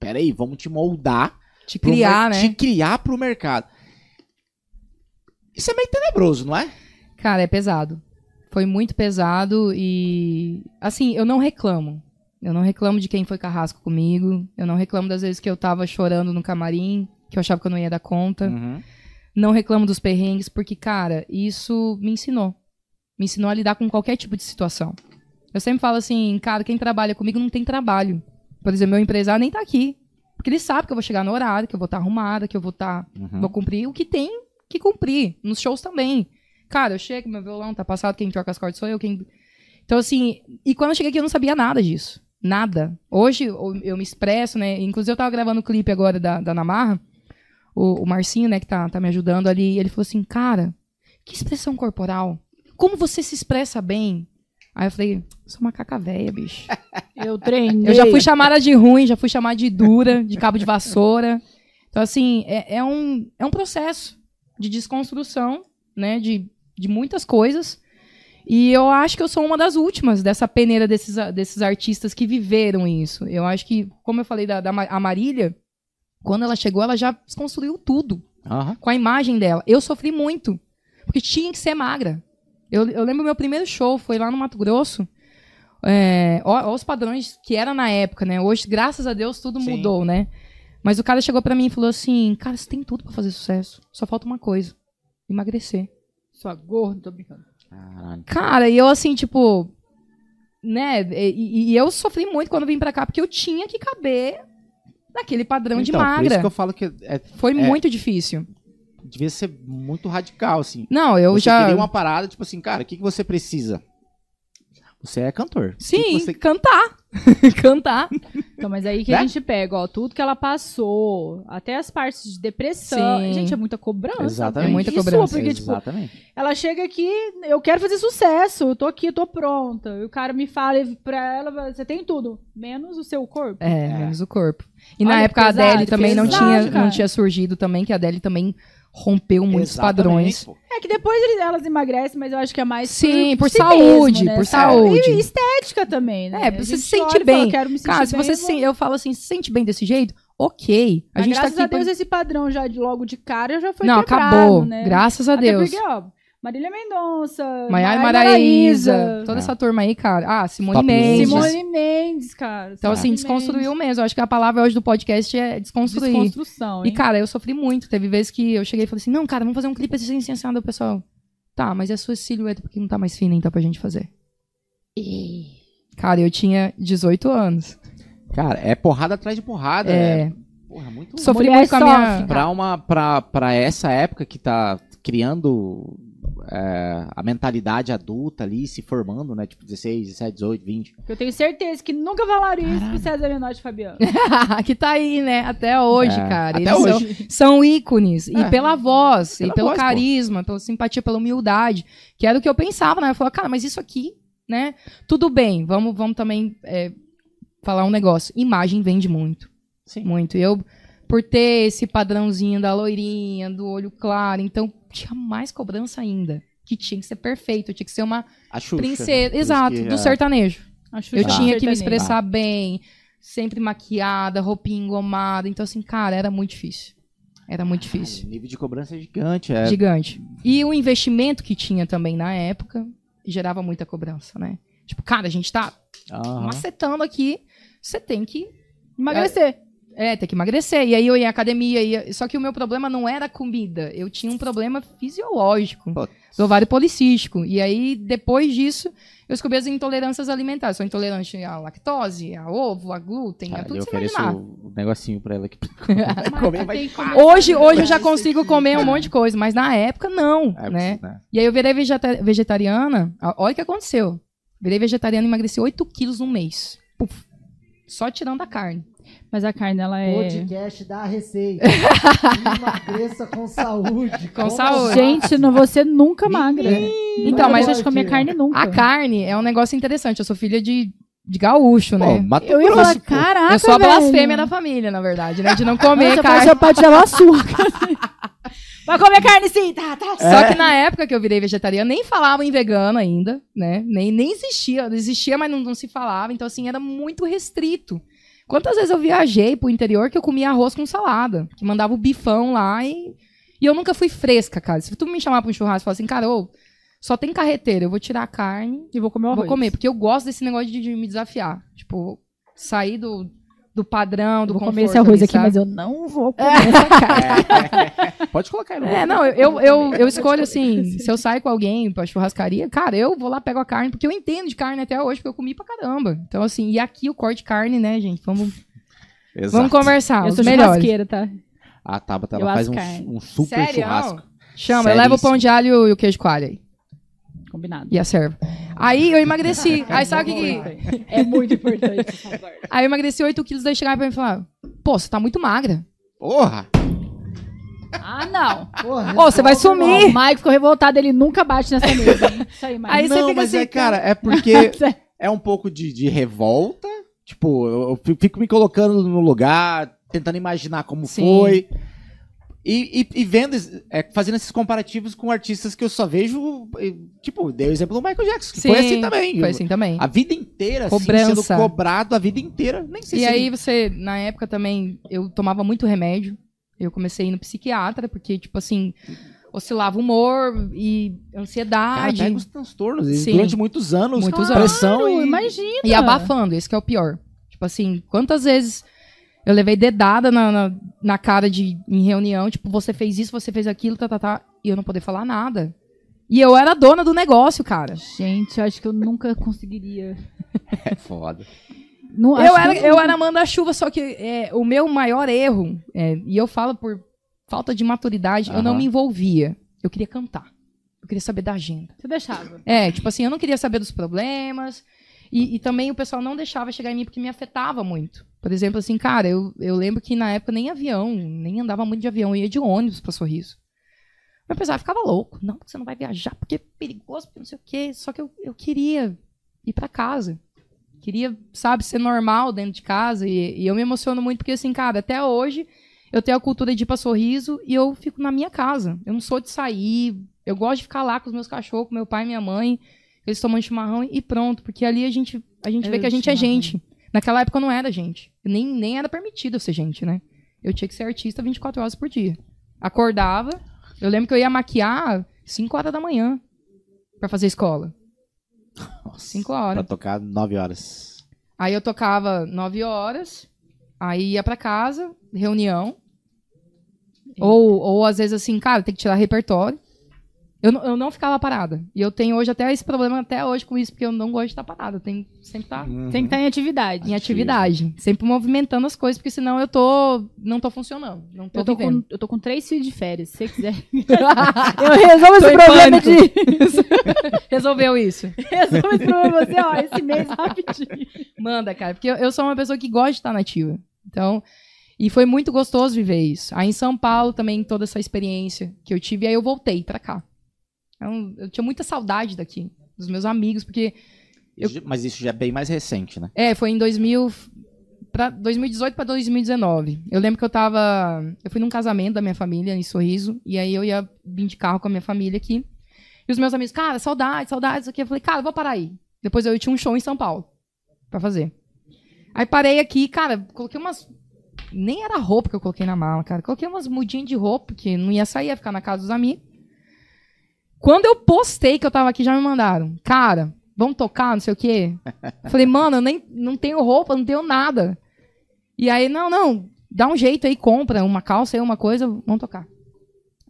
peraí, vamos te moldar, Te criar, né? te criar pro mercado. Isso é meio tenebroso, não é? Cara, é pesado. Foi muito pesado e. Assim, eu não reclamo. Eu não reclamo de quem foi carrasco comigo. Eu não reclamo das vezes que eu tava chorando no camarim, que eu achava que eu não ia dar conta. Uhum. Não reclamo dos perrengues, porque, cara, isso me ensinou. Me ensinou a lidar com qualquer tipo de situação. Eu sempre falo assim, cara, quem trabalha comigo não tem trabalho. Por exemplo, meu empresário nem tá aqui. Porque ele sabe que eu vou chegar no horário, que eu vou estar arrumada, que eu vou estar Uhum. Vou cumprir o que tem que cumprir. Nos shows também. Cara, eu chego, meu violão tá passado, quem troca as cordas sou eu. Quem... Então, assim, e quando eu cheguei aqui eu não sabia nada disso. Nada. Hoje eu, eu me expresso, né? Inclusive eu tava gravando o clipe agora da, da Namarra. O, o Marcinho, né, que tá, tá me ajudando ali. Ele falou assim, cara, que expressão corporal. Como você se expressa bem? Aí eu falei, sou macaca véia, bicho. Eu treinei. Eu já fui chamada de ruim, já fui chamada de dura, de cabo de vassoura. Então, assim, é, é um, é um processo de desconstrução, né? De, de muitas coisas. E eu acho que eu sou uma das últimas dessa peneira desses, desses artistas que viveram isso. Eu acho que, como eu falei da, da a Marília, quando ela chegou, ela já desconstruiu tudo Aham. com a imagem dela. Eu sofri muito, porque tinha que ser magra. Eu, eu lembro meu primeiro show, foi lá no Mato Grosso. É, ó, ó os padrões que era na época, né? Hoje, graças a Deus, tudo Sim. mudou, né? Mas o cara chegou pra mim e falou assim: Cara, você tem tudo pra fazer sucesso. Só falta uma coisa: emagrecer. Sua gorda, tô brincando. Caralho. Cara, e eu assim, tipo. Né? E, e eu sofri muito quando vim pra cá, porque eu tinha que caber naquele padrão de Então, por isso magra. que eu falo que é- Foi é- muito difícil. devia ser muito radical, assim. Não, eu você já. queria uma parada, tipo assim, cara, o que, que você precisa? Você é cantor. O que Sim, que você- cantar. cantar. Então, mas aí que Né? a gente pega, ó, tudo que ela passou, até as partes de depressão. Sim. Gente, é muita cobrança. Exatamente. né? É muita sua, cobrança. porque, tipo, Exatamente. ela chega aqui, eu quero fazer sucesso, eu tô aqui, eu tô pronta. E o cara me fala pra ela, você tem tudo, menos o seu corpo. É, É. menos o corpo. E Olha na época a pesado, Adele também não pesado, tinha, cara. não tinha surgido também, que a Adele também rompeu muitos Exatamente, padrões. pô. É que depois elas emagrecem, mas eu acho que é mais Sim, por si saúde, mesmo, né? por Saúde. E estética também, né? É, você se sente fala, bem. quero me sentir Cara, se bem, você eu se eu falo assim, se sente bem desse jeito, ok. A Mas gente tá graças aqui a Deus pra... esse padrão já de logo de cara já foi Não, quebrado, acabou. né? Graças a Até Deus. porque, ó, Marília Mendonça. Maiara Maraíza, toda essa turma aí, cara. Ah, Simone Top Mendes. Simone Mendes, cara. Então, assim, desconstruiu mesmo. Eu acho que a palavra hoje do podcast é desconstruir. Desconstrução, E, hein? cara, eu sofri muito. Teve vezes que eu cheguei e falei assim: não, cara, vamos fazer um clipe assim, sensado, pessoal. Tá, mas e a sua silhueta, porque não tá mais fina, então, pra gente fazer? Cara, eu tinha 18 anos. Cara, é porrada atrás de porrada. É. Porra, muito. Sofri Mulher muito com a minha. sofre. Pra, uma, pra, pra essa época que tá criando é, a mentalidade adulta ali, se formando, né? Tipo, 16, 17, 18, 20. Eu tenho certeza que nunca falaram isso pro César Menotti e Fabiano. que tá aí, né? Até hoje, É, cara. até Eles são- hoje. São, ícones. E É. pela voz, Pela e pelo voz, pô. carisma, pela simpatia, pela humildade. Que era o que eu pensava, né? Eu falava, cara, mas isso aqui, né? Tudo bem, vamos, vamos também é, falar um negócio. Imagem vende muito. Sim. Muito. E eu, por ter esse padrãozinho da loirinha, do olho claro, então tinha mais cobrança ainda. Que tinha que ser perfeito, tinha que ser uma Xuxa. princesa. Exato, do é, sertanejo. Acho Eu Ah. tinha que me expressar bem, sempre maquiada, roupinha engomada. Então, assim, cara, era muito difícil. Era muito difícil. O nível de cobrança é gigante. É. Gigante. E o investimento que tinha também na época gerava muita cobrança, né? Tipo, cara, a gente tá Aham. macetando aqui, você tem que. Emagrecer. É, tem que emagrecer. E aí eu ia à academia, ia... só que o meu problema não era a comida. Eu tinha um problema fisiológico, Putz. do ovário policístico. E aí, depois disso, eu descobri as intolerâncias alimentares. Sou intolerante à lactose, a ovo, a glúten, a Cara, tudo eu que você imaginar. um negocinho pra ela aqui. comer, comer. Hoje, hoje eu já consigo comer um monte de coisa, mas na época não, É, né? né? E aí eu virei vegeta- vegetariana, a- olha o que aconteceu. Virei vegetariana e emagreci 8 quilos no mês. Puf. Só tirando a carne. Mas a carne, ela é... Podcast da Receita. Emagreça com saúde. Com saúde. Gente, não, você nunca magra. Então, mas a gente comia carne nunca. A carne é um negócio interessante. Eu sou filha de, de gaúcho, Pô, né? Mato Eu ia falar, caraca, eu sou a velho. blasfêmia da família, na verdade, né? De não comer pai, carne. pai te dava açúcar. Vai comer carne sim, tá, tá. Só que na época que eu virei vegetariana, nem falavam em vegano ainda, né? Nem, nem existia. Existia, mas não, não se falava. Então, assim, era muito restrito. Quantas vezes eu viajei pro interior que eu comia arroz com salada? Que mandava o bifão lá e... E eu nunca fui fresca, cara. Se tu me chamar pra um churrasco e falar assim, cara, ô, só tem carreteira, eu vou tirar a carne E vou comer o vou arroz. comer. Porque eu gosto desse negócio de, de me desafiar. Tipo, sair do, do padrão, do Vou conforto comer esse arroz ali, aqui, sabe? mas eu não vou comer essa carne. Pode colocar ele. É, não, eu, eu, eu escolho assim, se eu saio com alguém pra churrascaria, cara, eu vou lá, pego a carne, porque eu entendo de carne até hoje, porque eu comi pra caramba. Então, assim, e aqui o corte de carne, né, gente? Vamos, Exato. vamos conversar, Eu sou churrasqueira, tá? A Tabata, Eu ela faz acho um, um super Sério? churrasco. Chama, eu levo o pão de alho e o queijo coalho aí. Combinado. E a serva. Aí eu emagreci. Aí sabe o que que... É muito importante. Aí eu emagreci 8 quilos, daí chegava pra mim e falava, pô, você tá muito magra. Porra! ah, não. Porra, Ô, você vai resolve O sumir. Mike ficou revoltado, ele nunca bate nessa mesa. hein? Isso aí, Mike. Aí você não, fica mas assim, é, cara, é porque é um pouco de, de revolta. Tipo, eu fico me colocando no lugar, tentando imaginar como Sim. foi. E, e- e vendo, é, fazendo esses comparativos com artistas que eu só vejo. Tipo, dei o exemplo do Michael Jackson, que foi Sim, assim também. Foi assim também. A vida inteira, assim, Cobrança. sendo cobrado a vida inteira. Nem sei E se aí você, na época também, eu tomava muito remédio. Eu comecei a ir no psiquiatra, porque, tipo assim, oscilava humor e Cara, ansiedade. pega os transtornos. e Sim. Durante muitos anos, Muitos pressão Claro, e... imagina. E abafando, esse que é o pior. Tipo assim, quantas vezes eu levei dedada na, na, na cara de em reunião, tipo, você fez isso, você fez aquilo, tá, tá, tá, e eu não poder falar nada. E eu era dona do negócio, cara. Gente, eu acho que eu nunca conseguiria. É foda. Não, Eu era, que eu era manda-chuva, só que é, o meu maior erro, é, e eu falo por falta de maturidade, eu não me envolvia. Eu queria cantar. Eu queria saber da agenda. Você deixava. É, tipo assim, eu não queria saber dos problemas. E, e também o pessoal não deixava chegar em mim porque me afetava muito. Por exemplo, assim, cara, eu, eu lembro que na época nem avião, nem andava muito de avião, eu ia de ônibus pra Sorriso. Meu pessoal ficava louco. Não, você não vai viajar porque é perigoso, porque não sei o quê. Só que eu, eu queria ir pra casa. Queria, sabe, ser normal dentro de casa. E, e eu me emociono muito porque, assim, cara, até hoje eu tenho a cultura de ir pra Sorriso e eu fico na minha casa. Eu não sou de sair. Eu gosto de ficar lá com os meus cachorros, com meu pai e minha mãe. Eles tomando chimarrão e pronto. Porque ali a gente, a gente vê Eu que a gente é gente. Naquela época eu não era gente. Nem, nem era permitido eu ser gente, né? Eu tinha que ser artista 24 horas por dia. Acordava. Eu lembro que eu ia maquiar 5 horas da manhã pra fazer escola. Nossa, 5 horas. Pra tocar 9 horas. Aí eu tocava 9 horas, aí ia pra casa, reunião. Ou, ou às vezes assim, cara, tem que tirar repertório. Eu, não- eu não ficava parada. E eu tenho hoje até esse problema até hoje com isso, porque eu não gosto de estar parada. Que sempre estar Uhum. Tem que estar em atividade. em atividade. Sempre movimentando as coisas, porque senão eu tô. não tô funcionando. Não tô, Eu tô, vivendo. com, eu tô com três filhos de férias, se você quiser. eu resolvo Tô esse em problema pânico. de. Resolveu isso. resolvo esse problema você, ó, esse mês rapidinho. Manda, cara, porque eu, eu sou uma pessoa que gosta de estar nativa. Então, e foi muito gostoso viver isso. Aí em São Paulo também toda essa experiência que eu tive, aí eu voltei pra cá. Então, eu tinha muita saudade daqui, dos meus amigos, porque Eu- Mas isso já é bem mais recente, né? é, foi em 2000 para 2018 para 2019. Eu lembro que eu tava, eu fui num casamento da minha família em Sorriso, e aí eu ia vir de carro com a minha família aqui. E os meus amigos, cara, saudade, saudade, isso aqui. Eu falei, cara, eu vou parar aí. Depois eu tinha um show em São Paulo pra fazer. Aí parei aqui, cara, coloquei umas nem era roupa que eu coloquei na mala, cara. Coloquei umas mudinhas de roupa que não ia sair, ia ficar na casa dos amigos. Quando eu postei que eu tava aqui, já me mandaram. Cara, vamos tocar, não sei o quê. Eu Falei, mano, eu nem não tenho roupa, não tenho nada. E aí, não, não, dá um jeito aí, compra uma calça aí, uma coisa, vamos tocar.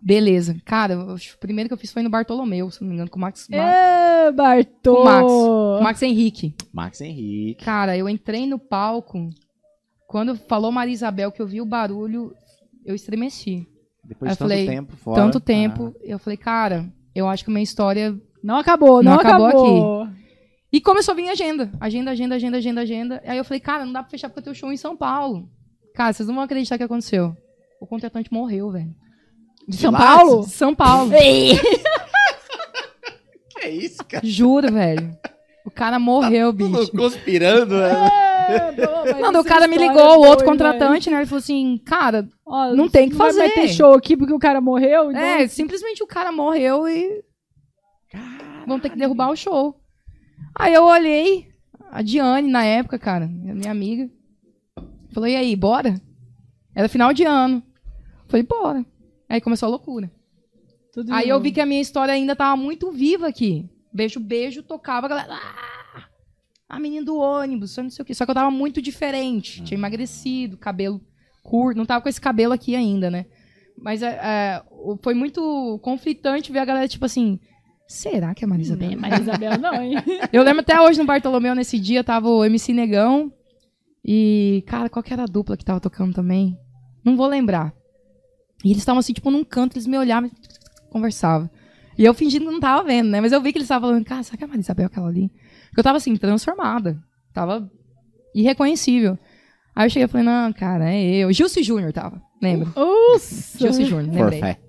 Beleza. Cara, eu o primeiro que eu fiz foi no Bartolomeu, se não me engano, com o Max, Ma- Ê, Bartô! com o Max, com o Max Henrique. Max Henrique. Cara, eu entrei no palco, quando falou Maria Isabel, que eu vi o barulho, eu estremeci. Depois Aí de eu tanto falei, tempo fora. Tanto Ah, tempo, eu falei, cara, eu acho que a minha história Não acabou, Não não, acabou acabou. E começou a vir agenda. Agenda, agenda, agenda, agenda, agenda. Aí eu falei, cara, não dá pra fechar porque eu tenho show em São Paulo. Cara, vocês não vão acreditar o que aconteceu. O contratante morreu, velho. De São? Paulo? São Paulo. Que isso, cara? Juro, velho. O cara morreu, bicho. Tudo conspirando, né? É, daí o cara me ligou, o outro contratante, né? Ele falou assim, cara, Ó, Não tem que vai- Vai fazer. ter show aqui porque o cara morreu? então- é, simplesmente o cara morreu e. Vão ter que derrubar o show. Aí eu olhei, a Diane, na época, cara, minha amiga, falou, e aí, bora? Era final de ano. Falei, bora. Aí começou a loucura. Tudo Aí eu vi que a minha história ainda tava muito viva aqui. Beijo, beijo, tocava, a galera. A menina do ônibus, só não sei o quê. Só que eu tava muito diferente. Tinha emagrecido, cabelo curto. Não tava com esse cabelo aqui ainda, né? Mas é, é, foi muito conflitante ver a galera, tipo assim. Será que é Marisa Não é Bem? Maria Isabel, não, hein? Eu lembro até hoje no Bartolomeu, nesse dia, tava o MC Negão. E, cara, qual que era a dupla que tava tocando também? Não vou lembrar. E eles estavam assim, tipo, num canto, eles me olhavam e conversavam. E eu fingindo que não tava vendo, né? Mas eu vi que eles estavam falando, cara, será que é a Maria Isabel aquela ali? Porque eu tava assim, transformada. Tava irreconhecível. Aí eu cheguei e falei, não, cara, é eu. Gilce Júnior tava, lembra? Nossa! Gilce Júnior, lembrei. Forfé.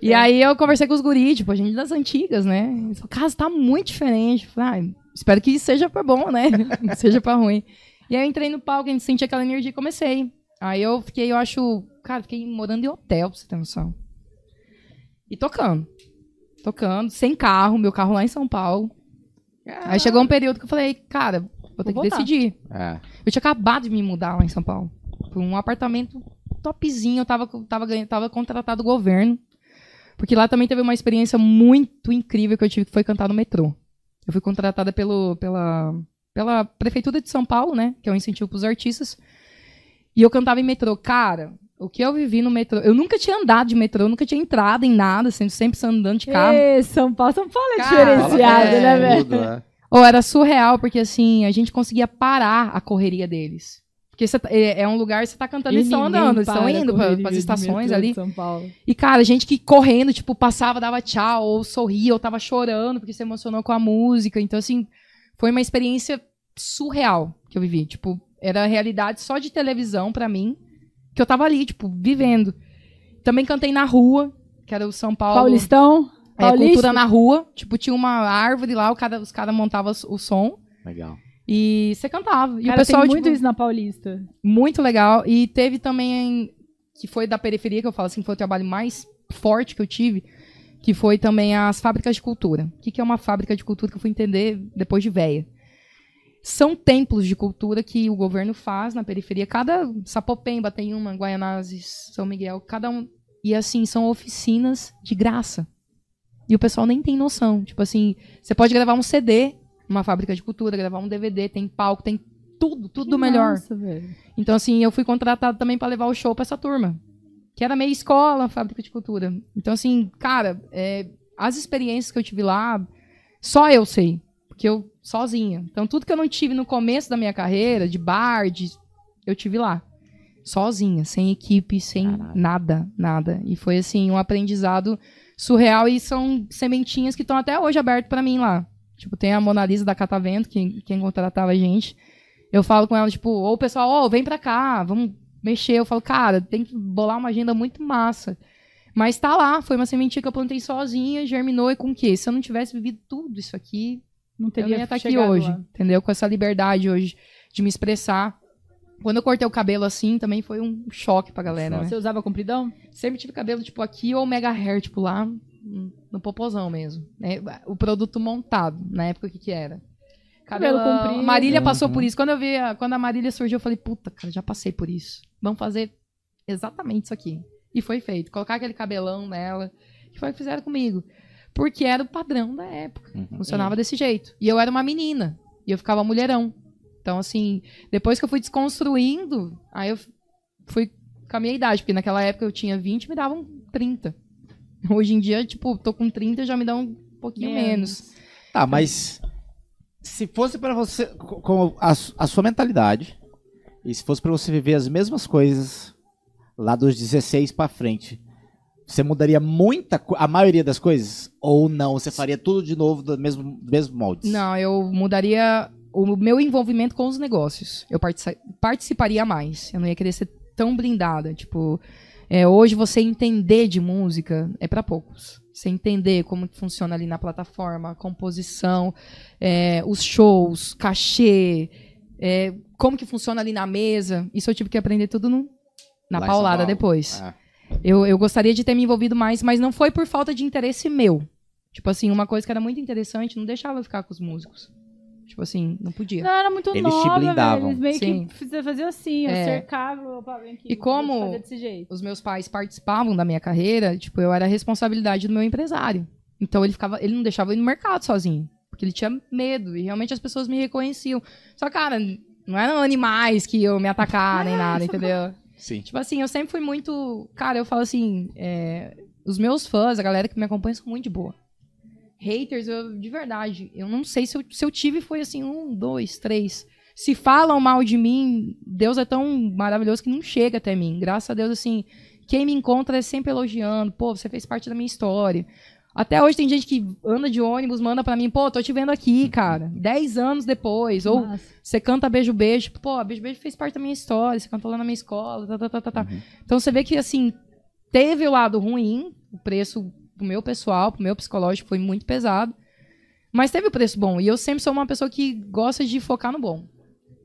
E aí eu conversei com os guris, tipo, a gente das antigas, né? Eles falaram, cara, você tá muito diferente. Eu Falei, ah, espero que seja pra bom, né? Não seja pra ruim. E aí eu entrei no palco, a gente sentia aquela energia e comecei. Aí eu fiquei, eu acho, cara, fiquei morando em hotel, pra você ter noção. E tocando. Tocando, sem carro, meu carro lá em São Paulo. Aí chegou um período que eu falei, cara, vou ter Vou que voltar. decidir. É. Eu tinha acabado de me mudar lá em São Paulo. Pra um apartamento topzinho. Eu tava, tava, tava contratado do governo. Porque lá também teve uma experiência muito incrível que eu tive, que foi cantar no metrô. Eu fui contratada pelo, pela, pela Prefeitura de São Paulo, né? Que é um incentivo pros artistas. E eu cantava em metrô. Cara, o que eu vivi no metrô... Eu nunca tinha andado de metrô, eu nunca tinha entrado em nada, sempre, sempre andando de carro. São Paulo, São Paulo é Cara, diferenciado, é, né, velho? Tudo, é. Ou era surreal, porque assim, a gente conseguia parar a correria deles. Porque cê tá- é, é um lugar, você tá cantando e eles estão andando, eles estão para indo a pra, correria pras de estações ali. São Paulo. E, cara, gente que correndo, tipo, passava, dava tchau, ou sorria, ou tava chorando porque se emocionou com a música. Então, assim, foi uma experiência surreal que eu vivi. Tipo, era a realidade só de televisão pra mim, que eu tava ali, tipo, vivendo. Também cantei na rua, que era o São Paulo. Paulistão? É, Paulista? cultura na rua. Tipo, tinha uma árvore lá, o cara, os caras montavam o som. Legal. E você cantava. E Cara, o pessoal, tem muito tipo, isso na Paulista. muito legal. E teve também, que foi da periferia, que eu falo assim, foi o trabalho mais forte que eu tive, que foi também as fábricas de cultura. O que, que é uma fábrica de cultura que eu fui entender depois de véia? São templos de cultura que o governo faz na periferia. Cada Sapopemba tem uma, Guaianazes, São Miguel, cada um. E assim, são oficinas de graça. E o pessoal nem tem noção. Tipo assim, você pode gravar um CD numa fábrica de cultura, gravar um DVD, tem palco, tem tudo, tudo Que melhor. massa. Então, assim, eu fui contratado também pra levar o show pra essa turma. Que era meio escola, fábrica de cultura. Então, assim, cara, é, as experiências que eu tive lá, só eu sei. Porque eu, sozinha. Então, tudo que eu não tive no começo da minha carreira, de bar, de, eu tive lá. Sozinha, sem equipe, sem nada, nada. E foi, assim, um aprendizado surreal. E são sementinhas que estão até hoje abertas pra mim lá. Tipo, tem a Mona Lisa da Catavento, que, quem contratava a gente. Eu falo com ela, tipo, ou o pessoal, ó, vem pra cá, vamos mexer. Eu falo, cara, tem que bolar uma agenda muito massa. Mas tá lá, foi uma sementinha que eu plantei sozinha, germinou e com o quê? Se eu não tivesse vivido tudo isso aqui, Não eu teria ia estar aqui chegado hoje, lá. entendeu? Com essa liberdade hoje de me expressar. Quando eu cortei o cabelo assim, também foi um choque pra galera, né? Você usava compridão? Sempre tive cabelo, tipo, aqui ou mega hair, tipo, lá no popozão mesmo. né? O produto montado, na época, o que que era? Cabelo Cabelão. comprido. A Marília passou Uhum. por isso. Quando eu vi, a- quando a Marília surgiu, eu falei, puta, cara, já passei por isso. Vamos fazer exatamente isso aqui. E foi feito. Colocar aquele cabelão nela, que foi o que fizeram comigo. Porque era o padrão da época. Uhum. Funcionava desse jeito. E eu era uma menina. E eu ficava mulherão. Então, assim, depois que eu fui desconstruindo, aí eu fui com a minha idade. Porque naquela época eu tinha 20 me davam 30. Hoje em dia, tipo, tô com 30 já me dão um pouquinho menos. Tá, mas se fosse pra você, co- com a, a sua mentalidade, e se fosse pra você viver as mesmas coisas lá dos 16 pra frente, você mudaria muita a maioria das coisas ou não? Você faria tudo de novo do mesmo mesmo molde? Não, eu mudaria o meu envolvimento com os negócios. Eu partici- participaria mais. Eu não ia querer ser tão blindada. Tipo, é, hoje você entender de música é pra poucos. Você entender como que funciona ali na plataforma, a composição, é, os shows, cachê, é, como que funciona ali na mesa. Isso eu tive que aprender tudo no- na Lá paulada depois. Ah, Eu, eu gostaria de ter me envolvido mais, mas não foi por falta de interesse meu. Tipo assim, uma coisa que era muito interessante, não deixava eu ficar com os músicos. Tipo assim, não podia. Não, era muito Eles te nova, blindavam. velho. Eles meio Sim. que faziam assim, É. cercavam, opa, vem aqui, E como- te. Os meus pais participavam da minha carreira, tipo, eu era a responsabilidade do meu empresário. Então ele ficava, ele não deixava eu ir no mercado sozinho, porque ele tinha medo e realmente as pessoas me reconheciam. Só cara, não eram animais que iam me atacar nem nada, entendeu? Sim. Tipo assim, eu sempre fui muito. Cara, eu falo assim: é, os meus fãs, a galera que me acompanha, são muito de boa. Haters, eu, de verdade, eu não sei se eu, se eu tive foi assim, um, dois, três. Se falam mal de mim, Deus é tão maravilhoso que não chega até mim. Graças a Deus, assim, quem me encontra é sempre elogiando. Pô, você fez parte da minha história. Até hoje tem gente que anda de ônibus, manda pra mim, pô, tô te vendo aqui, cara. Dez anos depois. Ou você canta Beijo Beijo, pô, Beijo Beijo fez parte da minha história, você cantou lá na minha escola, tá, tá, tá, tá, tá. Então você vê que, assim, teve o lado ruim, o preço pro meu pessoal, pro meu psicológico foi muito pesado, mas teve o preço bom. E eu sempre sou uma pessoa que gosta de focar no bom.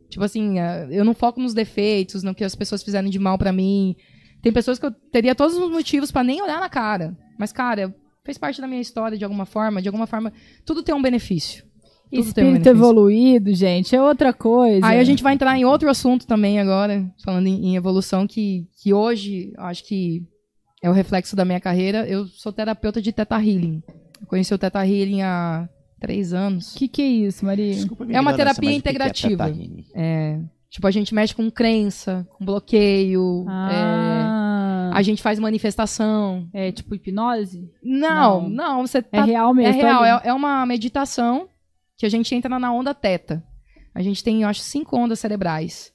Tipo assim, eh, eu não foco nos defeitos, no que as pessoas fizeram de mal pra mim. Tem pessoas que eu teria todos os motivos pra nem olhar na cara. Mas, cara, fez parte da minha história de alguma forma, de alguma forma, tudo tem um benefício. Tudo tem um Espírito benefício. evoluído, gente, é outra coisa. Aí a gente vai entrar em outro assunto também agora, falando em, em evolução, que, que hoje eu acho que é o reflexo da minha carreira. Eu sou terapeuta de Teta Healing. Eu conheci o Teta Healing há três anos. O que, que é isso, Maria? Desculpa É uma terapia que que é integrativa. Healing? É, tipo, a gente mexe com crença, com bloqueio. Ah, é, a gente faz manifestação. é tipo hipnose? Não, Não. não, você É tá real É mesmo? real, ali? é, é uma meditação que a gente entra na onda teta. A gente tem, eu acho, cinco ondas cerebrais.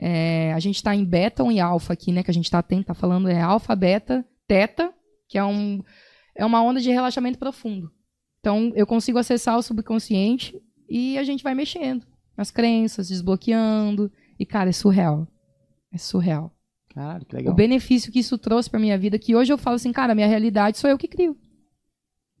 É, a gente está em beta e alfa aqui, né? Que a gente tá, tem, tá falando é alfa, beta, teta, que é, um, é uma onda de relaxamento profundo. Então, eu consigo acessar o subconsciente e a gente vai mexendo nas crenças, desbloqueando. E, cara, é surreal. É surreal. Caralho, que O legal. benefício que isso trouxe pra minha vida, que hoje eu falo assim, cara, minha realidade sou eu que crio.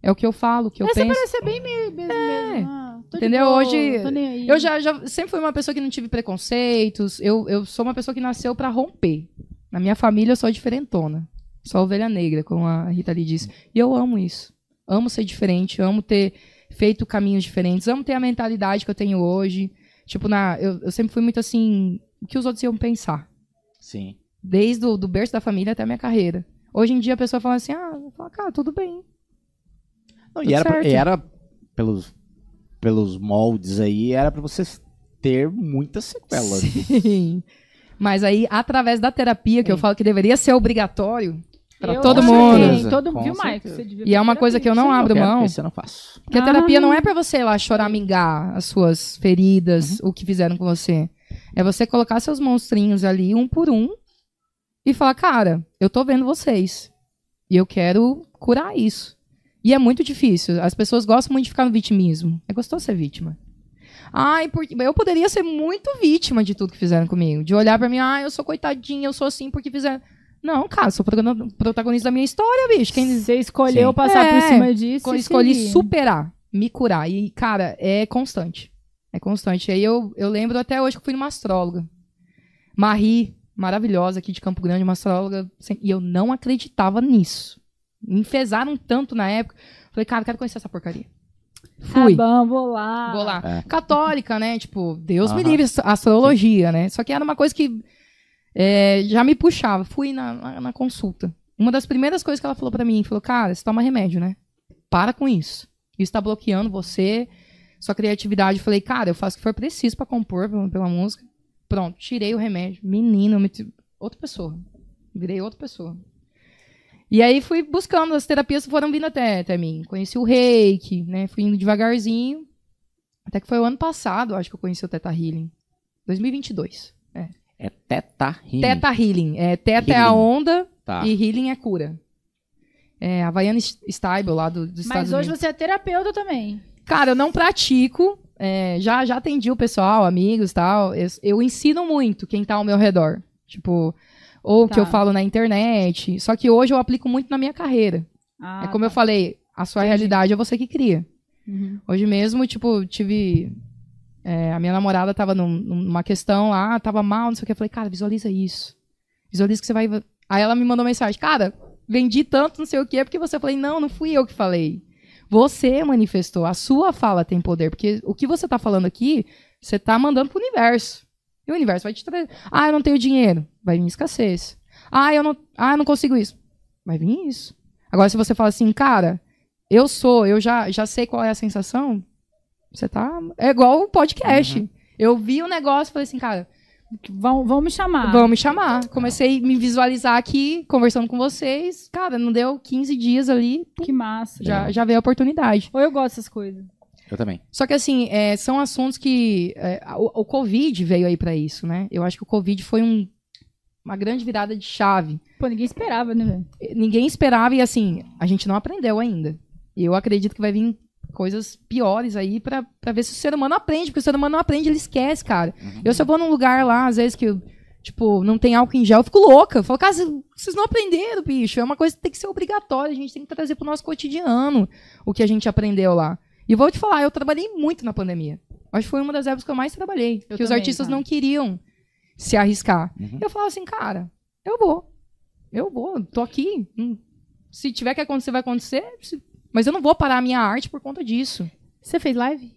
É o que eu falo, o que eu Essa penso. parece ser bem me- mesmo. mesmo. Ah, Entendeu? boa, Hoje, tô nem aí. Eu já, já sempre fui uma pessoa que não tive preconceitos. Eu, eu sou uma pessoa que nasceu pra romper. Na minha família eu sou diferentona. Sou ovelha negra, como a Rita ali disse. E eu amo isso. Amo ser diferente, amo ter feito caminhos diferentes, amo ter a mentalidade que eu tenho hoje. Tipo, na, eu, eu sempre fui muito assim, o que os outros iam pensar. Sim. Desde o do berço da família até a minha carreira. Hoje em dia a pessoa fala assim, ah, eu falo, cara, tudo bem. Não, e Tudo era, pra- certo. e era pelos, pelos moldes aí, era pra você ter muitas sequelas. Sim. Mas aí, através da terapia, que eu falo que deveria ser obrigatório pra Eu todo mundo. Todo, Com viu, Mike? certeza. Você devia E é uma coisa que eu não abro quero, mão. Esse eu não faço. Porque a Ah. terapia não é pra você ir lá choramingar as suas feridas, o que fizeram com você. É você colocar seus monstrinhos ali, um por um, e falar, cara, eu tô vendo vocês. E eu quero curar isso. E é muito difícil. As pessoas gostam muito de ficar no vitimismo. É gostoso ser vítima. Ai, porque eu poderia ser muito vítima de tudo que fizeram comigo. De olhar pra mim, ah, eu sou coitadinha, eu sou assim porque fizeram. Não, cara, sou protagon- protagonista da minha história, bicho. Quem, Você escolheu Sim. passar por É, cima disso. escolhi seguir. superar, me curar. E, cara, é constante. É constante. Aí eu, eu lembro até hoje que eu fui numa astróloga. Marie, maravilhosa aqui de Campo Grande, uma astróloga. E eu não acreditava nisso. Me enfesaram tanto na época. Falei, cara, quero conhecer essa porcaria. Fui. Tá bom, vou lá. Vou lá. É. Católica, né? Tipo, Deus me livre, ast- astrologia, né? Só que era uma coisa que é, já me puxava. Fui na, na, na consulta. Uma das primeiras coisas que ela falou pra mim, falou, cara, você toma remédio, né? Para com isso. Isso tá bloqueando você, sua criatividade. Eu falei, cara, eu faço o que for preciso pra compor pela, pela música. Pronto, tirei o remédio. Menino, me... outra pessoa. Virei outra pessoa. E aí fui buscando, as terapias foram vindo até, até mim. Conheci o reiki, né? Fui indo devagarzinho. Até que foi o ano passado, acho que eu conheci o Teta Healing. 2022. É Teta Healing. Teta Healing. É, teta é a Healing. onda Tá. e Healing é cura. É a Havaiana Stable lá do, dos Estados Mas hoje Unidos. você é terapeuta também. Cara, eu não pratico. É, já, já atendi o pessoal, amigos e tal. Eu, eu ensino muito quem tá ao meu redor. Tipo, ou que Tá. eu falo na internet. Só que hoje eu aplico muito na minha carreira. Ah, é como eu tá. falei, a sua realidade é você que cria. Uhum. Hoje mesmo, tipo, tive. é, a minha namorada tava num- numa questão lá, tava mal, não sei o que. Eu falei, cara, visualiza isso. Visualiza que você vai. Aí ela me mandou mensagem, cara, vendi tanto, não sei o que, porque você eu falei, não, não fui eu que falei. Você manifestou, a sua fala tem poder, porque o que você tá falando aqui, você tá mandando pro universo. E o universo vai te trazer. Ah, eu não tenho dinheiro. Vai vir escassez. Ah, eu não, ah, eu não consigo isso. Vai vir isso. Agora, se você fala assim, cara, eu sou, eu já, já sei qual é a sensação, você tá. É igual o podcast. Eu vi o negócio e falei assim, cara, Vão, vão me chamar. vão me chamar. Comecei a me visualizar aqui, conversando com vocês. Cara, não deu 15 dias ali, pum, Que massa. já, já veio a oportunidade. Ou eu gosto dessas coisas. Eu também. Só que assim, é, são assuntos que. é, o, o Covid veio aí pra isso, né? Eu acho que o Covid foi um- uma grande virada de chave. Pô, ninguém esperava, né, velho? Ninguém esperava e assim, a gente não aprendeu ainda. E eu acredito que vai vir coisas piores aí pra, pra ver se o ser humano aprende, porque o ser humano não aprende, ele esquece, cara. Eu, se eu vou num lugar lá, às vezes que, eu, tipo, não tem álcool em gel, eu fico louca. Eu falo, cara, vocês- não aprenderam, bicho. É uma coisa que tem que ser obrigatória, a gente tem que trazer pro nosso cotidiano o que a gente aprendeu lá. E vou te falar, eu trabalhei muito na pandemia. Acho que foi uma das épocas que eu mais trabalhei. Eu que os também, artistas cara. não queriam se arriscar. Uhum. Eu falava assim, cara, eu vou. Eu vou, tô aqui. Hum, Se tiver que acontecer, vai acontecer. Se- Mas eu não vou parar a minha arte por conta disso. Você fez live?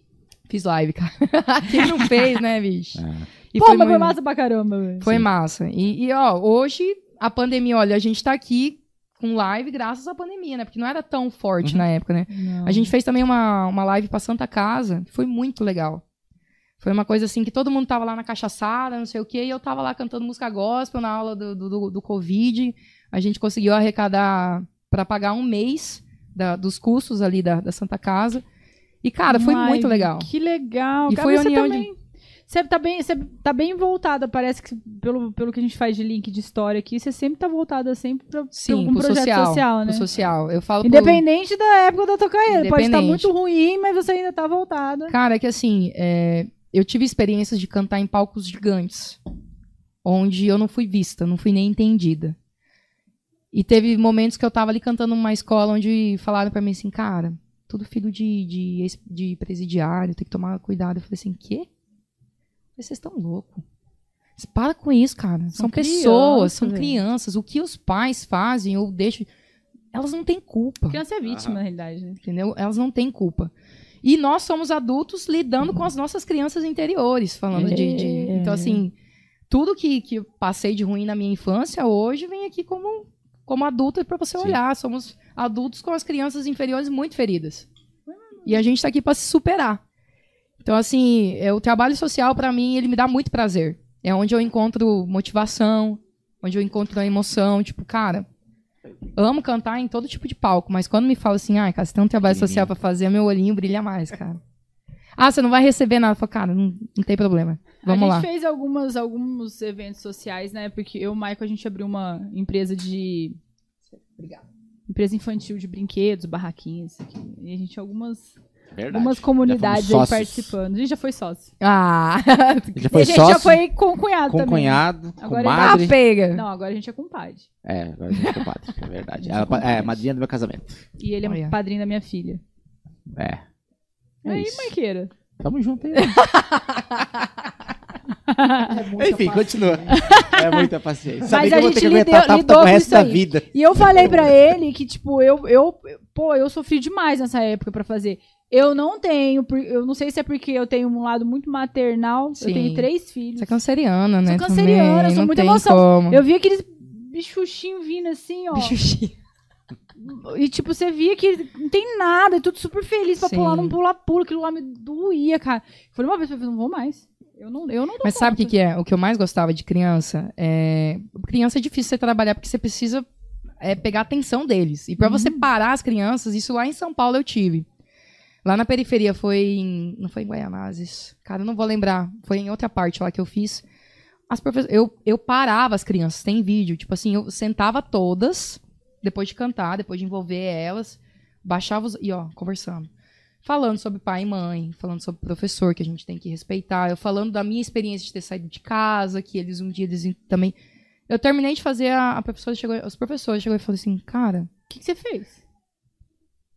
Fiz live, cara. Quem não fez, né, bicho? É. E Pô, foi, mas foi muito- massa pra caramba, velho. foi massa. E, e, ó, hoje a pandemia, olha, a gente tá aqui com live graças à pandemia, né? Porque não era tão forte na época, né? Não. A gente fez também uma, uma live pra Santa Casa, que foi muito legal. Foi uma coisa assim que todo mundo tava lá na cachaçada, não sei o quê, e eu tava lá cantando música gospel na aula do, do, do- do Covid. A gente conseguiu arrecadar pra pagar um mês da- dos custos ali da, da Santa Casa. E, cara, foi Live, muito legal. Que legal. E Cara, foi a você união também. Você tá bem, você tá bem voltada, parece que pelo, pelo que a gente faz de link de história aqui, você sempre tá voltada sempre algum pro projeto social, social, né? pro social. Eu falo pro- Independente da época da tua carreira. Pode estar muito ruim, mas você ainda tá voltada. Cara, é que assim, é, eu tive experiências de cantar em palcos gigantes, onde eu não fui vista, não fui nem entendida. E teve momentos que eu tava ali cantando numa escola onde falaram pra mim assim, cara, tudo filho de, de, de presidiário, tem que tomar cuidado. Eu falei assim, quê? Vocês estão loucos. Para com isso, cara. São, São pessoas, são crianças. O que os pais fazem ou deixam. Elas não têm culpa Criança é vítima, na realidade, né? entendeu? Elas não têm culpa. E nós somos adultos lidando com as nossas crianças interiores, falando de, de- É. Então, assim, tudo que, que passei de ruim na minha infância, hoje vem aqui como, como adulto para você Sim. olhar. Somos adultos com as crianças inferiores muito feridas. E a gente tá aqui para se superar. Então, assim, é, o trabalho social, para mim, ele me dá muito prazer. É onde eu encontro motivação, onde eu encontro a emoção. Tipo, cara, amo cantar em todo tipo de palco, mas quando me fala assim, ah, cara, você tem um trabalho social para fazer, meu olhinho brilha mais, cara. Ah, você não vai receber nada. Eu falo, cara, não, não tem problema. Vamos a lá. gente fez algumas, alguns eventos sociais, né? Porque eu e o Michael, a gente abriu uma empresa de. Empresa infantil de brinquedos, barraquinhas. aqui. E a gente tinha algumas, Verdade. algumas comunidades aí participando. A gente já foi sócio. Ah, Já e foi a gente sócio, já foi com cunhado com também. cunhado, Agora com tá madre. pega. Não, agora a gente é compadre. É, agora a gente é compadre, é verdade. Ela pa- é madrinha do meu casamento. E ele é Olha. padrinho da minha filha. É. E É aí, isso. Maiqueira? Tamo junto aí. É muita Enfim, paciência. continua. É muita paciência. Mas Sabia que a eu vou ter gente que aguentar lidou- tapa lidou com resto isso da vida. E eu falei pra ele que, tipo, eu, eu, pô, eu sofri demais nessa época pra fazer. Eu não tenho, eu não sei se é porque eu tenho um lado muito maternal. Sim. Eu tenho três filhos. Você é canceriana, né? Sou canceriana, também, sou tem emoção. Como. Eu vi aqueles bichuchinhos vindo assim, ó. Bicho- E, tipo, você via que não tem nada, é tudo super feliz pra Sim. pular, não pula, pula. Aquilo lá me doía, cara. Falei uma vez, eu falei, não vou mais. Eu não, eu não dou Mas sabe o que, conta. que é? O que eu mais gostava de criança é. Criança é difícil você trabalhar porque você precisa é, pegar a atenção deles. E pra você Uhum. parar as crianças, isso lá em São Paulo eu tive. Lá na periferia foi em. Não foi em Guaianazes. Cara, eu não vou lembrar. Foi em outra parte lá que eu fiz. As profes- eu, eu parava as crianças, tem vídeo. Tipo assim, eu sentava todas, depois de cantar, depois de envolver elas, baixava os. E ó, conversando. Falando sobre pai e mãe, falando sobre professor, que a gente tem que respeitar. Eu falando da minha experiência de ter saído de casa, que eles um dia eles também. Eu terminei de fazer, a, a professora chegou, os professores chegou e falou assim, cara, O que, que você fez?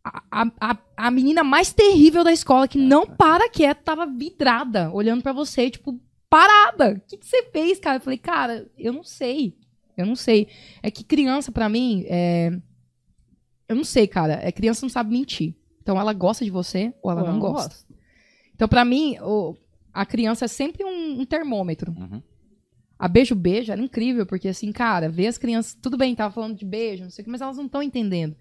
a, a, a- menina mais terrível da escola, que não para quieta, tava vidrada, olhando pra você, tipo, parada. O que, que você fez, cara? Eu falei, cara, eu não sei. Eu não sei. É que criança, pra mim, é. Eu não sei, cara. É criança não sabe mentir. Então ela gosta de você ou ela Ou não gosta. Então, pra mim, o- a criança é sempre um, um termômetro. Uhum. A Beijo Beijo era incrível, porque assim, cara, ver as crianças. Tudo bem, tava falando de beijo, não sei o que, mas elas não estão entendendo.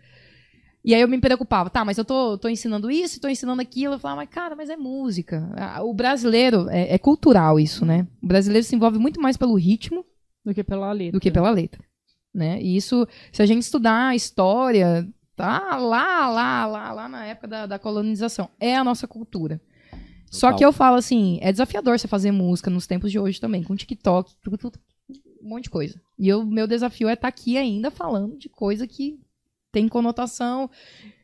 E aí eu me preocupava, tá, mas eu tô, tô ensinando isso, tô ensinando aquilo. Eu falava, mas cara, mas é música. O brasileiro, é, é cultural isso, né? O brasileiro se envolve muito mais pelo ritmo Do que pela letra. do que pela letra. Né? E isso, se a gente estudar a história, tá lá, lá, lá, lá na época da, da colonização. É a nossa cultura. Só Total. que eu falo assim, é desafiador você fazer música nos tempos de hoje também, com TikTok, tudo, tudo, um monte de coisa. E o meu desafio é estar aqui ainda falando de coisa que tem conotação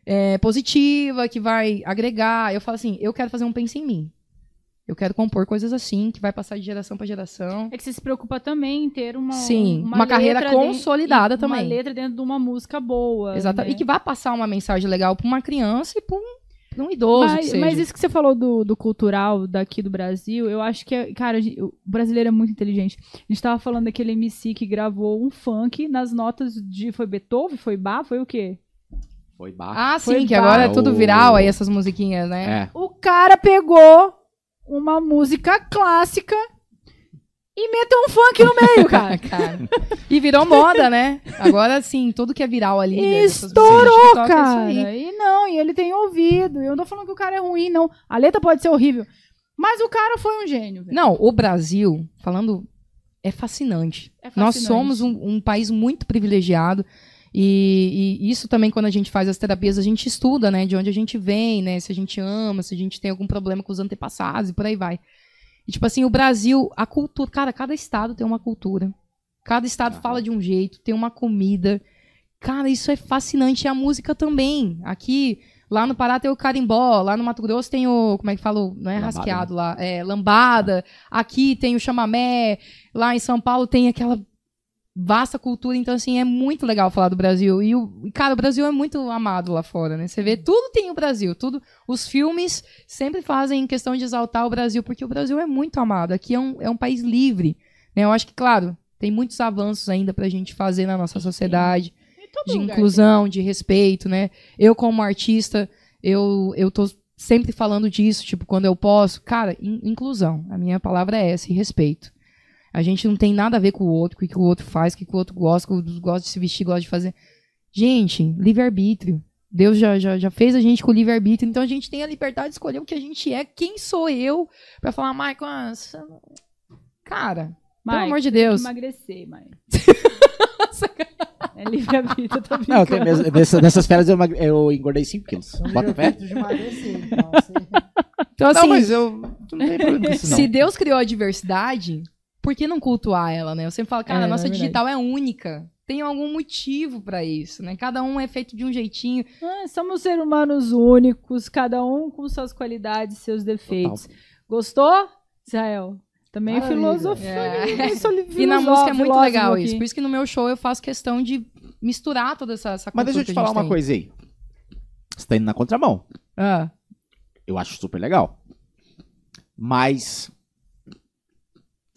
é, positiva, que vai agregar. Eu falo assim, eu quero fazer um pense em mim. Eu quero compor coisas assim, que vai passar de geração para geração. É que você se preocupa também em ter uma, Sim, uma, uma carreira dentro- consolidada e também. Uma letra dentro de uma música boa. Exatamente. né? E que vai passar uma mensagem legal para uma criança e para um, pra um idoso. que Mas, seja. mas isso que você falou do, do cultural daqui do Brasil, eu acho que, é, cara, gente- o brasileiro é muito inteligente. A gente tava falando daquele MC que gravou um funk nas notas de. Foi Beethoven? Foi Bach? Foi o quê? Foi baixo. Ah, Foi sim, que ba- agora é tudo viral aí, essas musiquinhas, né? É. O cara pegou uma música clássica e meteu um funk no meio, cara. Cara. E virou moda, né? Agora sim, tudo que é viral ali. Dessas estourou, é cara. E não, e ele tem ouvido. Eu não tô falando que o cara é ruim, não. A letra pode ser horrível. Mas o cara foi um gênio, velho. Não, o Brasil, falando, é fascinante. É Nós fascinante. somos um, um país muito privilegiado. E, e isso também, quando a gente faz as terapias, a gente estuda, né? De onde a gente vem, né? Se a gente ama, se a gente tem algum problema com os antepassados e por aí vai. E, tipo assim, o Brasil, a cultura. Cara, cada estado tem uma cultura. Cada estado Aham. fala de um jeito, tem uma comida. Cara, isso é fascinante. E a música também. Aqui, lá no Pará tem o carimbó, lá no Mato Grosso tem o. Como é que fala? Não é Lambada, rasqueado lá. É lambada. Aqui tem o chamamé. Lá em São Paulo tem aquela vasta cultura. Então, assim, é muito legal falar do Brasil. E, o, cara, o Brasil é muito amado lá fora, né? Você vê, tudo tem o Brasil. Tudo, os filmes sempre fazem questão de exaltar o Brasil, porque o Brasil é muito amado. Aqui é um, é um país livre. Né? Eu acho que, claro, tem muitos avanços ainda pra gente fazer na nossa sociedade de inclusão, de respeito, né? Eu como artista, eu eu tô sempre falando disso, tipo, quando eu posso, cara, in- inclusão. A minha palavra é essa, e respeito. A gente não tem nada a ver com o outro, com o que o outro faz, com o que o outro gosta, com o outro gosta de se vestir, gosta de fazer. Gente, livre-arbítrio. Deus já, já, já fez a gente com livre-arbítrio, então a gente tem a liberdade de escolher o que a gente é. Quem sou eu pra falar, Michael, ah, você não- cara, pelo amor de Deus. emagrecer, mãe. é livre-arbítrio, eu tô Não, brincando. mesmo- nessa- nessas férias eu, emagre- eu engordei 5 quilos. Então, Bota fé? livre-arbítrio de emagrecer. Então, você... Então, assim, Não, mas eu não tenho problema com isso, não. se Deus criou a diversidade, por que não cultuar ela, né? Eu sempre falo, cara, É, a nossa é digital é única. Tem algum motivo pra isso, né? Cada um é feito de um jeitinho. Ah, somos seres humanos únicos, cada um com suas qualidades, seus defeitos. Gostou, Israel? Também é Maravilha. filosofia. É. E na música é muito filósofo legal aqui. isso. Por isso que no meu show eu faço questão de misturar toda essa, essa Mas deixa eu te falar uma tem. coisa aí. Você tá indo na contramão. Ah, Eu acho super legal. Mas.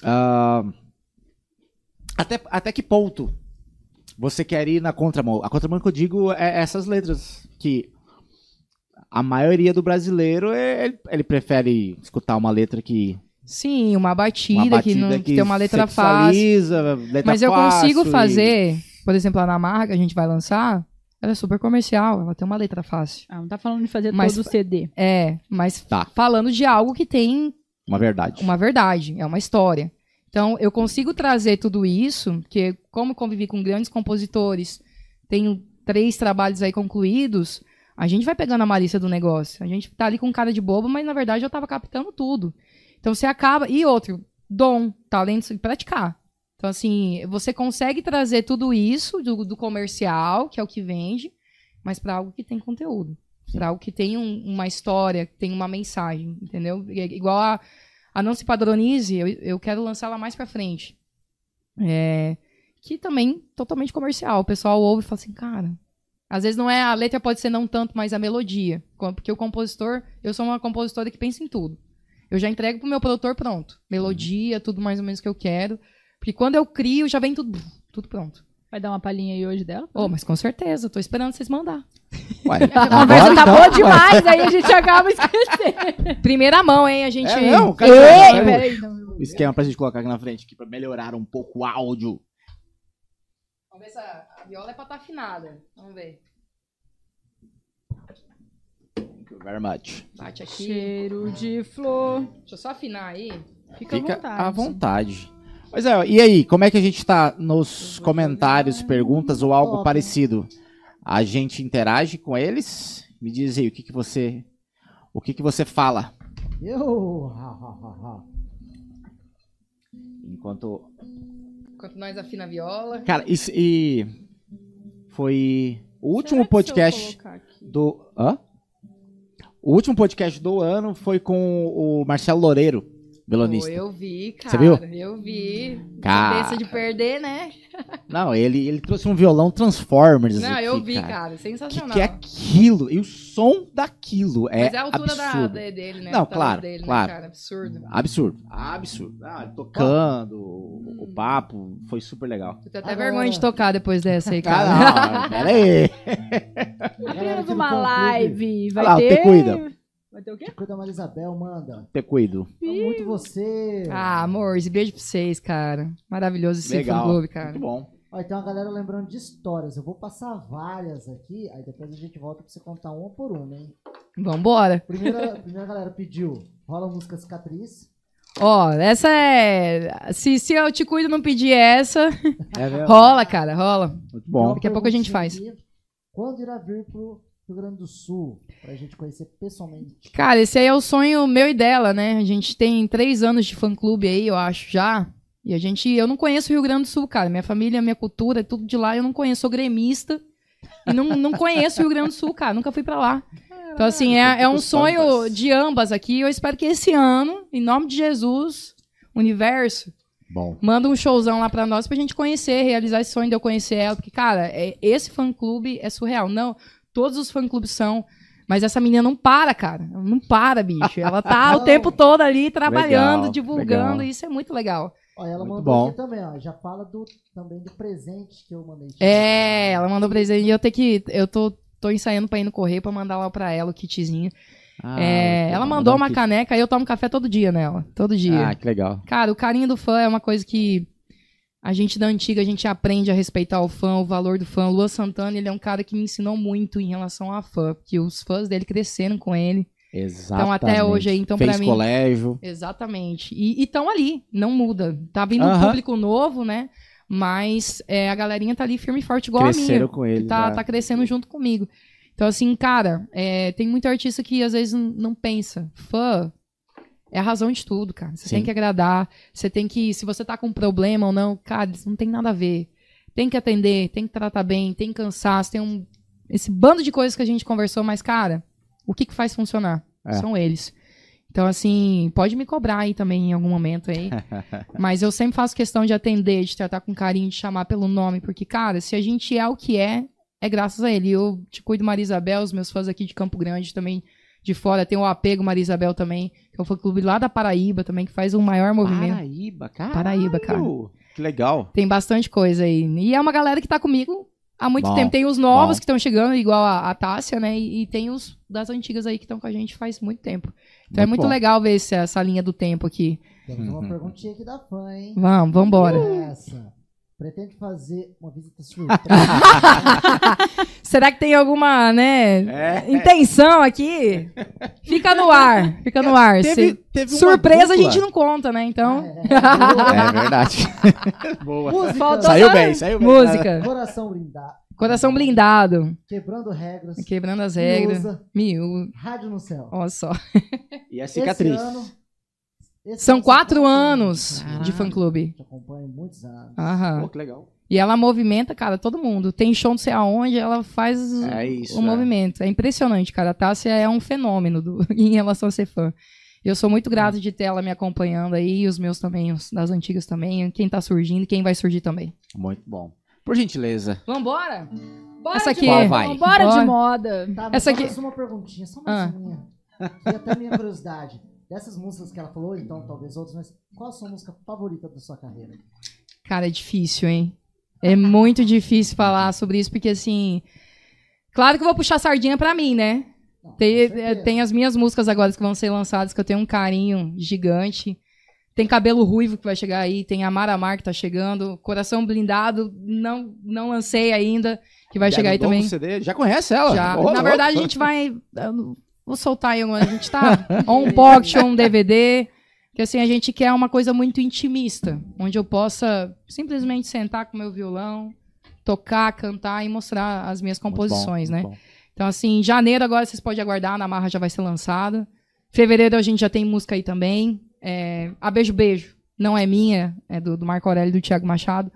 Ah, até, até que ponto você quer ir na contramão? A contramão que eu digo é essas letras. Que a maioria do brasileiro é- ele, ele prefere escutar uma letra que. sim, uma batida, Uma que, não, batida que tem uma letra fácil. letra Mas eu fácil consigo e- fazer, por exemplo, a Ana Marra que a gente vai lançar, ela é super comercial, ela tem uma letra fácil. Ah, não tá falando de fazer Mas- todo o CD. É, mas Tá. falando de algo que tem Uma verdade. uma verdade, é uma história. Então, eu consigo trazer tudo isso, que como convivi com grandes compositores, tenho três trabalhos aí concluídos, a gente vai pegando a malícia do negócio. A gente tá ali com cara de bobo, mas na verdade eu tava captando tudo. Então você acaba. E outro, dom, talento e praticar. Então, assim, você consegue trazer tudo isso do, do comercial, que é o que vende, mas para algo que tem conteúdo. Para algo que tem um- uma história, que tem uma mensagem, entendeu? I- Igual a, a Não Se Padronize, eu, eu quero lançar ela mais pra frente. É, que também totalmente comercial. O pessoal ouve e fala assim, cara. Às vezes não é a letra pode ser não tanto, mas a melodia. Porque o compositor, eu sou uma compositora que pensa em tudo. Eu já entrego pro meu produtor pronto. Melodia, tudo mais ou menos que eu quero. Porque quando eu crio, já vem tudo, tudo pronto. Vai dar uma palhinha aí hoje dela? Oh, mas com certeza, tô esperando vocês mandar. Ué, A conversa agora, tá então? boa demais, aí a gente acaba esquecendo. Primeira mão, hein? A gente. É, não, cara, Ei, cara, peraí. não. o esquema pra gente colocar aqui na frente, aqui, pra melhorar um pouco o áudio. Vamos ver se a, a viola é pra estar afinada. Vamos ver. Thank you very much. Bate aqui. Cheiro de flor. Deixa eu só afinar aí. Fica, Fica à vontade. à vontade. Mas é, e aí, como é que a gente tá nos comentários, perguntas ou algo Top. parecido? A gente interage com eles? Me diz aí o que, que você. O que, que você fala? Eu. Enquanto. Enquanto nós afina a viola. Cara, isso e. Foi o último Será que se eu podcast do. Hã? O último podcast do ano foi com o Marcelo Loureiro, Pô, violonista. eu vi, cara. Você viu? Eu vi. Cara. Cabeça de perder, né? Não, ele, ele trouxe um violão Transformers. Não, aqui, eu vi, cara. cara. O que, Sensacional. que é aquilo? E o som daquilo é Mas é a altura da, absurdo. da- dele, né? Não, claro, dele, claro. Né, cara? Absurdo. Absurdo. Absurdo. Ah, tocando, o, o papo, foi super legal. Eu tenho até Agora- vergonha de tocar depois dessa aí, cara. Ah, não, pera aí. Do uma live. Vai Olha lá, ter. Te Cuida. Vai ter o quê? Te cuida, Marisabel, manda. Te cuido. Amo muito você. Ah, amores, beijo pra vocês, cara. Maravilhoso esse Legal. fã clube, cara. Muito bom. Ó, tem uma galera lembrando de histórias. Eu vou passar várias aqui, aí depois a gente volta pra você contar uma por uma, hein? Vambora. Primeira, primeira galera pediu, rola a música Cicatriz. Ó, essa é. Se, se eu te cuido não pedir essa, É rola, cara, rola. Muito bom. Daqui a pouco a gente faz. Quando irá vir pro Rio Grande do Sul? Pra gente conhecer pessoalmente. Cara, esse aí é o sonho meu e dela, né? A gente tem três anos de fã-clube aí, eu acho, já. E a gente... Eu não conheço o Rio Grande do Sul, cara. Minha família, minha cultura, é tudo de lá. Eu não conheço. Sou gremista. E não, não conheço o Rio Grande do Sul, cara. Nunca fui pra lá. Então, assim, é, é um sonho de ambas aqui. Eu espero que esse ano, em nome de Jesus, universo, Bom. manda um showzão lá pra nós pra gente conhecer, realizar esse sonho de eu conhecer ela. Porque, cara, é- esse fã-clube é surreal. Não, todos os fã-clubes são. Mas essa menina não para, cara. Ela não para, bicho. Ela tá o tempo todo ali trabalhando, Legal, divulgando. legal. E isso é muito legal. Ó, ela Muito mandou bom. aqui também, ó. Já fala do, também do presente que eu mandei. É, ela mandou presente. E eu tenho que. Eu tô, tô ensaiando pra ir no correio pra mandar lá pra ela o kitzinho. Ah, É, ela mandou uma kit. caneca e eu tomo café todo dia nela. Todo dia. Ah, que legal. Cara, o carinho do fã é uma coisa que a gente da antiga, a gente aprende a respeitar o fã, o valor do fã. O Luan Santana, ele é um cara que me ensinou muito em relação a fã, porque os fãs dele cresceram com ele. Exatamente. até hoje aí, então, pra mim- colégio. Exatamente. E estão ali, não muda. Tá vindo um Aham. público novo, né? Mas é, a galerinha tá ali firme e forte igual a Cresceram minha. com ele. Tá, né? tá crescendo junto comigo. Então, assim, cara, é, tem muito artista que às vezes não pensa. Fã é a razão de tudo, cara. Você Sim. tem que agradar. Você tem que. Se você tá com um problema ou não, cara, isso não tem nada a ver. Tem que atender, tem que tratar bem, tem cansaço, tem um. Esse bando de coisas que a gente conversou, mas, cara, o que, que faz funcionar? É. São eles. Então, assim, pode me cobrar aí também em algum momento aí. Mas eu sempre faço questão de atender, de tratar com carinho, de chamar pelo nome, porque, cara, se a gente é o que é, é graças a ele. Eu te cuido Maria Isabel, os meus fãs aqui de Campo Grande também, de fora. Tem o Apego Maria Isabel também, é um fã-clube lá da Paraíba também, que faz o maior movimento. Paraíba, cara. Paraíba, cara. Que legal. Tem bastante coisa aí. E é uma galera que tá comigo há muito Bom, tempo. Tem os novos bom. que estão chegando, igual a, a Tássia, né? E, e tem os das antigas aí que estão com a gente faz muito tempo. Então é Muito muito bom. legal ver esse- essa linha do tempo aqui. Temos uma Uhum. perguntinha aqui da fã, hein? Vamos, vambora. Essa. Pretende fazer uma visita surpresa? Será que tem alguma, né, É. intenção aqui? Fica no ar, fica no ar. Teve, Se- teve Surpresa a gente não conta, né? Então, É verdade. Boa. Música. Saiu bem, saiu bem. música. Coração blindado. Coração blindado. Quebrando regras. Quebrando as regras. Miúza, Mil. Rádio no céu. Olha só. E a cicatriz. Esse ano, esse São ano quatro anos Caraca. de fã-clube. Acompanho muitos anos. Aham. Pô, que legal. E ela movimenta, cara, todo mundo. Tem show não sei aonde, ela faz É isso, o é. movimento. É impressionante, cara. A Tássia é um fenômeno do- em relação a ser fã. Eu sou muito grato de ter ela me acompanhando aí, e os meus também, os das antigas também, quem tá surgindo e quem vai surgir também. Muito bom. Por gentileza. Vambora? Bora Essa de aqui Qual é- vai? Bora Bora. de moda. Tá, Essa só aqui- mais uma perguntinha, só mais Ah. uma. E até minha curiosidade. Dessas músicas que ela falou, então talvez outras, mas qual a sua música favorita da sua carreira? Cara, é difícil, hein? É muito difícil falar sobre isso, porque assim. Claro que eu vou puxar sardinha pra mim, né? Não, Tem, é, tem as minhas músicas agora que vão ser lançadas, que eu tenho um carinho gigante. Tem Cabelo Ruivo que vai chegar aí, tem a Mara Mar que tá chegando, Coração Blindado, não, não lancei ainda, que vai chegar aí também. CD. Já conhece ela? Já. Ô, Na verdade, a gente vai. Vou soltar aí, a gente tá. ou um pocket ou um DVD. Que assim, a gente quer uma coisa muito intimista, onde eu possa simplesmente sentar com meu violão, tocar, cantar e mostrar as minhas composições, bom, né? bom. Então, assim, em janeiro agora vocês podem aguardar, na Marra já vai ser lançada. Fevereiro a gente já tem música aí também. É, a Beijo Beijo, não é minha, é do, do Marco Aurélio e do Thiago Machado.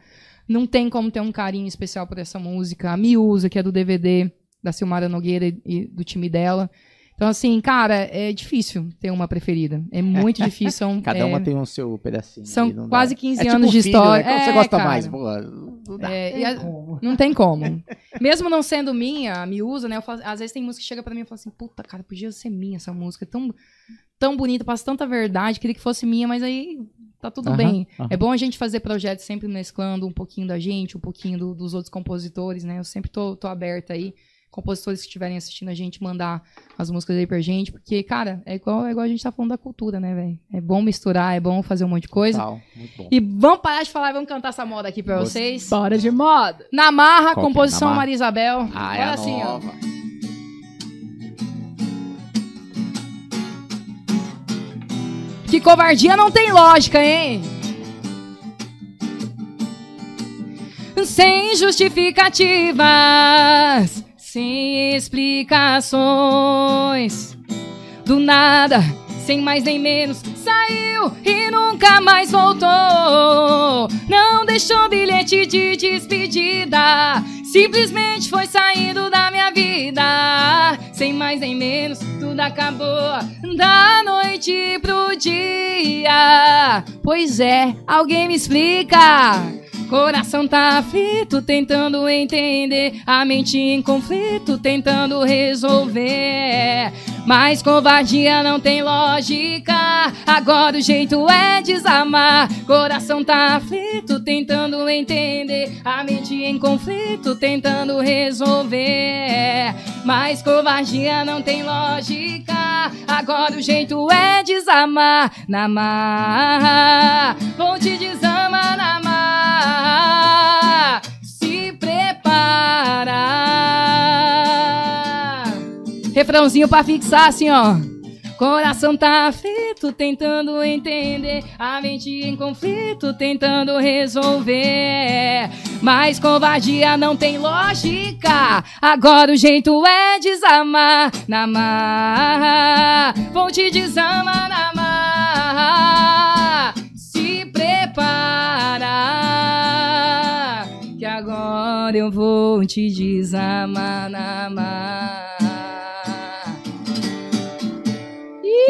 Não tem como ter um carinho especial por essa música. A Miúza, que é do DVD da Silmara Nogueira e, e do time dela. Então, assim, cara, é difícil ter uma preferida. É muito difícil. São, Cada é, uma tem o seu pedacinho. são quase 15 É tipo anos de filho, história. Né? Qual É, você gosta cara. mais? Pô, não dá. é, Tem a- como. não tem como. Mesmo não sendo minha, a Miúza, né? Eu falo- às vezes tem música que chega pra mim e fala assim, puta, cara, podia ser minha essa música. é Tão, tão bonita, passa tanta verdade, queria que fosse minha, mas aí tá tudo bem. É bom a gente fazer projetos sempre mesclando um pouquinho da gente, um pouquinho do- dos outros compositores, né? Eu sempre tô, tô aberta aí. Compositores que estiverem assistindo a gente, mandar as músicas aí pra gente, porque, cara, é igual, é igual a gente tá falando da cultura, né, velho? É bom misturar, é bom fazer um monte de coisa. Tal, muito bom. E vamos parar de falar e vamos cantar essa moda aqui pra vocês. Bora de moda. Na marra, Qual é? composição marra? Maria Isabel. Ah, é Olha a assim, ó. nova. Que covardia não tem lógica, hein? Sem justificativas, sem explicações. Do nada, sem mais nem menos, saiu e nunca mais voltou. Não deixou bilhete de despedida, simplesmente foi saindo da minha vida. Sem mais nem menos, tudo acabou da noite pro dia. Pois é, alguém me explica. Coração tá aflito, tentando entender. A mente em conflito, tentando resolver. Mas covardia não tem lógica. Agora o jeito é desamar. Coração tá aflito, tentando entender. A mente em conflito, tentando resolver. Mas covardia não tem lógica. Agora o jeito é desamar. Na marra, vou te desamar na marra. Se prepara. Refrãozinho pra fixar assim, ó. Coração tá aflito, tentando entender. A mente em conflito, tentando resolver. Mas covardia não tem lógica. Agora o jeito é desamar na marra. Vou te desamar na marra. Se prepara. Agora eu vou te desamar na marra.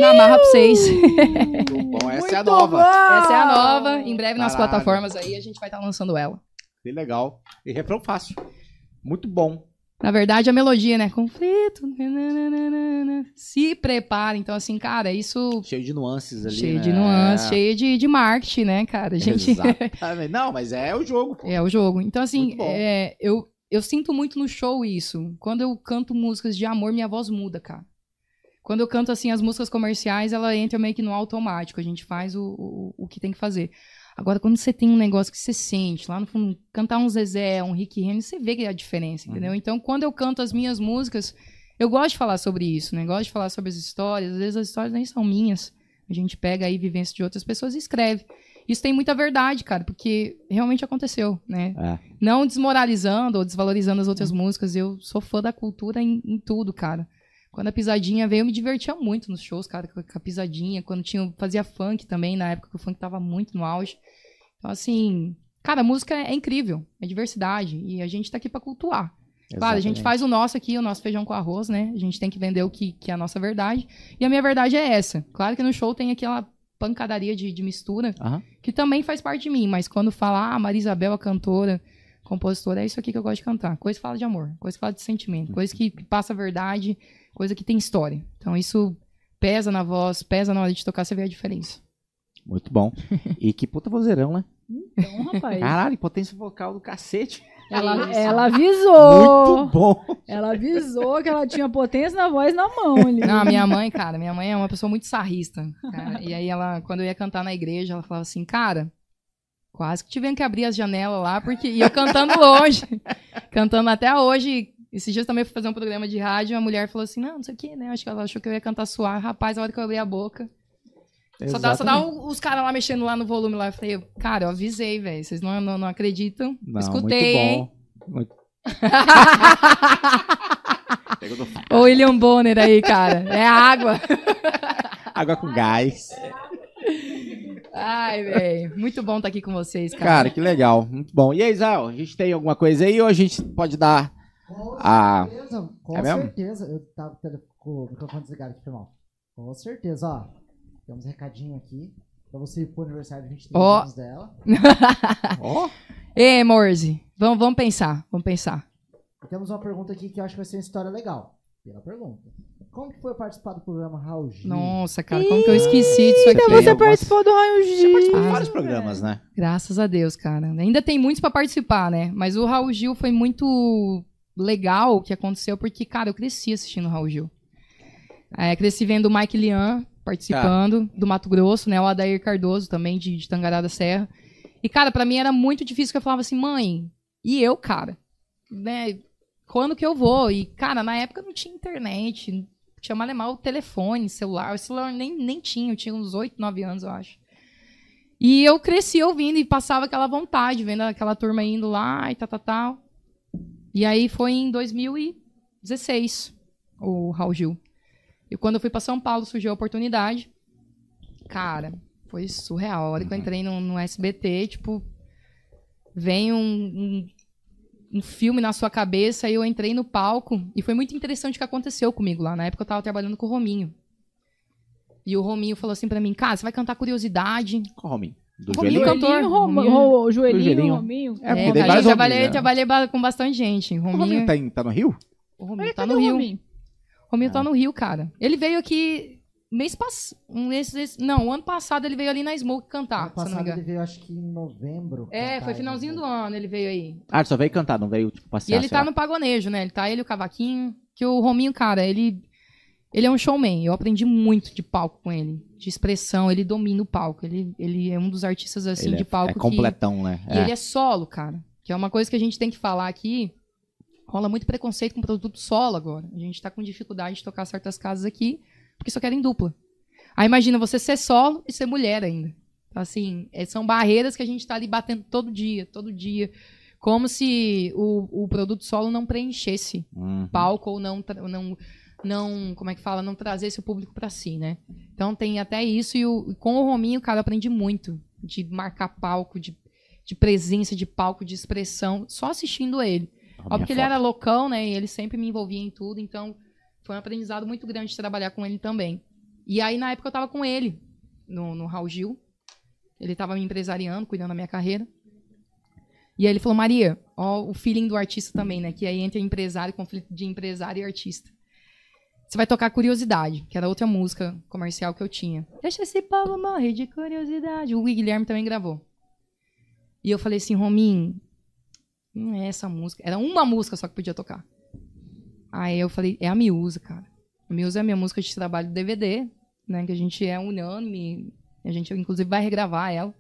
Na marra pra vocês. Muito bom, essa é a Muito nova. bom! Essa é a nova. Em breve nas plataformas aí a gente vai estar lançando ela. Que legal. E refrão fácil. Muito bom. Na verdade, a melodia, né? Conflito. nananana, Se prepara. Então, assim, cara, isso. Cheio de nuances ali. cheio né? de nuances, cheio de, de marketing, né, cara? A gente. Exatamente. Não, mas é o jogo. pô. É o jogo. Então, assim, é, eu, eu sinto muito no show isso. Quando eu canto músicas de amor, minha voz muda, cara. Quando eu canto, assim, as músicas comerciais, ela entra meio que no automático. A gente faz o, o, o que tem que fazer. Agora, quando você tem um negócio que você sente, lá no fundo, cantar um Zezé, um Rick Renner, você vê que é a diferença, entendeu? Então, quando eu canto as minhas músicas, eu gosto de falar sobre isso, né? Gosto de falar sobre as histórias. Às vezes as histórias nem são minhas. A gente pega aí vivência de outras pessoas e escreve. Isso tem muita verdade, cara, porque realmente aconteceu, né? É. Não desmoralizando ou desvalorizando as outras músicas. Eu sou fã da cultura em, em tudo, cara. Quando a pisadinha veio, eu me divertia muito nos shows, cara, com a pisadinha. Quando tinha, fazia funk também, na época que o funk tava muito no auge. Então, assim, cara, a música é incrível, é diversidade. E a gente tá aqui pra cultuar. Claro, a gente Exatamente. faz o nosso aqui, o nosso feijão com arroz, né? A gente tem que vender o que, que é a nossa verdade. E a minha verdade é essa. Claro que no show tem aquela pancadaria de, de mistura, Aham. que também faz parte de mim. Mas quando fala, ah, Maria Isabel, a cantora, compositora, é isso aqui que eu gosto de cantar. Coisa que fala de amor, coisa que fala de sentimento, coisa que passa a verdade, coisa que tem história. Então isso pesa na voz, pesa na hora de tocar, você vê a diferença. Muito bom. E que puta vozeirão, né? Então, rapaz. Caralho, potência vocal do cacete. Ela, ela avisou. Muito bom. Ela avisou que ela tinha potência na voz na mão ali. Não, a minha mãe, cara, minha mãe é uma pessoa muito sarrista. cara. E aí ela, quando eu ia cantar na igreja, ela falava assim, cara, quase que tivemos que abrir as janelas lá, porque eu cantando longe, cantando até hoje. Esses dias também fui fazer um programa de rádio, e a mulher falou assim, não, não sei o que, né? Acho que ela achou que eu ia cantar suave. Rapaz, a hora que eu abri a boca. Só dá, só dá o- os caras lá mexendo lá no volume lá. Eu falei, cara, eu avisei, velho. Vocês não, não, não acreditam. Não, Escutei, hein? muito bom. Muito... Ô, William Bonner aí, cara. É água. Água com gás. Ai, velho. Muito bom estar aqui com vocês, cara. Cara, que legal. Muito bom. E aí, Zal, a gente tem alguma coisa aí ou a gente pode dar Com Ah, certeza, com é mesmo? certeza. Eu tava com o microfone desligado aqui, foi mal. Com certeza, ó. Temos um recadinho aqui pra você ir pro aniversário de 23 Ó. anos dela. Ó, Ei, Morse, vamos, vamos pensar, vamos pensar. Temos uma pergunta aqui que eu acho que vai ser uma história legal. Pela pergunta. Como que foi participar do programa Raul Gil? Nossa, cara, como que eu esqueci disso aqui? Então você participou do Raio Gil. participou de Ah, vários programas, né? Graças a Deus, cara. Ainda tem muitos pra participar, né? Mas o Raul Gil foi muito legal que aconteceu, porque, cara, eu cresci assistindo o Raul Gil. É, cresci vendo o Mike Lian participando, do Mato Grosso, né? O Adair Cardoso também, de, de Tangará da Serra. E, cara, pra mim era muito difícil, que eu falava assim, mãe, e eu, cara? Né? Quando que eu vou? E, cara, na época não tinha internet, tinha mal mal o telefone, celular. O celular nem, nem tinha, eu tinha uns 8, 9 anos, eu acho. E eu cresci ouvindo e passava aquela vontade, vendo aquela turma indo lá e tal, tal, tal. E aí foi em 2016, o Raul Gil. E quando eu fui pra São Paulo, surgiu a oportunidade. Cara, foi surreal. A hora que eu entrei no, no SBT, tipo, vem um, um, um filme na sua cabeça e eu entrei no palco. E foi muito interessante o que aconteceu comigo lá. Na época eu tava trabalhando com o Rominho. E o Rominho falou assim pra mim, cara, você vai cantar Curiosidade, Qual Rominho? Do Rominho cantor. Joelhinho, Roma- Rominho. Ro- Joelhinho, Joelhinho. Rominho. É, porque É, tem cara, vários eu trabalhei, né? trabalhei ba- com bastante gente. O Rominho, Rominho tá, em- tá no Rio? o Rominho Mas tá no o Rio. Rominho? Rominho tá no Rio, cara. Ele veio aqui mês passado. Um não, ano passado ele veio ali na Smoke cantar, ano passado ele veio, acho que em novembro. É, cantar foi finalzinho né? do ano ele veio aí. Ah, ele só veio cantar, não veio, tipo, passear, E ele tá lá. no pagonejo, né? Ele tá ele e o cavaquinho. Que o Rominho, cara, ele. Ele é um showman. Eu aprendi muito de palco com ele. De expressão. Ele domina o palco. Ele, ele é um dos artistas, assim, Ele de é- palco É que. completão, né? E ele é solo, cara. Que é uma coisa que a gente tem que falar aqui. Rola muito preconceito com produto solo agora. A gente tá com dificuldade de tocar certas casas aqui, porque só querem dupla. Aí imagina você ser solo e ser mulher ainda. Então, assim, é- são barreiras que a gente tá ali batendo todo dia, todo dia. Como se o, o produto solo não preenchesse Uhum. palco ou não, não, não, como é que fala, não trazesse o público pra si, né? Então tem até isso e o- com o Rominho, cara, aprendi muito de marcar palco, de, de presença de palco, de expressão, só assistindo ele. Rominho Óbvio que é ele era loucão, né? E ele sempre me envolvia em tudo, então foi um aprendizado muito grande de trabalhar com ele também. E aí, na época, eu tava com ele, no, no Raul Gil. Ele tava me empresariando, cuidando da minha carreira. E aí ele falou, Maria, ó, o feeling do artista também, né? Que aí entra empresário, conflito de empresário e artista. Você vai tocar Curiosidade, que era outra música comercial que eu tinha. Deixa esse povo morrer de curiosidade. O Guilherme também gravou. E eu falei assim, Rominho, não é essa música. Era uma música só que podia tocar. Aí eu falei, é a Miúza, cara. A Miúza é a minha música de trabalho do DVD, né? Que a gente é unânime. A gente, inclusive, vai regravar ela.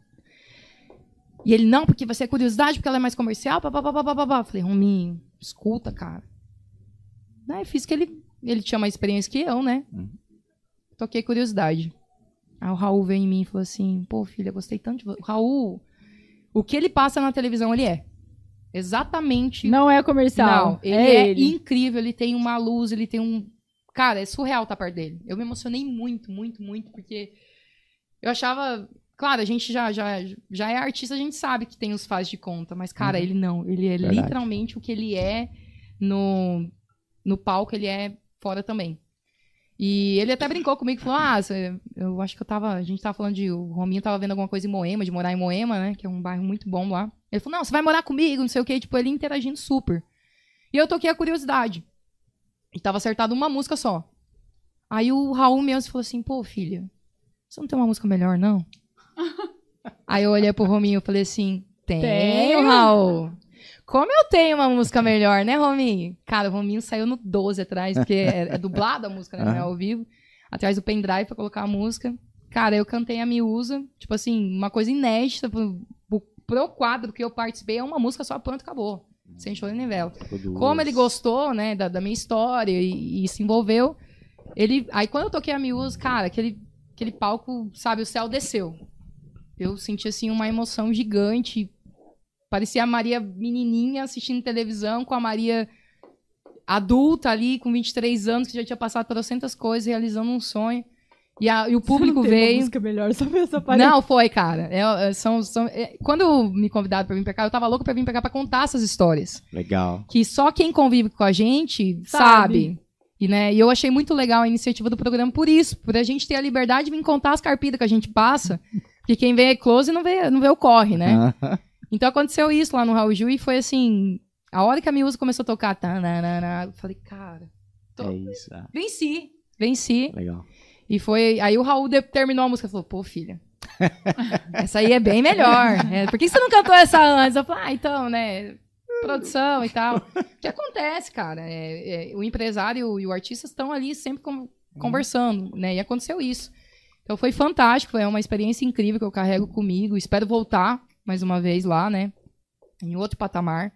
E ele, não, porque vai ser curiosidade, porque ela é mais comercial, papapá. Falei, Rominho, escuta, cara. Aí fiz que ele, ele tinha mais experiência que eu, né? Uhum. Toquei curiosidade. Aí o Raul veio em mim e falou assim, pô, filha, gostei tanto de você. Raul, o que ele passa na televisão, ele é. Exatamente. Não é comercial. Não, ele é, é, ele. incrível, ele tem uma luz, ele tem um. Cara, é surreal estar perto dele. Eu me emocionei muito, muito, muito, porque eu achava. Claro, a gente já, já, já é artista, a gente sabe que tem os faz de conta, mas, cara, Uhum. ele não. Ele é Verdade. literalmente o que ele é no, no palco, ele é fora também. E ele até brincou comigo, falou: Ah, eu acho que eu tava. A gente tava falando de. O Rominho tava vendo alguma coisa em Moema, de morar em Moema, né? Que é um bairro muito bom lá. Ele falou: Não, você vai morar comigo, não sei o quê. Tipo, ele interagindo super. E eu toquei a curiosidade. E tava acertado uma música só. Aí o Raul mesmo falou assim: Pô, filha, você não tem uma música melhor, não? Aí eu olhei pro Rominho e falei assim: Tenho. Raul. Como eu tenho uma música melhor, né, Rominho? Cara, o Rominho saiu no 12 atrás, porque é, é dublada a música, né? Não é ao vivo. Atrás do pendrive pra colocar a música. Cara, eu cantei a Miúza, tipo assim, uma coisa inédita pro, pro, pro quadro que eu participei. É uma música só, pronto, acabou. Sem choro nem vela. Como ele gostou, né, da, da minha história e, e se envolveu, ele... Aí quando eu toquei a Miúza, cara, aquele, aquele palco, sabe, o céu desceu. Eu senti, assim, uma emoção gigante. Parecia a Maria menininha assistindo televisão com a Maria adulta ali, com 23 anos, que já tinha passado trocentas coisas, realizando um sonho. E, a- e o público Não tem uma veio... música melhor, só ver essa parte. Não, foi, cara. É, é, são, são, é, quando me convidaram pra vir pra cá, eu tava louco pra vir pra cá pra contar essas histórias. Legal. Que só quem convive com a gente Sabe. sabe. E, né, e eu achei muito legal a iniciativa do programa por isso. Por a gente ter a liberdade de vir contar as carpidas que a gente passa. Porque quem vê close não vê, não vê o corre, né? Então aconteceu isso lá no Raul Gil e foi assim. A hora que a Miúza começou a tocar, tananana, eu falei, cara, tô- é isso. ah, venci. Venci. legal. E foi. Aí o Raul terminou a música e falou, pô, filha. essa aí é bem melhor. É, por que você não cantou essa antes? Eu falei, ah, então, né? Produção e tal. O que acontece, cara? É, é, o empresário e o artista estão ali sempre con- conversando, né? E aconteceu isso. Então foi fantástico, foi uma experiência incrível que eu carrego comigo. Espero voltar mais uma vez lá, né? Em outro patamar.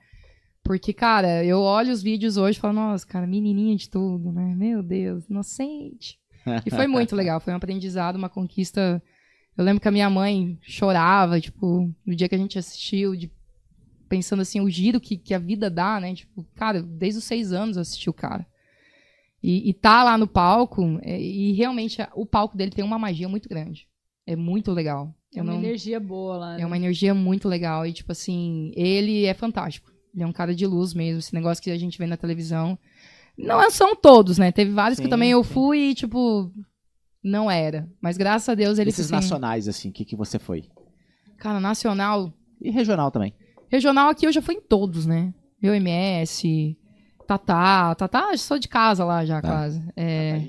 Porque, cara, eu olho os vídeos hoje e falo, nossa, cara, menininha de tudo, né? Meu Deus, inocente. E foi muito legal, foi um aprendizado, uma conquista. Eu lembro que a minha mãe chorava, tipo, no dia que a gente assistiu, de- pensando assim, o giro que, que a vida dá, né? Tipo, cara, desde os seis anos eu assisti o cara. E, e tá lá no palco, é, e realmente o palco dele tem uma magia muito grande. É muito legal. É uma não- energia boa lá. né? é uma energia muito legal. E, tipo assim, ele é fantástico. Ele é um cara de luz mesmo. Esse negócio que a gente vê na televisão. Não é- são todos, né? Teve vários Sim, que também eu sim. fui e, tipo, não era. Mas graças a Deus ele Esses assim, nacionais, assim, o que, que você foi? Cara, nacional. E regional também. Regional aqui eu já fui em todos, né? Meu MS, Tatá. Tatá, eu sou de casa lá já, Tá. quase. É,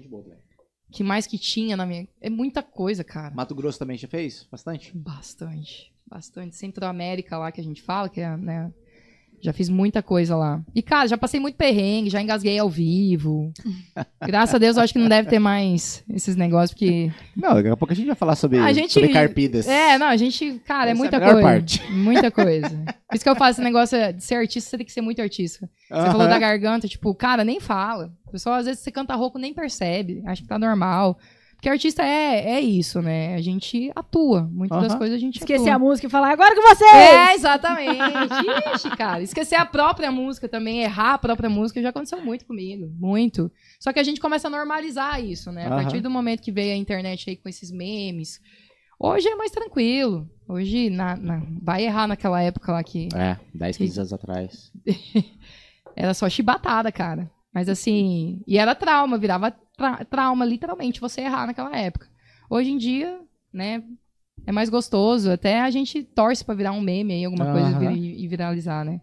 que mais que tinha na minha. É muita coisa, cara. Mato Grosso também já fez? Bastante? Bastante. Bastante. Centro-América lá que a gente fala, que é, né? Já fiz muita coisa lá. E, cara, já passei muito perrengue, já engasguei ao vivo. Graças a Deus, eu acho que não deve ter mais esses negócios, porque. Não, daqui a pouco a gente vai falar sobre, A gente- sobre carpidas. É, não, a gente. Cara, é Essa é a muita melhor coisa. parte. Muita coisa. Por isso que eu faço esse negócio de ser artista, você tem que ser muito artista. Você falou da garganta, tipo, cara, nem fala. O pessoal, às vezes, você canta rouco nem percebe, acha que tá normal. Porque artista é, é isso, né? A gente atua. Muitas das coisas a gente Esquecer atua. a música e falar, agora com vocês! É, exatamente. Ixi, cara. Esquecer a própria música também, errar a própria música, já aconteceu muito comigo. Muito. Só que a gente começa a normalizar isso, né? A partir do momento que veio a internet aí com esses memes. Hoje é mais tranquilo. Hoje na, na- vai errar naquela época lá que É, 10, 15 anos atrás. era só chibatada, cara. Mas assim, e era trauma, virava tra- trauma, literalmente, você errar naquela época. Hoje em dia, né, é mais gostoso. Até a gente torce pra virar um meme aí, alguma coisa Aham. e, e viralizar, né?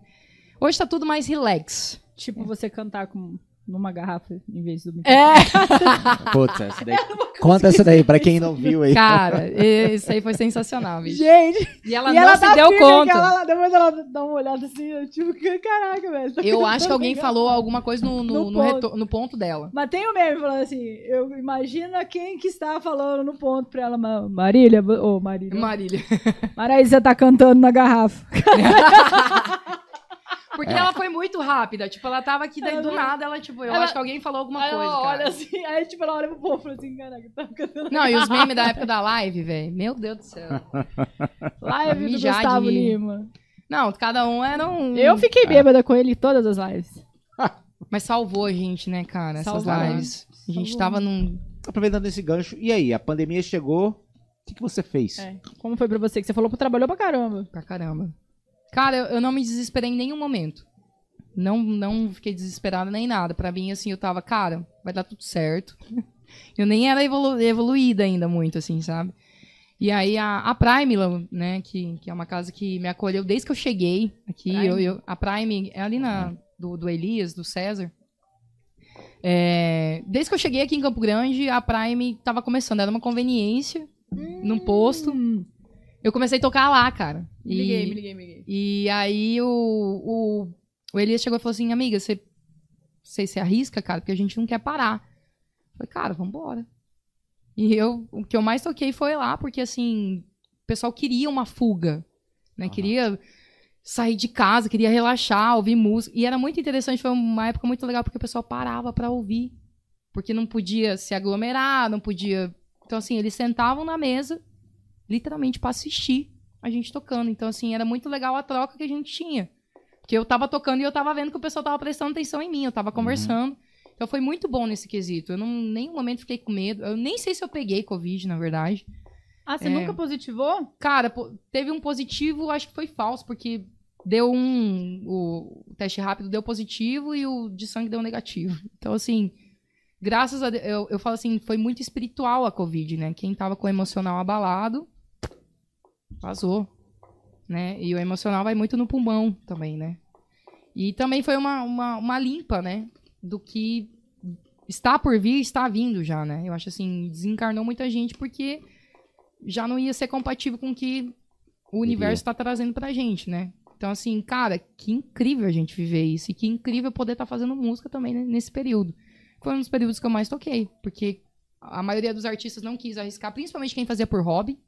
Hoje tá tudo mais relax. Tipo, você cantar com, numa garrafa em vez do É, Putz, essa daí. Conta essa daí, pra quem não viu aí. cara, isso aí foi sensacional, bicho. Gente, E ela e não ela se tá deu conta. lá, depois ela dá uma olhada assim, eu tipo, que caraca, velho. tá Eu acho que cantando alguém bem falou alguma coisa no, no, No no ponto. no ponto dela. Mas tem o meme falando assim, eu imagino quem que está falando no ponto pra ela, Ma- Marília, ô Marília, Marília. Marília, você tá cantando na garrafa. Porque ela foi muito rápida. Tipo, ela tava aqui, daí do nada, ela, tipo, eu Ela- acho que alguém falou alguma Aí coisa, ela cara. olha assim, aí tipo, ela olha pro povo e fala assim, caraca, tá cantando Não, e os memes da época da live, velho. Meu Deus do céu. live do Gustavo de- Lima. Não, cada um era um. Eu fiquei bêbada com ele em todas as lives. Mas salvou a gente, né, cara? Essas Salvou. lives. A gente Salvou. tava num. Aproveitando esse gancho. E aí, a pandemia chegou. O que, que você fez? É. Como foi pra você? Que você falou que trabalhou pra caramba. Pra caramba. Cara, eu, não me desesperei em nenhum momento. Não, não fiquei desesperada nem nada. Pra mim, assim, eu tava, cara, vai dar tudo certo. Eu nem era evolu- evoluída ainda muito, assim, sabe? E aí a, a Prime, né, que, que é uma casa que me acolheu desde que eu cheguei aqui. Prime? Eu, eu- a Prime é ali na, do, do Elias, do César. É, desde que eu cheguei aqui em Campo Grande, a Prime tava começando. Era uma conveniência num posto. Eu comecei a tocar lá, cara. Me E- liguei, me liguei, me liguei. e aí o, o, o Elias chegou e falou assim, amiga, você, você se arrisca, cara, porque a gente não quer parar. Eu falei, cara, vambora. E eu, o que eu mais toquei foi lá, porque assim, o pessoal queria uma fuga, né? Queria sair de casa, queria relaxar, ouvir música. E era muito interessante, foi uma época muito legal, porque o pessoal parava pra ouvir. Porque não podia se aglomerar, não podia... Então, assim, eles sentavam na mesa, literalmente pra assistir a gente tocando. Então, assim, era muito legal a troca que a gente tinha. Porque eu tava tocando e eu tava vendo que o pessoal tava prestando atenção em mim, eu tava conversando. Então foi muito bom nesse quesito. Eu não, em nenhum momento fiquei com medo. Eu nem sei se eu peguei Covid, na verdade. Ah, você É. nunca positivou? Cara, teve um positivo, acho que foi falso, porque deu um. O, o teste rápido deu positivo e o de sangue deu negativo. Então, assim, graças a Deus, eu, eu falo assim, foi muito espiritual a Covid, né? Quem tava com o emocional abalado, vazou. Né? E o emocional vai muito no pulmão também, né? E também foi uma, uma, uma limpa, né? Do que está por vir, está vindo já, né? Eu acho assim, desencarnou muita gente porque já não ia ser compatível com o que o universo está trazendo pra gente, né? Então, assim, cara, que incrível a gente viver isso. E que incrível poder estar fazendo música também né, nesse período. Foi um dos períodos que eu mais toquei. Porque a maioria dos artistas não quis arriscar, principalmente quem fazia por hobby.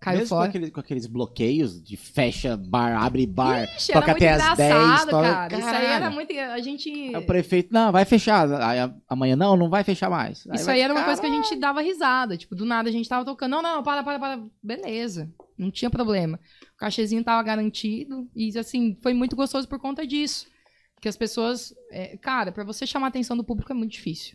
Caiu Mesmo com, fora. aquele- com aqueles bloqueios de fecha bar, abre bar, Ixi, toca até as 10. engraçado, toca- cara. Isso aí era muito. A gente. Aí o prefeito, não, vai fechar. Aí amanhã, não, não vai fechar mais. Isso vai aí era uma coisa que a gente dava risada. Tipo, do nada a gente tava tocando. Não, não, para, para, para. Beleza. Não tinha problema. O cachezinho tava garantido. E, assim, foi muito gostoso por conta disso. Porque as pessoas. é, cara, pra você chamar a atenção do público é muito difícil.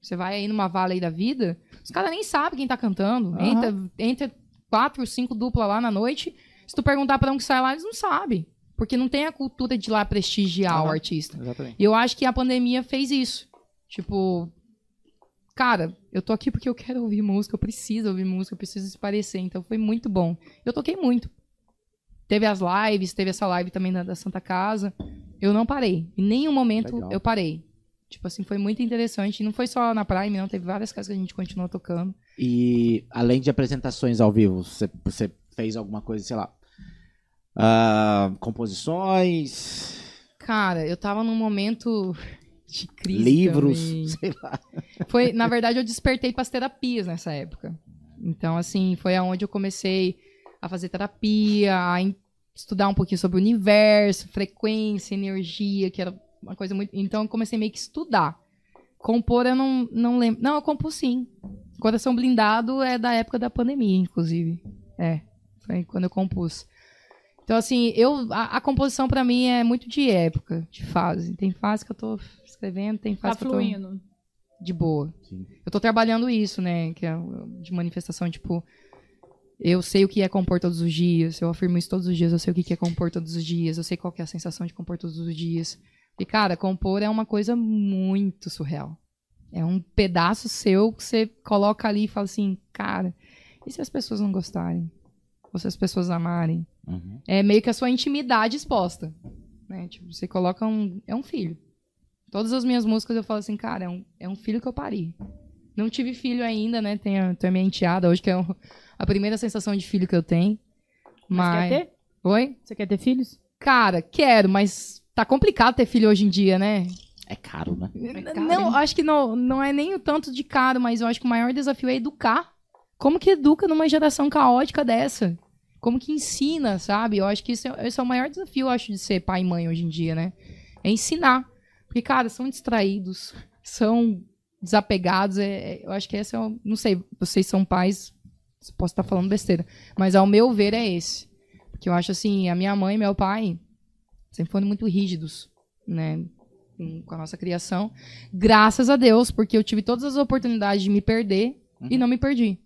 Você vai aí numa vale aí da vida, os caras nem sabem quem tá cantando. Aham. Entra, entra quatro, cinco dupla lá na noite. Se tu perguntar pra um que sai lá, eles não sabem. Porque não tem a cultura de lá prestigiar o Aham. artista. Exatamente. E eu acho que a pandemia fez isso. Tipo, cara, eu tô aqui porque eu quero ouvir música, eu preciso ouvir música, eu preciso se parecer. Então foi muito bom. Eu toquei muito. Teve as lives, teve essa live também da, da Santa Casa. Eu não parei. Em nenhum momento Legal. eu parei. Tipo assim, foi muito interessante. E não foi só na Prime, não. Teve várias casas que a gente continuou tocando. E além de apresentações ao vivo, você, você fez alguma coisa, sei lá. ah, composições, Cara, eu tava num momento de crise. livros, também. sei lá. Foi, na verdade, eu despertei para as terapias nessa época. Então, assim, foi aonde eu comecei a fazer terapia, a estudar um pouquinho sobre o universo, frequência, energia, que era uma coisa muito. Então, eu comecei meio que estudar. Compor, eu não, não lembro. Não, eu compus sim. Coração Blindado é da época da pandemia, inclusive. É, foi quando eu compus. Então, assim, eu, a, a composição pra mim é muito de época, de fase. Tem fase que eu tô escrevendo, tem Tá fase que eu tô fluindo. de boa. Sim. Eu tô trabalhando isso, né? Que é de manifestação, tipo. Eu sei o que é compor todos os dias, eu afirmo isso todos os dias, eu sei o que é compor todos os dias, eu sei qual que é a sensação de compor todos os dias. E, cara, compor é uma coisa muito surreal. É um pedaço seu que você coloca ali e fala assim, cara, e se as pessoas não gostarem? Ou se as pessoas amarem? Uhum. é meio que a sua intimidade exposta. Né? Tipo, você coloca um. É um filho. Todas as minhas músicas eu falo assim, cara, é um, é um filho que eu pari. Não tive filho ainda, né? Tenho, tenho a minha enteada hoje, que é o- a primeira sensação de filho que eu tenho. Mas Mas. quer ter? Oi? Você quer ter filhos? Cara, quero, mas tá complicado ter filho hoje em dia, né? É caro, né? caro, não, hein? acho que não, não é nem o tanto de caro, mas eu acho que o maior desafio é educar. Como que educa numa geração caótica dessa? Como que ensina, sabe? Eu acho que esse é, esse é o maior desafio, eu acho, de ser pai e mãe hoje em dia, né? É ensinar. Porque, cara, são distraídos, são desapegados. é- é- eu acho que esse é o. Não sei, vocês são pais, posso estar falando besteira. Mas ao meu ver é esse. Porque eu acho assim, a minha mãe e meu pai sempre foram muito rígidos, né? Com a nossa criação. Graças a Deus, porque eu tive todas as oportunidades de me perder e não me perdi.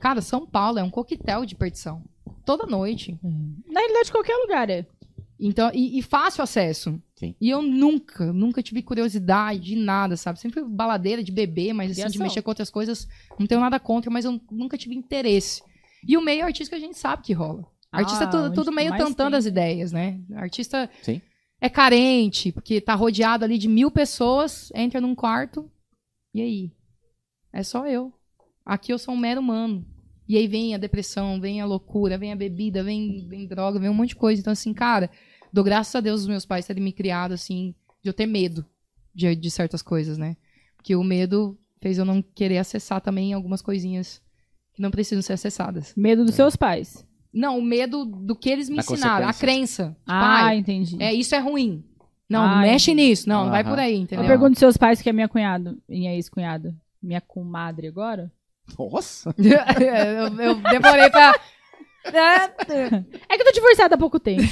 Cara, São Paulo é um coquetel de perdição. Toda noite. Na realidade, qualquer lugar é. Então, e, e fácil acesso. Sim. E eu nunca, nunca tive curiosidade de nada, sabe? Sempre fui baladeira de beber, mas assim, de mexer com outras coisas, não tenho nada contra, mas eu nunca tive interesse. E o meio artístico a gente sabe que rola. Artista é Ah, tudo, tudo meio tentando tem. as ideias, né? Artista Sim. é carente, porque tá rodeado ali de mil pessoas, entra num quarto, e aí? É só eu. Aqui eu sou um mero humano. E aí vem a depressão, vem a loucura, vem a bebida, vem, vem droga, vem um monte de coisa. Então, assim, cara, dou graças a Deus os meus pais terem me criado, assim, de eu ter medo de, de certas coisas, né? Porque o medo fez eu não querer acessar também algumas coisinhas que não precisam ser acessadas. Medo dos seus pais. Não, o medo do que eles me Da ensinaram, a crença. Tipo, Ah, ai, entendi. é, isso é ruim. Não, Ah, não mexe entendi. nisso. Não, não vai por aí, Eu entendeu? pergunto dos seus pais, que é minha cunhada, minha ex-cunhada. Minha comadre agora. Nossa! eu, eu demorei pra. É que eu tô divorciada há pouco tempo.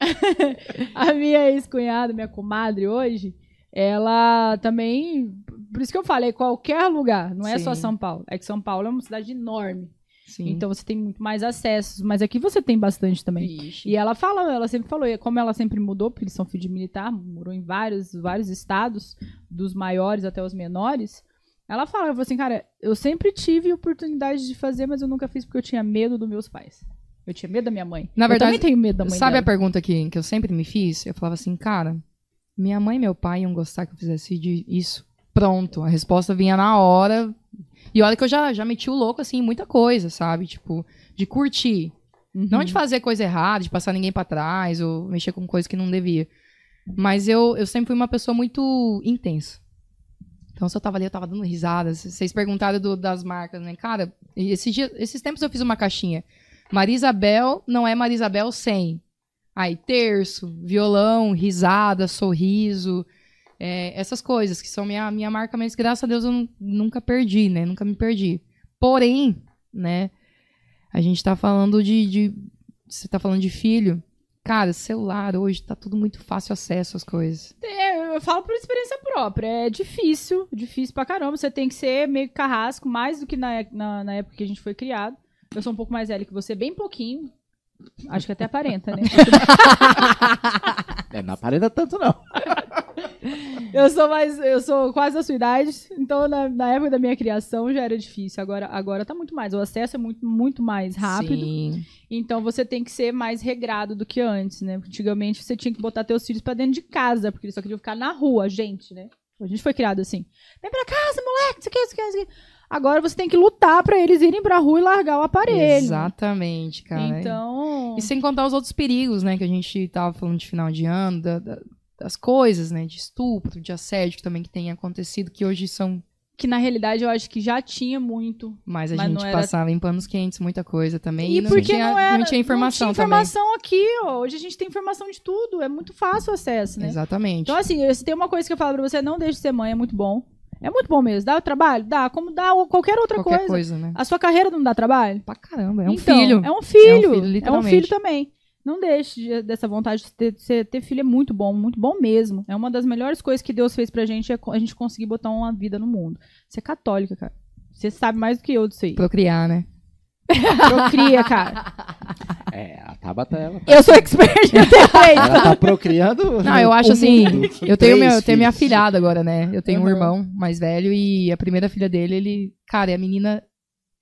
a minha ex-cunhada, minha comadre hoje, ela também. Por isso que eu falei, qualquer lugar, não é só Sim. São Paulo. É que São Paulo é uma cidade enorme. Sim. Então você tem muito mais acessos. Mas aqui você tem bastante também. Vixe. E ela fala, ela sempre falou, e como ela sempre mudou, porque eles são filhos de militar, morou em vários, vários estados, dos maiores até os menores. Ela fala, ela falou assim, cara, eu sempre tive oportunidade de fazer, mas eu nunca fiz porque eu tinha medo dos meus pais. Eu tinha medo da minha mãe. Na verdade, eu também tenho medo da mãe Sabe a dela. pergunta que, que eu sempre me fiz? Eu falava assim, cara, minha mãe e meu pai iam gostar que eu fizesse de- isso. Pronto, a resposta vinha na hora. E olha que eu já, já meti o louco, assim, muita coisa, sabe? Tipo, de curtir. Uhum. Não de fazer coisa errada, de passar ninguém pra trás, ou mexer com coisa que não devia. Mas eu, eu sempre fui uma pessoa muito intensa. Então, se eu tava ali, eu tava dando risadas. Vocês perguntaram do- das marcas, né? Cara, esse dia, esses tempos eu fiz uma caixinha. Maria Isabel não é Maria Isabel sem. Aí, terço, violão, risada, sorriso. é, essas coisas que são minha, minha marca, mas graças a Deus eu nu- nunca perdi, né? Nunca me perdi. Porém, né? A gente tá falando de. de você tá falando de filho. Cara, celular hoje tá tudo muito fácil acesso às coisas. É, eu falo por experiência própria. É difícil, difícil pra caramba. Você tem que ser meio carrasco, mais do que na, na, na época que a gente foi criado. Eu sou um pouco mais velho que você, bem pouquinho. Acho que até aparenta, né? É, não aparenta tanto, não. Eu sou mais. Eu sou quase da sua idade. Então, na, na época da minha criação já era difícil. Agora, agora tá muito mais. O acesso é muito, muito mais rápido. Sim. Então você tem que ser mais regrado do que antes, né? Porque Antigamente você tinha que botar teus filhos pra dentro de casa, porque eles só queriam ficar na rua, gente, né? A gente foi criado assim. Vem pra casa, moleque, isso aqui, isso aqui, isso aqui. Agora você tem que lutar pra eles irem pra rua e largar o aparelho. Exatamente, cara. Então. E sem contar os outros perigos, né, que a gente tava falando de final de ano, da- da- das coisas, né, de estupro, de assédio também que tem acontecido, que hoje são Que na realidade eu acho que já tinha muito. mais a Mas gente era- passava em panos quentes, muita coisa também. E, não porque tinha, não era. não tinha informação não tinha também. informação aqui, ó. Hoje a gente tem informação de tudo. É muito fácil o acesso, né? Exatamente. Então, assim, se tem uma coisa que eu falo pra você, não deixe de ser mãe, é muito bom. É muito bom mesmo. Dá trabalho? Dá. Como dá qualquer outra Qualquer coisa. coisa. né? A sua carreira não dá trabalho? Pra caramba, é um Então, filho. É um filho. É um filho, É um literalmente. filho também. Não deixe de- dessa vontade de ter, de ter filho é muito bom, muito bom mesmo. É uma das melhores coisas que Deus fez pra gente, é a gente conseguir botar uma vida no mundo. Você é católica, cara. Você sabe mais do que eu disso aí. Procriar, né? Procria, cara. É, a Tabata, ela, Eu sou expert em ter feito. ela tá procriando. Não, eu acho assim. Eu tenho, meu, eu tenho minha filhada agora, né? Eu tenho um Uhum. irmão mais velho e a primeira filha dele, ele. Cara, a menina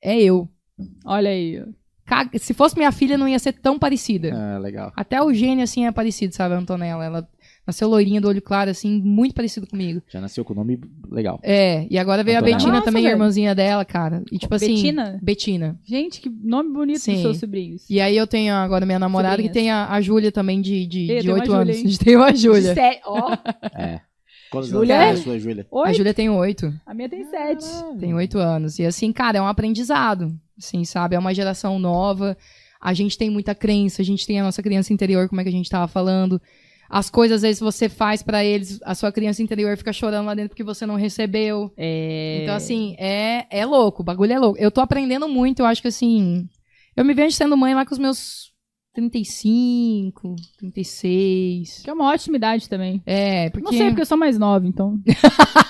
é eu. Olha aí. Se fosse minha filha, não ia ser tão parecida. Ah, legal. Até o gênio, assim, é parecido, sabe, a Antonella? Ela nasceu loirinha do olho claro, assim, muito parecido comigo. Já nasceu com o nome legal. É, e agora veio a Antonella. Betina Nossa, também, a velho. irmãzinha dela, cara. E tipo assim. Betina? Betina. Gente, que nome bonito Sim. dos seus sobrinhos. E aí eu tenho agora minha namorada que Sobrinhas. tem a, a Júlia também, de, de, Eu de tenho uma 8 Júlia, anos. A gente tem uma Júlia. Sé- Ó, É. Quantos Júlia anos é? a sua Júlia? A. Júlia tem 8. A minha tem sete. Tem oito anos. E assim, cara, é um aprendizado. Assim, sabe? É uma geração nova. A gente tem muita crença, a gente tem a nossa criança interior, como é que a gente tava falando. As coisas, às vezes, você faz pra eles, a sua criança interior fica chorando lá dentro porque você não recebeu. É. Então, assim, é, é louco, o bagulho é louco. Eu tô aprendendo muito, eu acho que assim. Eu me vejo sendo mãe lá com os meus 35, 36. Que é uma ótima idade também. É, porque. Não sei, porque eu sou mais nova, então.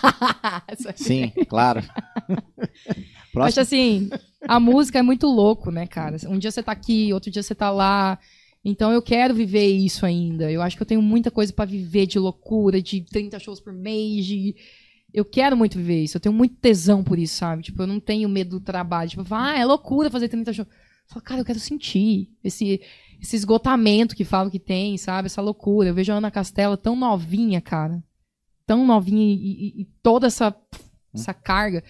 Sim, claro. Acho Próximo. assim, a música é muito louco, né, cara? Um dia você tá aqui, outro dia você tá lá. Então eu quero viver isso ainda. Eu acho que eu tenho muita coisa pra viver de loucura, de 30 shows por mês, de... Eu quero muito viver isso. Eu tenho muito tesão por isso, sabe? Tipo, eu não tenho medo do trabalho. Tipo, ah, é loucura fazer 30 shows. Eu falo, cara, eu quero sentir esse, esse esgotamento que falam que tem, sabe? Essa loucura. Eu vejo a Ana Castela tão novinha, cara. Tão novinha e, e- e toda essa, essa carga.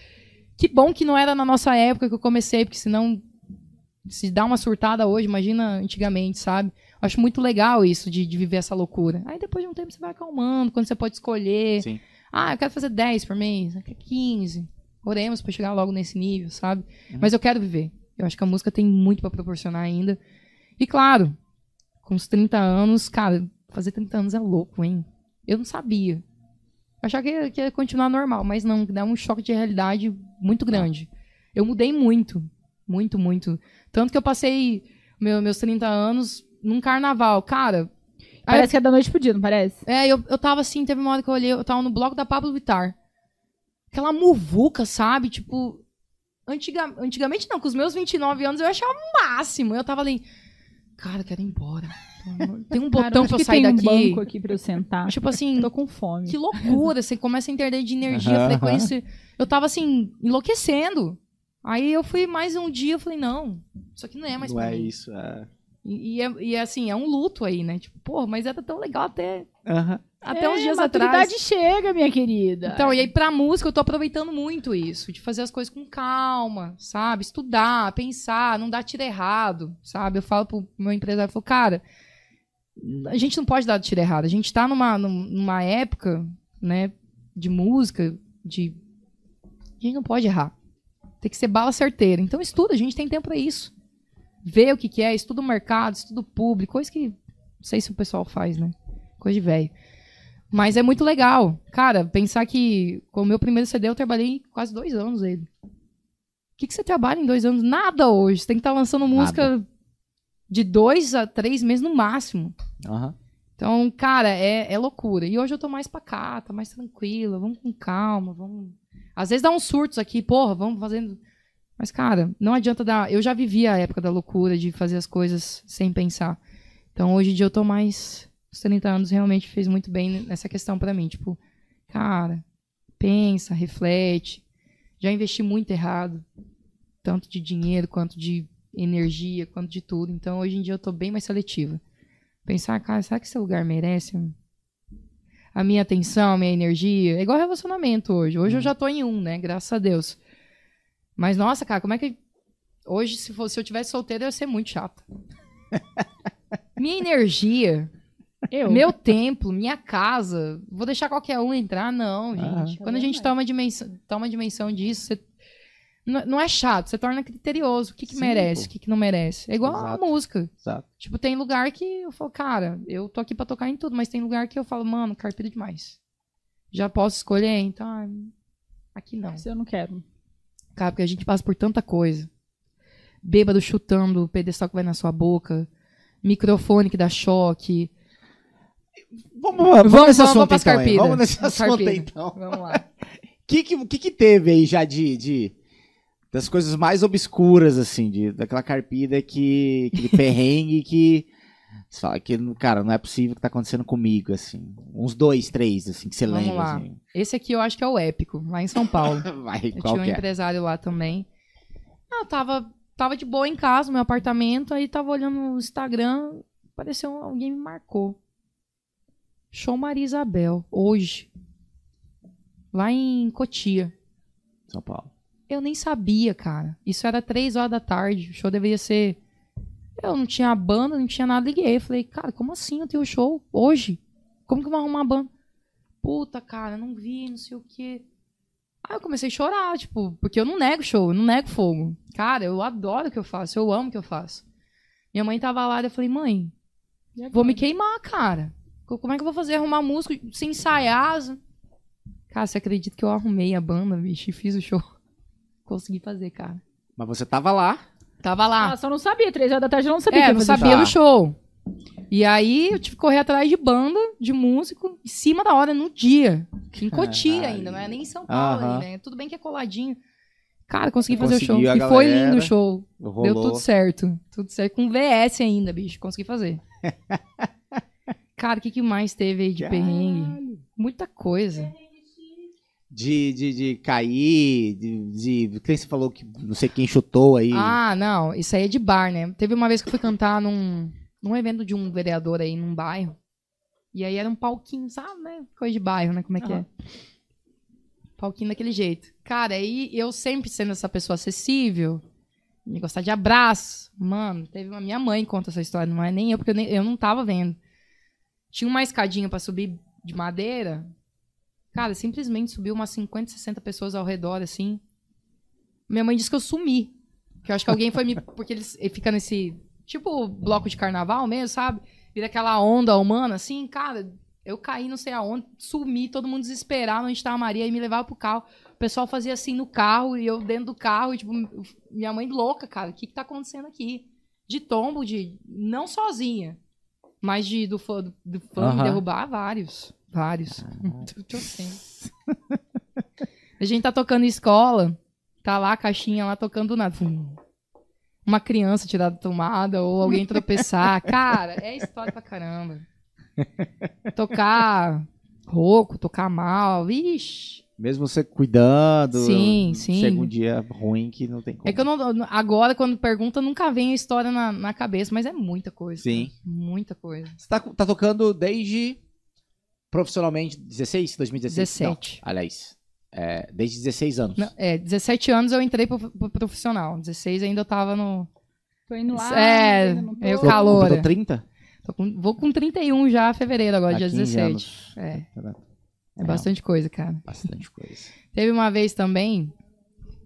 Que bom que não era na nossa época que eu comecei, porque senão se dá uma surtada hoje, imagina antigamente, sabe? Acho muito legal isso de, de viver essa loucura. Aí depois de um tempo você vai acalmando, quando você pode escolher. Sim. Ah, eu quero fazer 10 por mês, eu quero 15. Oremos pra chegar logo nesse nível, sabe? Mas eu quero viver. Eu acho que a música tem muito pra proporcionar ainda. E claro, com os 30 anos, cara, fazer 30 anos é louco, hein? Eu não sabia. Eu achava que ia, que ia continuar normal, mas não, dá um choque de realidade muito grande. Eu mudei muito. Muito, muito. Tanto que eu passei meu- meus 30 anos num carnaval. Cara, Aí Parece que é da noite pro dia, não parece? é, eu, eu tava assim, teve uma hora que eu olhei, eu tava no bloco da Pablo Vittar. Aquela muvuca, sabe? Tipo, antiga, antigamente não, com os meus 29 anos eu achava o máximo. Eu tava ali, cara, eu quero ir embora. Tem um Cara, botão pra eu que sair tem daqui. um banco aqui pra eu sentar. Tipo assim, Tô com fome. que loucura, você começa a entender de energia, frequência. Eu tava assim, enlouquecendo. Aí eu fui mais um dia, eu falei, não, isso aqui não é mais Não pra é mim. isso. É... E, e é, e é assim, é um luto aí, né? Tipo, pô, mas era tão legal até, até é, uns dias a atrás. maturidade chega, minha querida. Então, e aí pra música eu tô aproveitando muito isso, de fazer as coisas com calma, sabe? Estudar, pensar, não dar tiro errado, sabe? Eu falo pro meu empresário, eu falo, cara, a gente não pode dar tiro errado, a gente tá numa, num- numa época, né, de música, de... A gente não pode errar. Tem que ser bala certeira. Então estuda, a gente tem tempo pra isso. Vê o que que é, estuda o mercado, estuda o público, coisa que não sei se o pessoal faz, né? Coisa de velho. Mas é muito legal. Cara, pensar que com o meu primeiro CD eu trabalhei quase dois anos ele. O que, que você trabalha em dois anos? Nada hoje. Você tem que estar lançando música de dois a três meses no máximo. Aham. Então, cara, é, é loucura. E hoje eu tô mais pacata, mais tranquila. Vamos com calma, vamos. Às vezes dá uns surtos aqui, porra, vamos fazendo. Mas, cara, não adianta dar. Eu já vivi a época da loucura de fazer as coisas sem pensar. Então, hoje em dia eu tô mais Os 30 anos realmente fez muito bem nessa questão pra mim. Tipo, cara, pensa, reflete. Já investi muito errado. Tanto de dinheiro, quanto de energia, quanto de tudo. Então, hoje em dia, eu tô bem mais seletiva. Pensar, cara, será que esse lugar merece a minha atenção, a minha energia? É igual relacionamento hoje. Hoje eu já tô em um, né? Graças a Deus. Mas, nossa, cara, como é que. Hoje, se, fosse, se eu tivesse solteiro, eu ia ser muito chata. minha energia, Eu. meu templo, minha casa. Vou deixar qualquer um entrar? Não, Ah. gente. Quando a gente toma dimensão, toma dimensão disso, você- não, não é chato, você torna criterioso. O que, que Sim, merece, pô. o que, que não merece. É igual Exato. a música. Exato. Tipo, tem lugar que eu falo, cara, eu tô aqui pra tocar em tudo, mas tem lugar que eu falo, mano, carpido demais. Já posso escolher, então. ah, Aqui não. Isso eu não quero. Cara, porque a gente passa por tanta coisa. Bêbado chutando o pedestal que vai na sua boca. Microfone que dá choque. Vamos, vamos, Vamos, nesse vamos assunto pras então. Vamos nesse assunto então. Vamos lá. O que, que, que que teve aí já de, de- das coisas mais obscuras, assim, de, daquela carpida que. aquele perrengue que. Você fala que, cara, não é possível que tá acontecendo comigo, assim. Uns dois, três, assim, que você Vamos lembra, lá. assim. Esse aqui eu acho que é o épico, lá em São Paulo. Vai, Eu tinha um é? empresário lá também. Ah, eu tava, tava de boa em casa, no meu apartamento, aí tava olhando no Instagram, apareceu alguém me marcou. Show Maria Isabel, hoje. Lá em Cotia. São Paulo. Eu nem sabia, cara. Isso era três horas da tarde. O show deveria ser. Eu não tinha banda, não tinha nada, liguei. Falei, cara, como assim eu tenho show hoje? Como que eu vou arrumar uma banda? Puta, cara, não vi, não sei o quê. Aí eu comecei a chorar, tipo, porque eu não nego show, eu não nego fogo. Cara, eu adoro o que eu faço, eu amo o que eu faço. Minha mãe tava lá e eu falei, mãe, vou me queimar, cara. Co- Como é que eu vou fazer? Arrumar música sem ensaiar? Cara, você acredita que eu arrumei a banda, bicho, e fiz o show? Consegui fazer, cara. Mas você tava lá. Tava lá. Ah, só não sabia. Três horas da tarde eu não sabia. que é, ia não fazer sabia Tá. do show. E aí eu tive que correr atrás de banda, de músico, em cima da hora, no dia. Em Cotia Caralho. ainda, não é nem em São Paulo ali, né? Tudo bem que é coladinho. Cara, consegui fazer o show. E foi galera lindo o show. Rolou. Deu tudo certo. Tudo certo. Com VS ainda, bicho. Consegui fazer. Cara, o que, que mais teve aí de perrengue? Muita coisa. De, de, de cair, de, de. Quem você falou que não sei quem chutou aí. Ah, não. Isso aí é de bar, né? Teve uma vez que eu fui cantar num, num evento de um vereador aí num bairro. E aí era um palquinho, sabe, né? Coisa de bairro, né? Como é que é? Palquinho daquele jeito. Cara, aí eu sempre sendo essa pessoa acessível, me gostar de abraço. Mano, teve uma minha mãe que conta essa história, não é nem eu, porque eu, nem- eu não tava vendo. Tinha uma escadinha pra subir de madeira. Cara, simplesmente subiu umas 50, 60 pessoas ao redor, assim. Minha mãe disse que eu sumi. Que eu acho que alguém foi me. Porque eles ele fica nesse. Tipo bloco de carnaval mesmo, sabe? Vira aquela onda humana, assim, cara. Eu caí não sei aonde, sumi, todo mundo desesperado onde estava a Maria e me levava pro carro. O pessoal fazia assim no carro e eu dentro do carro, e, tipo, minha mãe louca, cara. O que, que tá acontecendo aqui? De tombo, de. Não sozinha. Mas de do fã, do, do fã me derrubar, vários. Vários. Tô sem. a gente tá tocando em escola, tá lá a caixinha lá tocando nada. Vum. Uma criança tirar da tomada ou alguém tropeçar. Cara, é história pra caramba. Tocar rouco, tocar mal, vixe. Mesmo você cuidando. Sim, sim. Chega um dia ruim que não tem como. É que eu não. Agora, quando pergunta, nunca vem a história na, na cabeça, mas é muita coisa. Sim. cara. Muita coisa. Você tá, tá tocando desde. Profissionalmente, 16? 2016? 17. Não, aliás. é, desde 16 anos. Não, é, 17 anos eu entrei pro, pro profissional. 16 ainda eu tava no. Tô indo lá. É, tô. eu calor. completou 30? Tô com- vou com 31 já, fevereiro agora, Há dia 15 17. anos. É, É, é bastante coisa, cara. Bastante coisa. Teve uma vez também.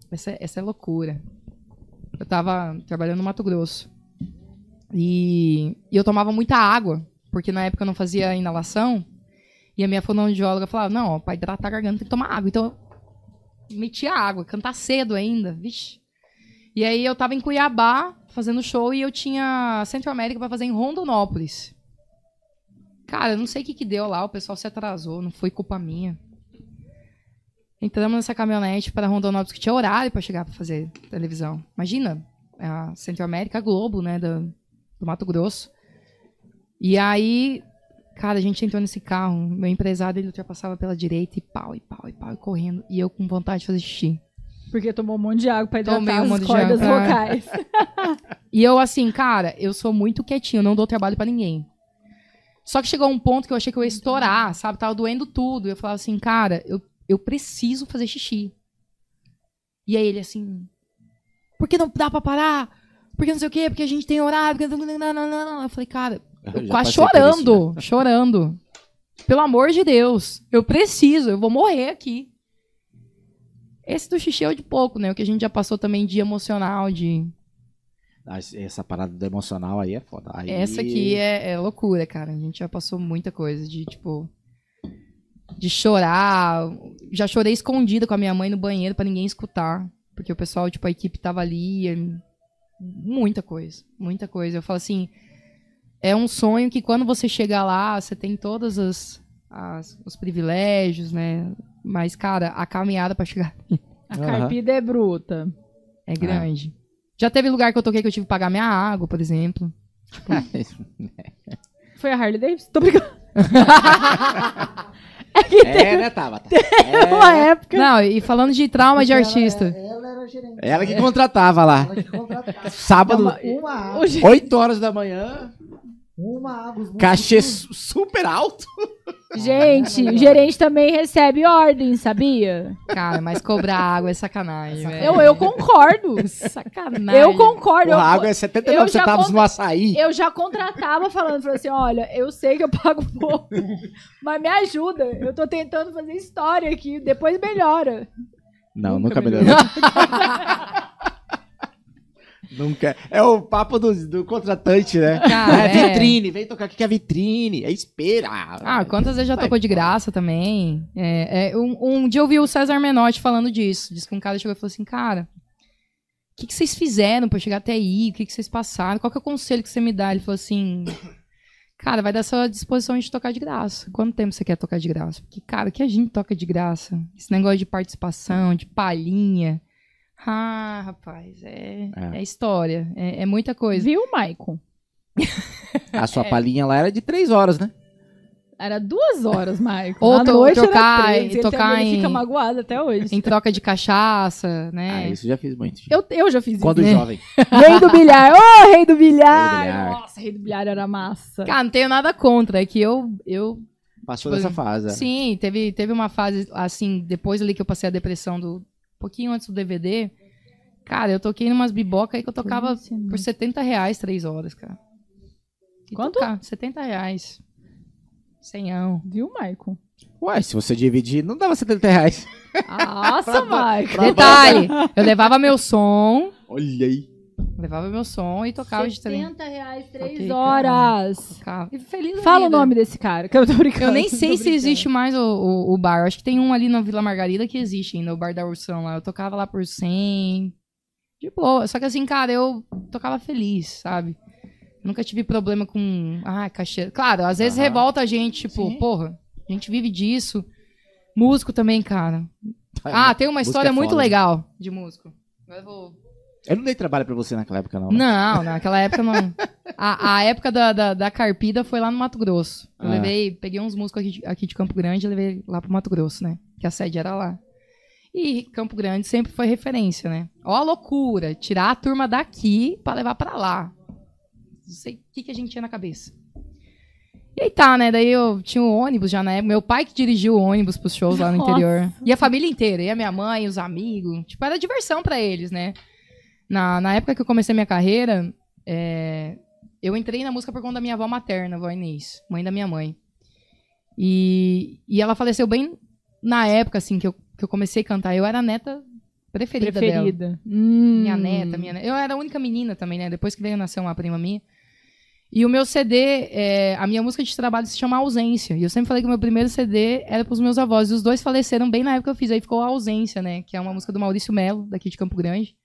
Essa, essa é loucura. Eu tava trabalhando no Mato Grosso. E, e eu tomava muita água, porque na época eu não fazia inalação. E a minha fonoaudióloga falava: Não, ó, pra hidratar a garganta tem que tomar água. Então eu metia água, cantar cedo ainda, vixe. E aí eu tava em Cuiabá fazendo show e eu tinha Centro América pra fazer em Rondonópolis. Cara, eu não sei o que que deu lá, o pessoal se atrasou, não foi culpa minha. Entramos nessa caminhonete para Rondonópolis, que tinha horário para chegar para fazer televisão. Imagina, a Centro América, a Globo, né, do, do Mato Grosso. E aí, Cara, a gente entrou nesse carro, meu empresário ele ultrapassava pela direita e pau, e pau, e pau, e correndo. E eu com vontade de fazer xixi. Porque tomou um monte de água pra hidratar Tomei um as monte de cordas água. vocais. E eu, assim, cara, eu sou muito quietinho, não dou trabalho pra ninguém. Só que chegou um ponto que eu achei que eu ia estourar, sabe? Tava doendo tudo. Eu falava assim, cara, eu, eu preciso fazer xixi. E aí ele assim, por que não dá pra parar? Porque não sei o quê, porque a gente tem horário. porque. Eu falei, cara, quase por isso, chorando, chorando. Pelo amor de Deus, eu preciso, eu vou morrer aqui. Esse do xixi é o de pouco, né? O que a gente já passou também de emocional, de Ah, Essa parada do emocional aí é foda. Aí- Essa aqui é, é loucura, cara. A gente já passou muita coisa de, tipo. De chorar. Já chorei escondida com a minha mãe no banheiro pra ninguém escutar. Porque o pessoal, tipo, a equipe tava ali. e- Muita coisa. Muita coisa. Eu falo assim. É um sonho que quando você chega lá, você tem todos as, as- os privilégios, né? Mas, cara, a caminhada pra chegar A carpida é bruta. é grande. Já teve lugar que eu toquei que eu tive que pagar minha água, por exemplo. Foi a Harley Davidson? Tô brincando. É, né, Tabata? Uma época. Não, e falando de trauma de Ela- artista. Ela era gerente. Ela que contratava lá. Ela que contratava. Sábado, Uma- Uma água, O ge- 8 horas da manhã, uma água. cachê su- super alto. Gente, o gerente também recebe ordem, sabia? Cara, mas cobrar água é sacanagem, velho. Eu, eu concordo. Sacanagem. Eu concordo. Porra, eu, a água é 79 eu já centavos no açaí. eu já contratava falando, falando assim, olha, eu sei que eu pago pouco, mas me ajuda. Eu tô tentando fazer história aqui, depois melhora. Não, Nunca nunca melhorou. nunca. É o papo do, do contratante, né? Cara, é, é. vitrine, vem tocar aqui que é vitrine. É espera. Ah, quantas vezes já Vai, tocou de graça também? É, é, um, um dia eu vi o César Menotti falando disso. Diz que um cara chegou e falou assim, cara, o que, que vocês fizeram pra chegar até aí? O que, que vocês passaram? Qual que é o conselho que você me dá? Ele falou assim, cara, vai dar sua disposição de tocar de graça. Quanto tempo você quer tocar de graça? Porque, cara, o que a gente toca de graça? Esse negócio de participação, de palhinha. Ah, rapaz, é, É. é história. É, é muita coisa. Viu, Maicon? A sua palhinha lá era de 3 horas, né? Era duas horas, Maicon. Ou to- noite trocar- era três. Ele, tocar em- fica magoado até hoje. Em troca de cachaça, né? Ah, isso eu já fiz muito. Eu, eu já fiz Quando isso. jovem. Rei do bilhar. Ô, rei do bilhar. Rei do bilhar. Nossa, rei do bilhar era massa. Cara, não tenho nada contra, é que eu, eu Passou Tipo, dessa fase. é. sim, teve, teve uma fase, assim, depois ali que eu passei a depressão, do, pouquinho antes do DVD, cara, eu toquei numas biboca aí que eu tocava por 70 reais três horas, cara. E Quanto? tocar, 70 reais. Senhão. Viu, Maicon? Ué, se você dividir, não dava 70 reais. Nossa, Maicon. Detalhe, eu levava meu som, Olha aí. Levava meu som e tocava de trem. 70 reais, três Ok, horas. Tocava. E feliz Fala o vida. nome desse cara, que eu tô brincando. Eu nem sei se existe mais o, o, o bar. Acho que tem um ali na Vila Margarida que existe ainda, o bar da Ursão lá. Eu tocava lá por 100. De boa. Só que assim, cara, eu tocava feliz, sabe? Eu nunca tive problema com. Ah, cachê. Claro, às vezes revolta a gente, tipo, Sim. porra, a gente vive disso. Músico também, cara. Ah, tem uma música história é muito foda, né? legal de músico. Agora eu vou Eu não dei trabalho pra você naquela época, não. né? não, naquela época não. A, a época da, da, da Carpida foi lá no Mato Grosso. Eu Ah. levei, peguei uns músicos aqui, de- aqui de Campo Grande e levei lá pro Mato Grosso, né? Que a sede era lá. E Campo Grande sempre foi referência, né? Ó a loucura, tirar a turma daqui pra levar pra lá. Não sei o que, que a gente tinha na cabeça. E aí tá, né? Daí eu tinha um ônibus já na época. Meu pai que dirigiu o ônibus pros shows lá no Nossa. interior. E a família inteira. E a minha mãe, os amigos. Tipo, era diversão pra eles, né? Na, na época que eu comecei minha carreira, é, eu entrei na música por conta da minha avó materna, avó Inês, mãe da minha mãe. E, e ela faleceu bem na época, assim, que eu, que eu comecei a cantar. Eu era a neta preferida, dela. Preferida. Hum. Minha neta, minha neta. Eu era a única menina também, né? Depois que veio nascer uma prima minha. E o meu CD, é, a minha música de trabalho se chama Ausência. E eu sempre falei que o meu primeiro CD era pros meus avós. E os dois faleceram bem na época que eu fiz. Aí ficou a Ausência, né? Que é uma música do Maurício Melo, daqui de Campo Grande.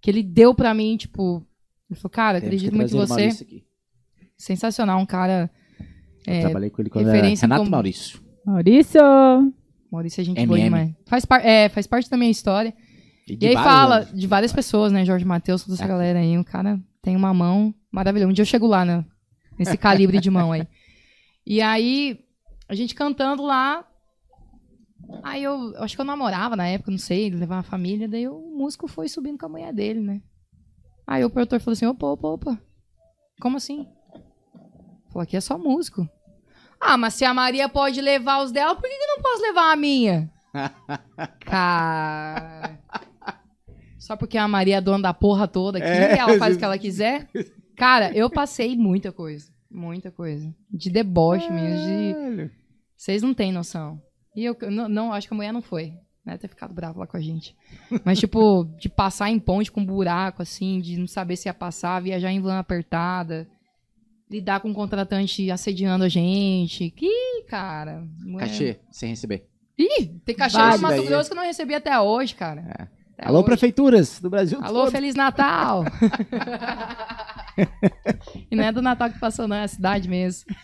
Que ele deu pra mim, tipo. Ele falou, cara, Temos que acredito muito em você. Sensacional, um cara. Eu É, trabalhei com ele quando era Renato como- Maurício. Maurício. Maurício é gente MM. boa demais. Faz, par- é, faz parte da minha história. de E aí vários fala de várias pessoas, né? Jorge Matheus, toda essa É. galera aí. O cara tem uma mão maravilhosa. Um dia eu chego lá, né? Nesse calibre de mão aí. E aí, a gente cantando lá. Aí eu, eu acho que eu namorava na época, não sei, ele levava a família, daí o músico foi subindo com a mulher dele, né? Aí o produtor falou assim, opa, opa, opa. Como assim? Falou, aqui é só músico. Ah, mas se a Maria pode levar os dela, por que, que eu não posso levar a minha? Cara. Só porque a Maria é dona da porra toda aqui, É, ela faz o que ela quiser. Cara, eu passei muita coisa. Muita coisa. De deboche mesmo, de. Vocês não têm noção. E eu não, não, acho que a mulher não foi. Né, ter ficado brava lá com a gente. Mas, tipo, de passar em ponte com buraco, assim, de não saber se ia passar, viajar em van apertada, lidar com um contratante assediando a gente. Que, cara. é- Cachê, sem receber. Ih, tem cachê no Mato daí, Grosso que eu não recebi até hoje, cara. Até Alô, hoje. prefeituras do Brasil Alô, todo. Feliz Natal! e não é do Natal que passou, não, é a cidade mesmo.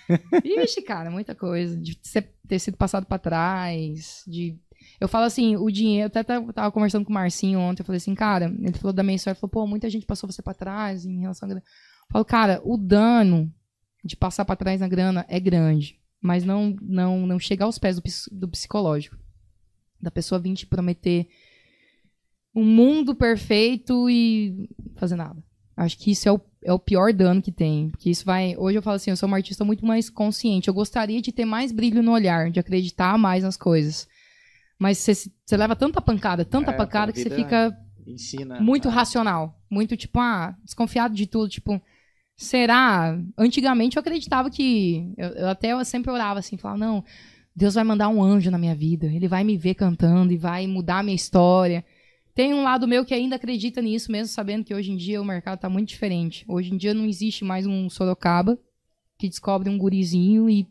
Ixi, cara, muita coisa. De ter sido passado pra trás, de... Eu falo assim, o dinheiro... Até tava conversando com o Marcinho ontem, eu falei assim, cara, ele falou da minha história, falou, pô, muita gente passou você pra trás em relação a... Eu falo, cara, o dano de passar pra trás na grana é grande, mas não, não, não chega aos pés do, do psicológico. Da pessoa vir te prometer um mundo perfeito e fazer nada. Acho que isso é o, é o pior dano que tem. Porque isso vai. Hoje eu falo assim, eu sou uma artista muito mais consciente. Eu gostaria de ter mais brilho no olhar, de acreditar mais nas coisas. Mas você leva tanta pancada, tanta É, pancada que você fica Ensina. muito Ah, racional. Muito, tipo, ah, desconfiado de tudo. Tipo, será? Antigamente eu acreditava que. Eu, eu até eu sempre orava assim, falava, não, Deus vai mandar um anjo na minha vida. Ele vai me ver cantando e vai mudar a minha história. Tem um lado meu que ainda acredita nisso, mesmo sabendo que hoje em dia o mercado tá muito diferente. Hoje em dia não existe mais um Sorocaba que descobre um gurizinho e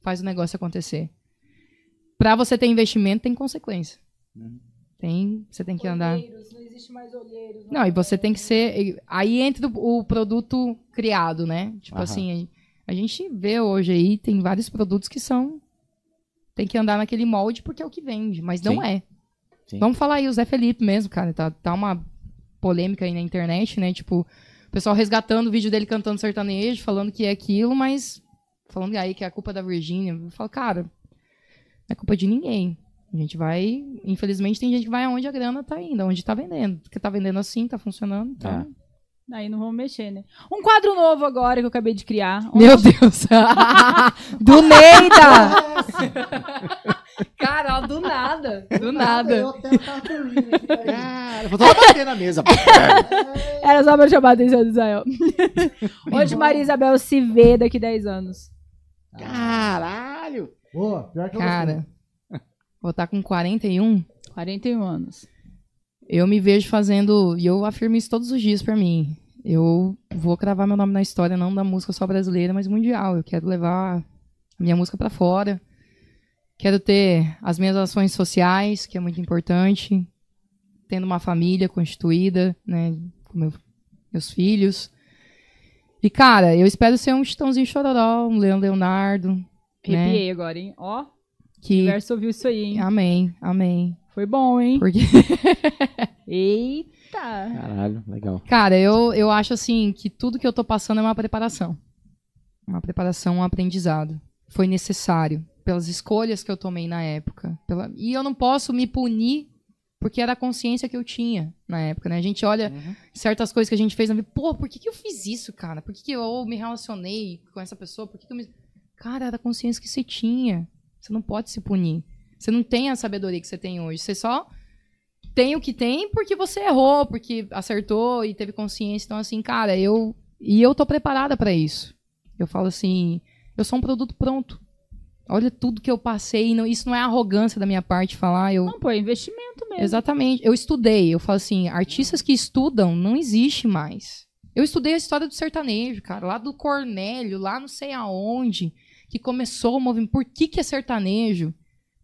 faz o negócio acontecer. Pra você ter investimento, tem consequência. Uhum. Tem, você tem que andar. Olheiros, não existe mais olheiros. Não, e você tem que ser. Aí entra o o produto criado, né? Tipo Aham. assim, a gente vê hoje aí, tem vários produtos que são. Tem que andar naquele molde porque é o que vende, mas não Sim. é. Sim. Vamos falar aí, o Zé Felipe mesmo, cara. Tá, tá uma polêmica aí na internet, né? Tipo, o pessoal resgatando o vídeo dele cantando sertanejo, falando que é aquilo, mas falando aí que é a culpa da Virgínia. Eu falo, cara, não é culpa de ninguém. A gente vai. Infelizmente, tem gente que vai aonde a grana tá indo, aonde tá vendendo. Porque tá vendendo assim, tá funcionando. Então... É. Aí não vamos mexer, né? Um quadro novo agora que eu acabei de criar. Meu Deus! do Neida! Cara, do nada. Do nada. Eu tenho cartolina aqui. Cara, vou só bater na mesa. Era só pra chamar a atenção do Israel. Onde Maria Isabel se vê daqui 10 anos? Caralho. Boa, pior que eu Cara, vou estar com 41. 41 anos. Eu me vejo fazendo, e eu afirmo isso todos os dias pra mim. Eu vou cravar meu nome na história, não da música só brasileira, mas mundial. Eu quero levar a minha música pra fora. Quero ter as minhas ações sociais, que é muito importante. Tendo uma família constituída, né, com meu- meus filhos. E, cara, eu espero ser um Chitãozinho Chororó, um Leão Leonardo. Né, Arrepiei agora, hein? Ó, o que... universo ouviu isso aí, hein? Amém, amém. Foi bom, hein? Porque... Eita! Caralho, legal. Cara, eu, eu acho assim que tudo que eu tô passando é uma preparação. Uma preparação, um aprendizado. Foi necessário. Pelas escolhas que eu tomei na época. Pela... E eu não posso me punir porque era a consciência que eu tinha na época, né? A gente olha certas coisas que a gente fez vida. Pô, por que, que eu fiz isso, cara? Por que, que eu me relacionei com essa pessoa? Por que, que eu me. Cara, era a consciência que você tinha. Você não pode se punir. Você não tem a sabedoria que você tem hoje. Você só tem o que tem porque você errou, porque acertou e teve consciência. Então, assim, cara, eu. E eu tô preparada pra isso. Eu falo assim, eu sou um produto pronto. Olha tudo que eu passei. Não, isso não é arrogância da minha parte falar. Eu, Não, pô, é investimento mesmo. Exatamente. Eu estudei. Eu falo assim, artistas que estudam não existe mais. Eu estudei a história do sertanejo, cara, lá do Cornélio, lá não sei aonde, que começou o movimento. Por que, que é sertanejo,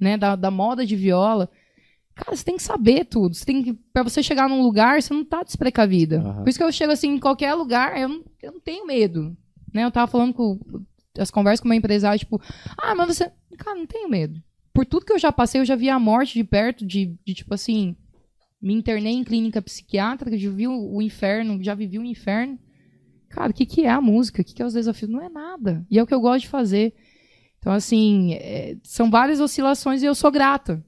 né? Da, da moda de viola. Cara, você tem que saber tudo. Você tem que, pra você chegar num lugar, você não tá desprecavida. Aham. Por isso que eu chego assim em qualquer lugar, eu não, eu não tenho medo. Né? Eu tava falando com as conversas com uma empresária, tipo, ah, mas você. Cara, não tenho medo. Por tudo que eu já passei, eu já vi a morte de perto, de, de tipo assim. Me internei em clínica psiquiátrica, já vi o, o inferno, já vivi o inferno. cara, o que, que é a música? O que, que é os desafios? Não é nada. E é o que eu gosto de fazer. Então, assim, é, são várias oscilações e eu sou grata.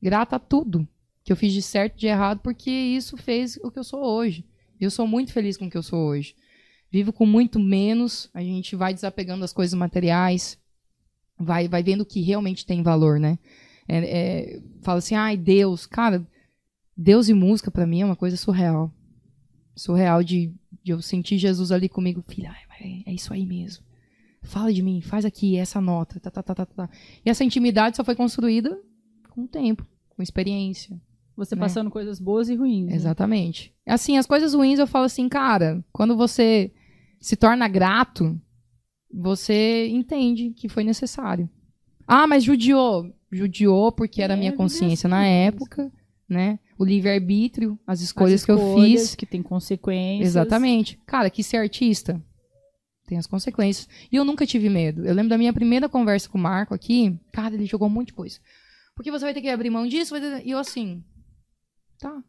Grata a tudo que eu fiz de certo e de errado, porque isso fez o que eu sou hoje. E eu sou muito feliz com o que eu sou hoje. Vivo com muito menos, a gente vai desapegando das coisas materiais, vai, vai vendo o que realmente tem valor, né? É, é, fala assim, ai, Deus. Cara, Deus e música para mim é uma coisa surreal. Surreal de, de eu sentir Jesus ali comigo. Filha, ai, é isso aí mesmo. Fala de mim, faz aqui essa nota. Tá, tá, tá, tá, tá. E essa intimidade só foi construída com o tempo, com experiência. Você né? passando coisas boas e ruins. né? Exatamente. Assim, as coisas ruins eu falo assim, cara, quando você se torna grato, você entende que foi necessário. Ah, mas judiou. Judiou porque era a É, minha consciência na época, né? O livre-arbítrio, as As escolhas que eu escolhas fiz. que tem consequências. Exatamente. Cara, que ser artista tem as consequências. E eu nunca tive medo. Eu lembro da minha primeira conversa com o Marco aqui. Cara, ele jogou um monte de coisa. Porque você vai ter que abrir mão disso. vai ter- E eu assim. Tá.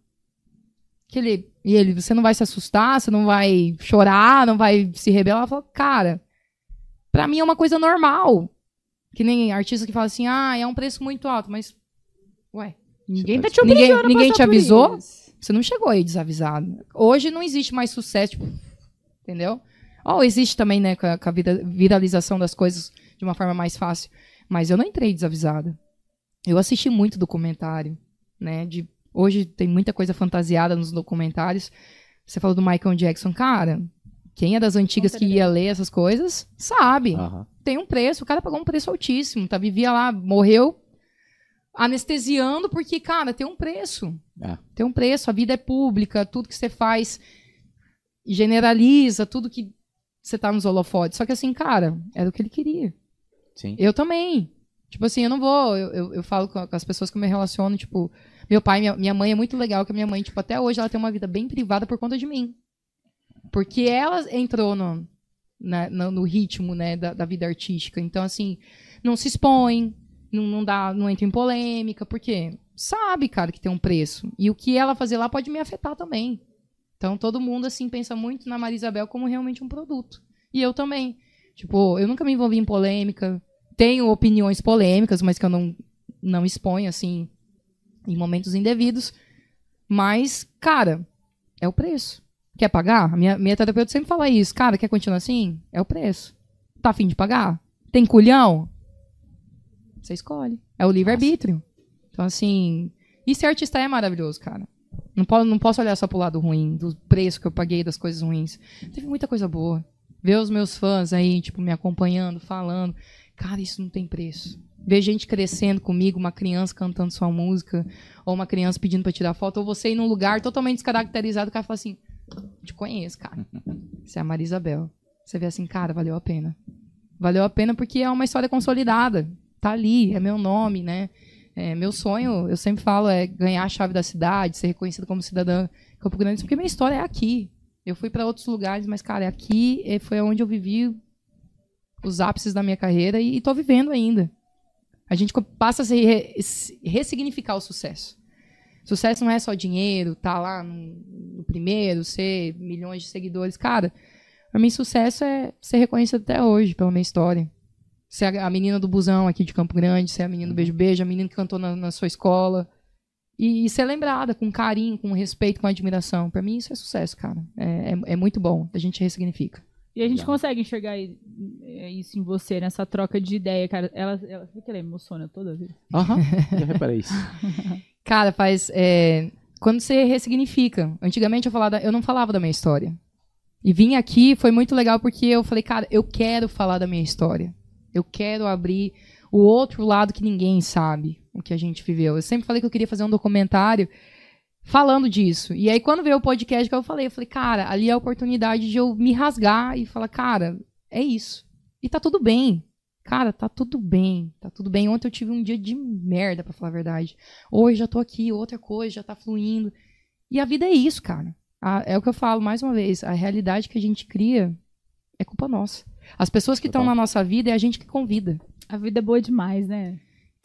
Que ele, e ele, você não vai se assustar, você não vai chorar, não vai se rebelar. Eu falo, cara, pra mim é uma coisa normal. Que nem artista que fala assim, ah, é um preço muito alto, mas. Ué, Ninguém tá tá te Ninguém- ninguém te avisou? você não chegou aí desavisado. Hoje não existe mais sucesso, tipo, entendeu? Ou existe também, né, com a, com a vira- viralização das coisas de uma forma mais fácil. Mas eu não entrei desavisada. Eu assisti muito documentário, né? De, hoje tem muita coisa fantasiada nos documentários. Você falou do Michael Jackson, cara. Quem é das antigas que ia ler essas coisas, sabe Aham. tem um preço, o cara pagou um preço altíssimo, tá? Vivia lá, morreu anestesiando, porque, cara, tem um preço. É. Tem um preço, a vida é pública, tudo que você faz generaliza, tudo que você tá nos holofotes. Só que assim, cara, era o que ele queria. Sim. Eu também. Tipo assim, eu não vou. Eu, eu, eu falo com, com as pessoas que eu me relaciono, tipo, meu pai, minha, minha mãe é muito legal, que a minha mãe, tipo, até hoje ela tem uma vida bem privada por conta de mim. Porque ela entrou no, na- no, no ritmo, né, da, da vida artística. Então, assim, não se expõe, não, não dá, não entra em polêmica, porque sabe, cara, que tem um preço. E o que ela fazer lá pode me afetar também. Então, todo mundo, assim, pensa muito na Maria Isabel como realmente um produto. E eu também. Tipo, eu nunca me envolvi em polêmica. Tenho opiniões polêmicas, mas que eu não, não exponho, assim, em momentos indevidos. Mas, cara, é o preço. Quer pagar? A minha, minha terapeuta sempre fala isso. Cara, quer continuar assim? É o preço. Tá afim de pagar? Tem culhão? Você escolhe. É o livre-arbítrio. Então, assim. E ser artista é maravilhoso, cara. Não, po não posso olhar só pro lado ruim, do preço que eu paguei, das coisas ruins. Teve muita coisa boa. Ver os meus fãs aí, tipo, me acompanhando, falando. Cara, isso não tem preço. Ver gente crescendo comigo, uma criança cantando sua música, ou uma criança pedindo pra tirar foto, ou você ir num lugar totalmente descaracterizado, o cara fala assim: Te conheço, cara. Você é a Maria Isabel. Você vê assim, cara, valeu a pena. Valeu a pena porque é uma história consolidada. Tá ali, é meu nome, né? É, meu sonho, eu sempre falo, é ganhar a chave da cidade, ser reconhecido como cidadã Campo Grande, porque minha história é aqui. Eu fui para outros lugares, mas, cara, é aqui é, foi onde eu vivi os ápices da minha carreira e, e tô vivendo ainda. A gente passa a se re- se ressignificar o sucesso. Sucesso não é só dinheiro, tá lá no, no primeiro, ser milhões de seguidores. Cara, pra mim, sucesso é ser reconhecido até hoje pela minha história. Ser a, a menina do busão aqui de Campo Grande, ser a menina do beijo-beijo, a menina que cantou na, na sua escola. E, e ser lembrada com carinho, com respeito, com admiração. Pra mim, isso é sucesso, cara. É, é, é muito bom. A gente ressignifica. E a gente Legal. consegue enxergar é, isso em você, nessa troca de ideia, cara. Ela, ela, por que ela emociona toda vez? Aham. Já reparei isso. Cara, faz. é, quando você ressignifica. Antigamente eu, falava, eu não falava da minha história. E vim aqui foi muito legal porque eu falei, cara, eu quero falar da minha história. Eu quero abrir o outro lado que ninguém sabe o que a gente viveu. Eu sempre falei que eu queria fazer um documentário falando disso. E aí, quando veio o podcast que eu falei, eu falei, cara, ali é a oportunidade de eu me rasgar e falar, cara, é isso. E tá tudo bem. Cara, tá tudo bem. Tá tudo bem. Ontem eu tive um dia de merda, pra falar a verdade. Hoje já tô aqui, outra coisa já tá fluindo. E a vida é isso, cara. A- é o que eu falo mais uma vez. A realidade que a gente cria é culpa nossa. As pessoas que estão na nossa vida é a gente que convida. A vida é boa demais, né?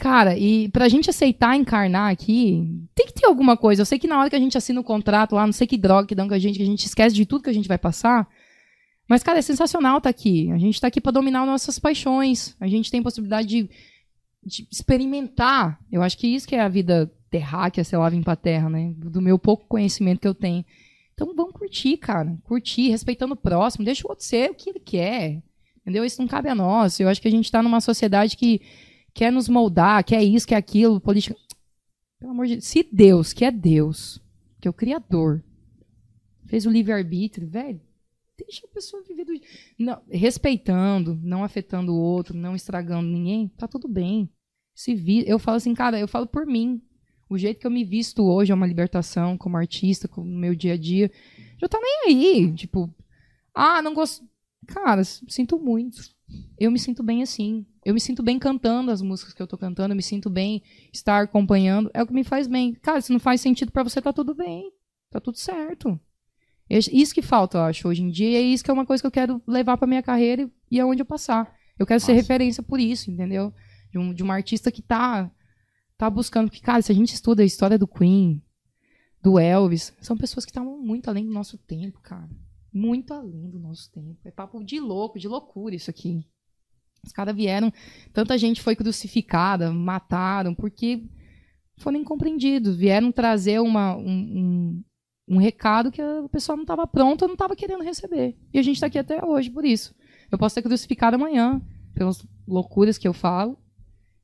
Cara, e pra gente aceitar encarnar aqui, tem que ter alguma coisa. Eu sei que na hora que a gente assina o contrato lá, não sei que droga que dão com a gente, que a gente esquece de tudo que a gente vai passar, Mas, cara, é sensacional estar aqui. A gente tá aqui pra dominar nossas paixões. A gente tem possibilidade de, de experimentar. Eu acho que isso que é a vida terráquea, sei lá, vir pra terra, né? Do meu pouco conhecimento que eu tenho. Então vamos curtir, cara. Curtir, respeitando o próximo. Deixa o outro ser o que ele quer. Entendeu? Isso não cabe a nós. Eu acho que a gente tá numa sociedade que quer nos moldar, quer isso, quer aquilo, política. Pelo amor de Deus. Se Deus, que é Deus, que é o Criador, fez o livre-arbítrio, velho, deixa a pessoa viver do. Não, respeitando, não afetando o outro, não estragando ninguém, tá tudo bem. Se vi... Eu falo assim, cara, eu falo por mim. O jeito que eu me visto hoje é uma libertação como artista, como meu dia a dia. Já tá nem aí. Tipo, ah, não gosto. Cara, sinto muito. Eu me sinto bem assim. Eu me sinto bem cantando as músicas que eu tô cantando. Eu me sinto bem estar acompanhando. É o que me faz bem. Cara, se não faz sentido para você, tá tudo bem. Tá tudo certo. Isso que falta, eu acho, hoje em dia. E é isso que é uma coisa que eu quero levar pra minha carreira e aonde eu passar. Eu quero ser Nossa. referência por isso, entendeu? De, um, de uma artista que tá, tá buscando. Porque, cara, se a gente estuda a história do Queen, do Elvis, são pessoas que estavam muito além do nosso tempo, cara. Muito além do nosso tempo. É papo de louco, de loucura isso aqui. Os caras vieram, tanta gente foi crucificada, mataram, porque foram incompreendidos. Vieram trazer uma, um, um, um recado que o pessoal não estava pronto, não estava querendo receber. E a gente está aqui até hoje por isso. Eu posso ser crucificado amanhã, pelas loucuras que eu falo,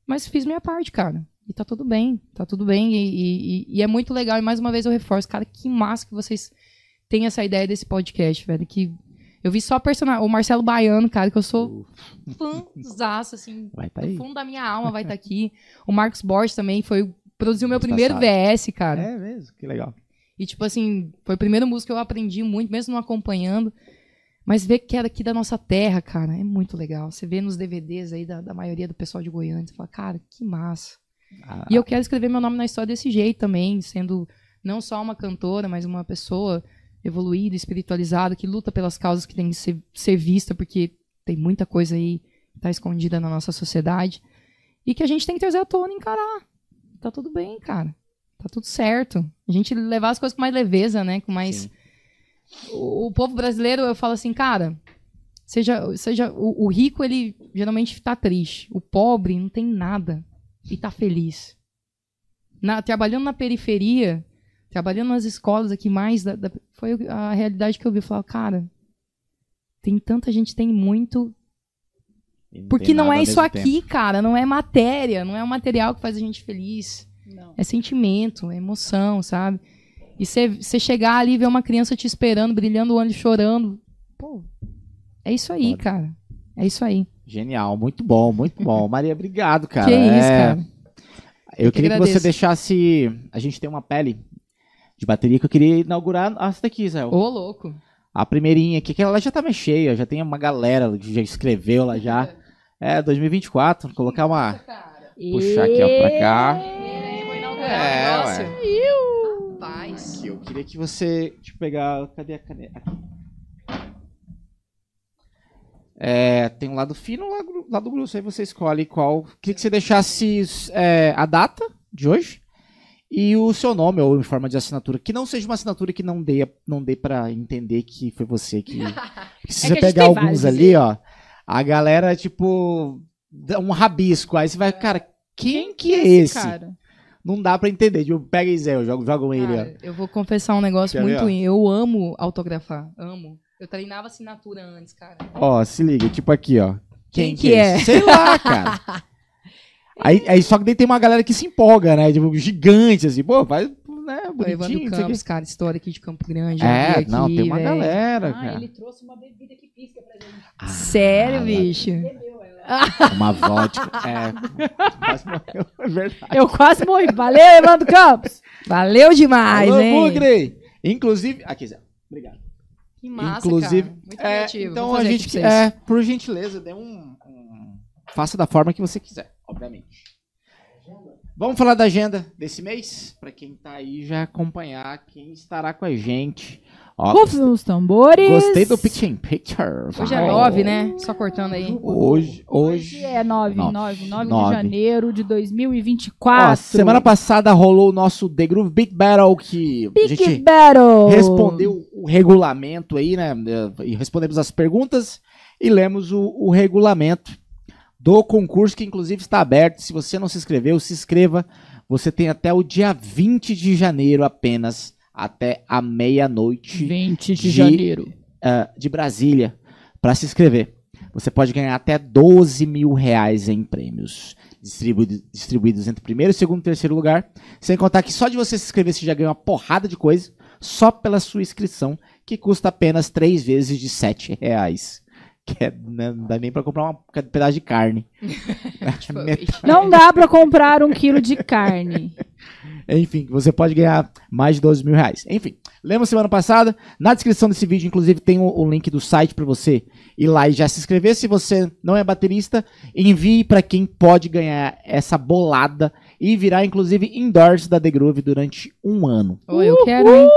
mas fiz minha parte, cara. E tá tudo bem, tá tudo bem. E, e, e é muito legal. E mais uma vez eu reforço, cara, que massa que vocês têm essa ideia desse podcast, velho. Que eu vi só personagem. O Marcelo Baiano, cara, que eu sou fãzaço, assim. Vai tá do aí. fundo da minha alma vai estar aqui. O Marcos Borges também foi. Produziu meu Ano primeiro passado. VS, cara. É mesmo, que legal. E, tipo assim, foi o primeiro músico que eu aprendi muito, mesmo não acompanhando. Mas ver que era aqui da nossa terra, cara, é muito legal. Você vê nos DVDs aí da, da maioria do pessoal de Goiânia, você fala, cara, que massa. Ah, E eu quero escrever meu nome na história desse jeito também, sendo não só uma cantora, mas uma pessoa evoluída, espiritualizada, que luta pelas causas que tem que ser, ser vista, porque tem muita coisa aí que tá escondida na nossa sociedade. E que a gente tem que trazer à tona e encarar. Tá tudo bem, cara. Tá tudo certo. A gente levar as coisas com mais leveza, né? Com mais. Sim. O, o povo brasileiro, eu falo assim, cara. Seja, seja o, o rico, ele geralmente tá triste. O pobre não tem nada e tá feliz. Na- trabalhando na periferia, trabalhando nas escolas aqui mais, da- da- foi a realidade que eu vi. Eu falava, cara, tem tanta gente, tem muito. e Porque tem não é isso aqui, cara. Não é matéria, não é o material que faz a gente feliz. Não. É sentimento, é emoção, sabe? E você chegar ali e ver uma criança te esperando, brilhando o olho, chorando. Pô, é isso aí, Foda. cara. É isso aí. Genial, muito bom, muito bom. Maria, obrigado, cara. que isso, É, cara. Eu, Eu que queria que você agradeço. deixasse. A gente tem uma pele de bateria que eu queria inaugurar essa daqui, Zé. Ô, louco. A primeirinha aqui, que ela já tá mais cheia, já tem uma galera que já escreveu lá já. É, 2024, colocar uma. Puxar aqui, ó, pra cá. É, negócio. ué. Rapaz. Aqui, eu queria que você. Deixa eu pegar. Cadê a caneta? Aqui. É, tem um lado fino e um lado, lado grosso. Aí você escolhe qual. Queria que você deixasse é, a data de hoje e o seu nome ou em forma de assinatura. Que não seja uma assinatura que não dê, não dê pra entender que foi você que. Porque se É você que pegar alguns vários, ali, ó, a galera, tipo. dá um rabisco. Aí você vai, cara, quem, que é esse? Cara, Não dá pra entender. Tipo, pega Zé, joga, joga ele, ó. Cara, eu vou confessar um negócio Quer muito ó? ruim. Eu amo autografar. Amo. Eu treinava assinatura antes, cara. Ó, se liga, tipo aqui, ó. Quem que é? esse? Sei lá, cara. aí, aí só que daí tem uma galera que se empolga, né? Tipo, gigante, assim, pô, faz, né, O Evandro Campos, cara, história aqui de Campo Grande. É, aqui, não, tem uma velho. galera, ah, cara. ele trouxe uma bebida que pisca pra gente. Ah, Sério, bicho? Uma vodka. é, quase morreu, é verdade. Eu quase morri. Valeu, Evandro Campos. Valeu demais, Alô, hein? Bugre! Inclusive, aqui, Zé, obrigado. Que massa, Inclusive, cara. Muito É, então a gente, é, por gentileza, dê um, um- faça da forma que você quiser, obviamente. Vamos falar da agenda desse mês, Pra quem tá aí já acompanhar quem estará com a gente. Ó, Rufem os tambores. Gostei do Picture in Picture. Hoje é Vai. nove, né? Só cortando aí. Hoje, Hoje hoje. é 9, Nove. 9, 9 de Nove. janeiro de Ó, 2024. semana passada rolou o nosso The Groove Beat Battle que a Big gente Battle. respondeu o regulamento aí, né? E respondemos as perguntas e lemos o, o regulamento do concurso, que inclusive está aberto. Se você não se inscreveu, se inscreva. Você tem até o dia 20 de janeiro apenas, até a meia-noite 20 de de- janeiro. ah, de Brasília, para se inscrever. Você pode ganhar até 12 mil reais em prêmios. Distribuído- distribuídos entre primeiro, segundo e terceiro lugar. Sem contar que só de você se inscrever você já ganha uma porrada de coisa, só pela sua inscrição, que custa apenas três vezes de 7 reais. Que é, né, não dá nem pra comprar um pedaço de carne. Não dá pra comprar um quilo de carne. Enfim, você pode ganhar mais de 12 mil reais. Enfim, lembra semana passada? Na descrição desse vídeo, inclusive, tem o, o link do site para você ir lá e já se inscrever. Se você não é baterista, envie para quem pode ganhar essa bolada e virar, inclusive, endorse da The Groove durante um ano. Ô, eu quero, hein?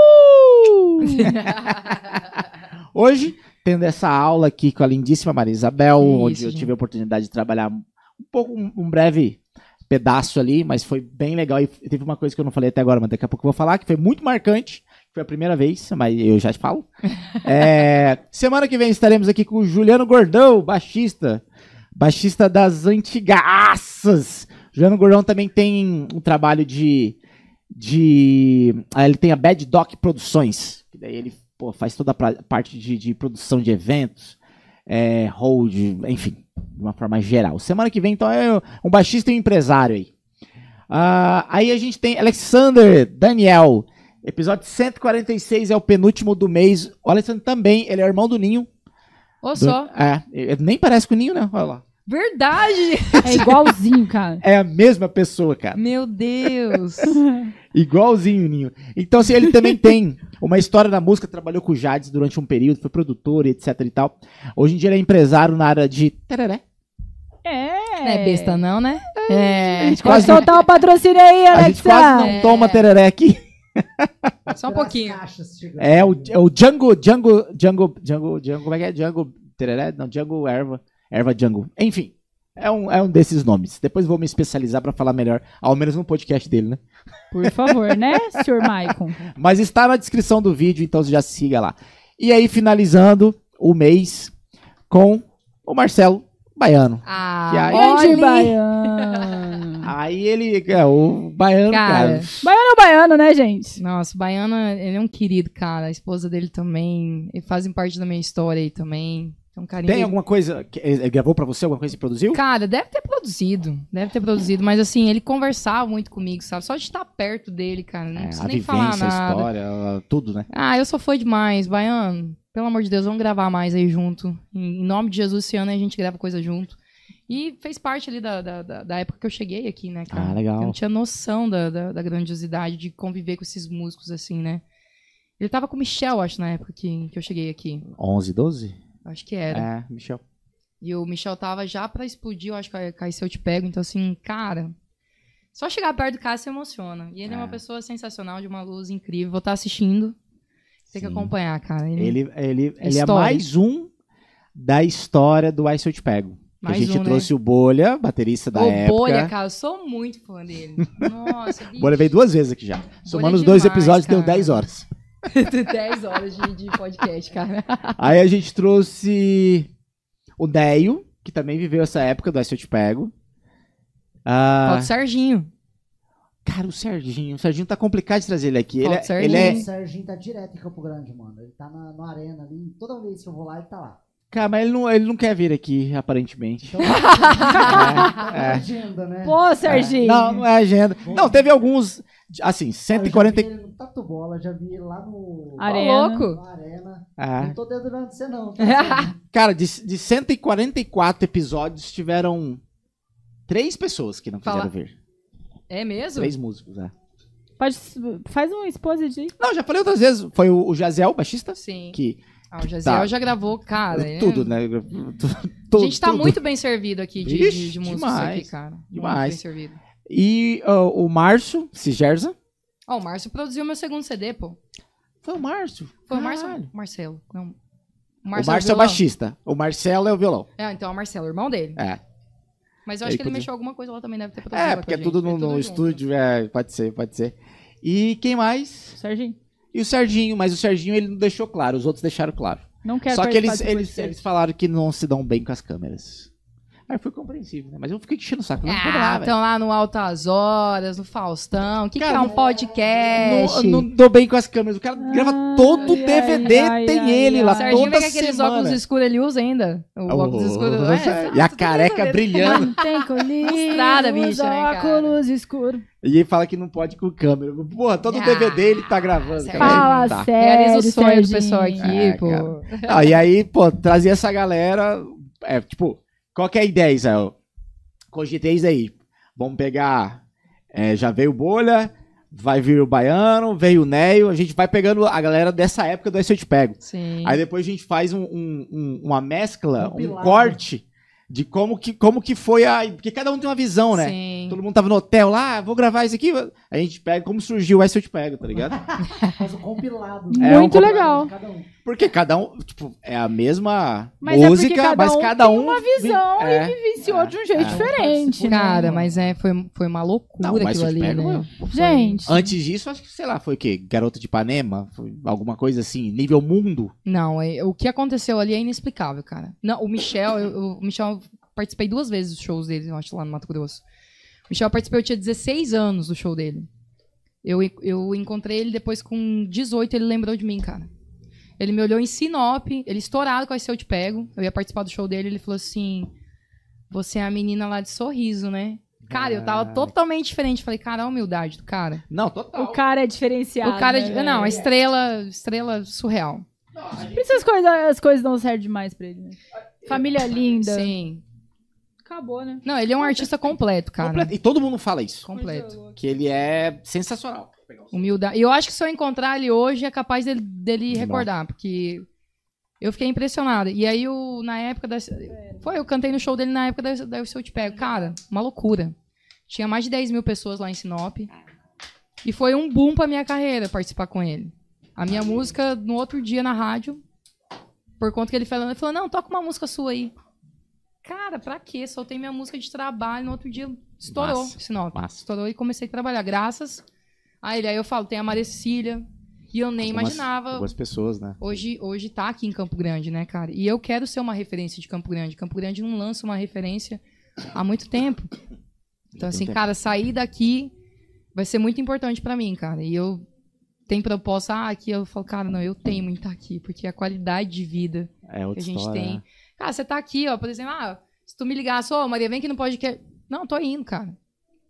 Hoje, tendo essa aula aqui com a lindíssima Maria Isabel, Que onde isso, eu gente. tive a oportunidade de trabalhar um pouco, um, um breve pedaço ali, mas foi bem legal. E teve uma coisa que eu não falei até agora, mas daqui a pouco eu vou falar, que foi muito marcante. Foi a primeira vez, mas eu já te falo. É, semana que vem estaremos aqui com o Juliano Gordão, baixista. Baixista das antigaças. Juliano Gordão também tem um trabalho de. de ah, ele tem a Bad Doc Produções. Que daí ele pô, faz toda a parte de, de produção de eventos, é, hold, enfim, de uma forma geral. Semana que vem, então, é um baixista e um empresário aí. Ah, aí a gente tem Alexander Daniel. Episódio 146 é o penúltimo do mês. O Alexander também, ele é irmão do Ninho. Ô, Do- só. É, ele nem parece com o Ninho, né? Olha lá. Verdade! É igualzinho, cara. É a mesma pessoa, cara. Meu Deus! Igualzinho o Ninho. Então, assim, ele também tem uma história na música, trabalhou com o Jades durante um período, foi produtor, etc e tal. Hoje em dia ele é empresário na área de tereré. É. Não é besta, não, né? É. A gente Pode quase, soltar o patrocínio aí, a gente quase não Alexa. É. toma tereré aqui. Só um pouquinho. É o, é o Django, Django, Django, Django, Django, como é que é? Django tereré? Não, Django erva, erva Django. Enfim, é um, é um desses nomes. Depois vou me especializar pra falar melhor, ao menos no podcast dele, né? Por favor, né, senhor Maicon? Mas está na descrição do vídeo, então já siga lá. E aí, finalizando o mês com o Marcelo Baiano. Ah, Que aí- baiano. Aí ele, é, o Baiano, cara. Cara, Baiano é baiano, né, gente? Nossa, o Baiano, ele é um querido, cara. A esposa dele também. E fazem parte da minha história aí também. Tem um carinho. Tem alguma coisa que ele gravou pra você, alguma coisa que produziu? Cara, deve ter produzido. Deve ter produzido. Mas assim, ele conversava muito comigo, sabe? Só de estar perto dele, cara. Não É, precisa a nem falar vivência, a nada. história, tudo, né? Ah, eu sou fã demais, Baiano. Pelo amor de Deus, vamos gravar mais aí junto. Em, nome de Jesus, esse ano a gente grava coisa junto. E fez parte ali da, da, da- da época que eu cheguei aqui, né, cara? Ah, legal. Eu não tinha noção da, da, da grandiosidade de conviver com esses músicos, assim, né? Ele tava com o Michel, acho, na época que, que eu cheguei aqui. 11, 12? Acho que era. É, Michel. E o Michel tava já pra explodir, eu acho que se eu te pego. Então, assim, cara. Só chegar perto do cara se emociona. E ele é, É. uma pessoa sensacional, de uma luz incrível. Vou estar assistindo. Tem que acompanhar, cara. Ele, Ele, ele, ele é mais um da história do Se Eu Te Pego. Mais a gente um, né? trouxe o Bolha, baterista da o época. Bolha, cara, eu sou muito fã dele. Nossa, O Bolha veio duas vezes aqui já. Somando é os dois demais, episódios, deu cara. 10 horas. 10 horas de, de podcast, cara. Aí a gente trouxe o Neio, que também viveu essa época do Se Eu Te Pego. Ah, Falta o Serginho. cara, o Serginho. O Serginho tá complicado de trazer ele aqui. Ele, Falta o é, ele O é. Serginho tá direto em Campo Grande, mano. Ele tá na, na arena ali. Toda vez que eu vou lá, ele tá lá. Cara, mas ele não, ele não quer vir aqui, aparentemente. Então, É, é. agenda, né? Pô, Serginho. Não, não é agenda. Não, teve alguns. Assim, Ah, 140. No Tatu Bola, já vi ele lá no... Arena. louco. Na arena. É. Não tô dedurando você, não. tá? Cara, de, de 144 episódios, tiveram três pessoas que não quiseram Fala. vir. É mesmo? Três músicos, é. Pode, faz um exposit aí. Não, já falei outras vezes. Foi o, o Jaziel, baixista, Sim. que Ah, o Jaziel Tá. já gravou, cara. é- tudo, né? A gente tá muito bem servido aqui de, Vixe, de, de músicos demais, aqui, cara. Muito demais. bem servido. E ó, o Márcio Sigerza. Ó, o Márcio produziu meu segundo CD, pô. Foi o Márcio. Foi o Márcio Marcelo? Não. O O Márcio, Márcio é o violão. baixista. O Marcelo é o violão. É, então é o Marcelo, irmão dele. É. Mas eu Ele acho que ele mexeu alguma coisa lá também, deve ter produzido É, porque é com a tudo no, no junto. estúdio. É, pode ser, pode ser. E quem mais? Serginho, E o Serginho, mas o Serginho ele não deixou claro, os outros deixaram claro. não quero Só que eles, eles, eles falaram que não se dão bem com as câmeras. Aí foi compreensível, né? Mas eu fiquei enchendo o saco. Não, Ah, estão lá no Altas Horas, no Faustão. O que, que é um podcast? Não, não dou bem com as câmeras. O cara grava todo o DVD, ai, tem ai, ele ai. lá O Serginho toda com aqueles semana. óculos escuros, ele usa ainda. O Oh, óculos escuros. oh, é, e a careca brilhando. Não tem Estrada, bicho, né, óculos escuros. E ele fala que não pode com câmera. Porra, todo Ah, DVD ele tá gravando. Cara. Fala Tá. sério, Realiza o sonho do pessoal aqui, É, pô. Ah, e aí, pô, trazia essa galera. É, tipo, qual que é a ideia, Israel? Cogitei isso aí. Vamos pegar. é, já veio o Bolha, vai vir o Baiano, veio o Neio. A gente vai pegando a galera dessa época do Aí Se Eu Te Pego. Sim. Aí depois a gente faz um- um- um- uma mescla, um Compilado. corte de como que, como que foi a. Porque cada um tem uma visão, né? Sim. Todo mundo tava no hotel lá, ah, vou gravar isso aqui. A gente pega como surgiu o Se Eu Te Pego, tá ligado? Faz um compilado. É, um Muito compilado legal. Porque cada um, tipo, é a mesma Mas é música, cada mas um cada tem um. uma visão vi- é. Vivenciou de um jeito É. diferente, né? Cara, mas é, foi, foi uma loucura Não, aquilo ali, pego, né? eu- Gente, Antes disso, acho que, sei lá, foi o quê? Garota de Ipanema? Foi alguma coisa assim, nível mundo? Não, é- o que aconteceu ali é inexplicável, cara. Não, o Michel, eu, eu- o Michel, eu participei duas vezes dos shows dele, eu acho, lá no Mato Grosso. O Michel participou, eu tinha 16 anos do show dele. Eu, eu encontrei ele depois com 18, ele lembrou de mim, cara. Ele me olhou em Sinop, ele estourado com a Se Eu Te Pego. Eu ia participar do show dele, ele falou assim: Você é a menina lá de sorriso, né? Cara, eu tava Ah. totalmente diferente. Falei, cara, a humildade do cara. Não, total. o cara é diferenciado. o cara, é né, não, a estrela, estrela surreal. Por isso as coisas, as coisas dão certo demais pra ele, né? Família linda. Sim. Acabou, né? Não, ele é um artista completo, cara. Completo. E todo mundo fala isso. Completo. Que ele é sensacional. Humildade. E eu acho que se eu encontrar ele hoje, é capaz dele, dele recordar, porque eu fiquei impressionada. E aí, o, na época da. Foi, eu cantei no show dele na época da, da Se Eu Te Pego. Cara, uma loucura. Tinha mais de 10 mil pessoas lá em Sinop. E foi um boom pra minha carreira participar com ele. A minha música, no outro dia na rádio, por conta que ele falou, ele falou: não, toca uma música sua aí. Cara, pra quê? Soltei minha música de trabalho, no outro dia estourou Massa, Sinop. massa. Estourou e comecei a trabalhar. Graças a ele. Aí eu falo, tem a Marecília. E eu nem Algumas- imaginava. Algumas pessoas, né? Hoje, hoje tá aqui em Campo Grande, né, cara? E eu quero ser uma referência de Campo Grande. Campo Grande não lança uma referência há muito tempo. Então, assim, cara, sair daqui vai ser muito importante pra mim, cara. E eu tenho proposta, ah, aqui eu falo, cara, não, eu tenho muito aqui, porque a qualidade de vida É que a gente história. tem. né? Cara, você tá aqui, ó, por exemplo, ah, se tu me ligasse, ô, Maria, vem aqui no podcast. Não, tô indo, cara.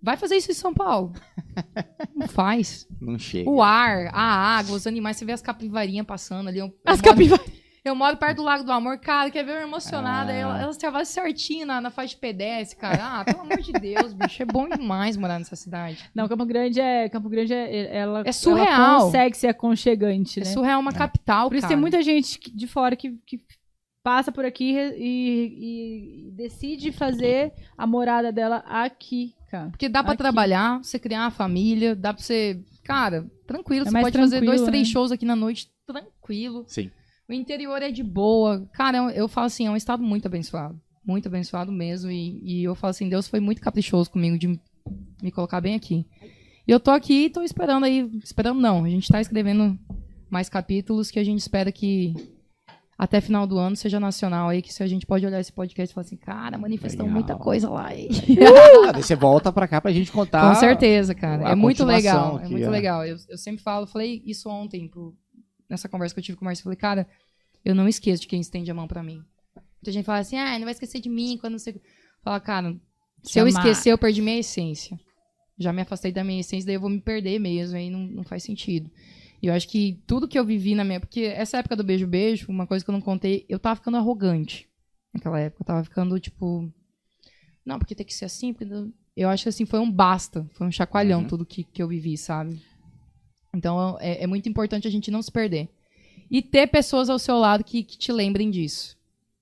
Vai fazer isso em São Paulo. Não faz. Não chega. O ar, a água, os animais, você vê as capivarinhas passando ali. Eu, As moro- capivaras. Eu moro perto do Lago do Amor, cara, quer ver eu emocionada? Ah. Ela- Elas trabalham certinho na, na faixa de pedestre, cara. Ah, pelo amor de Deus, bicho, é bom demais morar nessa cidade. Não, Campo Grande é. Campo Grande é. Ela, É surreal. Ela consegue ser aconchegante, É né? surreal uma capital, Por isso cara. tem muita gente de fora que, que passa por aqui e, e- e decide fazer a morada dela aqui, cara. Porque dá pra Aqui. trabalhar, você criar uma família, dá pra você. Cara, tranquilo. É você pode fazer dois, tranquilo, três né? shows aqui na noite, tranquilo. Sim. O interior é de boa. Cara, eu, eu falo assim, é um estado muito abençoado. Muito abençoado mesmo. E, e eu falo assim, Deus foi muito caprichoso comigo de me colocar bem aqui. E eu tô aqui e tô esperando aí. Esperando não. A gente tá escrevendo mais capítulos que a gente espera que até final do ano seja nacional aí, que se a gente pode olhar esse podcast e falar assim, cara, manifestamos Legal. muita coisa lá. Ah, daí você volta pra cá pra gente contar. Com certeza, cara. É muito legal. aqui, é muito é. legal. Eu, eu sempre falo, falei isso ontem, pro- nessa conversa que eu tive com o Márcio. Falei, cara, eu não esqueço de quem estende a mão pra mim. Muita gente fala assim, ah, não vai esquecer de mim quando você. Fala, cara, se eu Chamar. esquecer, eu perdi minha essência. Já me afastei da minha essência, daí eu vou me perder mesmo, aí não, não faz sentido. E eu acho que tudo que eu vivi na minha. Porque essa época do beijo-beijo, uma coisa que eu não contei, eu tava ficando arrogante naquela época. Eu tava ficando, tipo. Não, porque tem que ser assim. Porque... Eu acho que assim, foi um basta. Foi um chacoalhão Uhum. tudo que, que eu vivi, sabe? Então é, é muito importante a gente não se perder. E ter pessoas ao seu lado que, que te lembrem disso.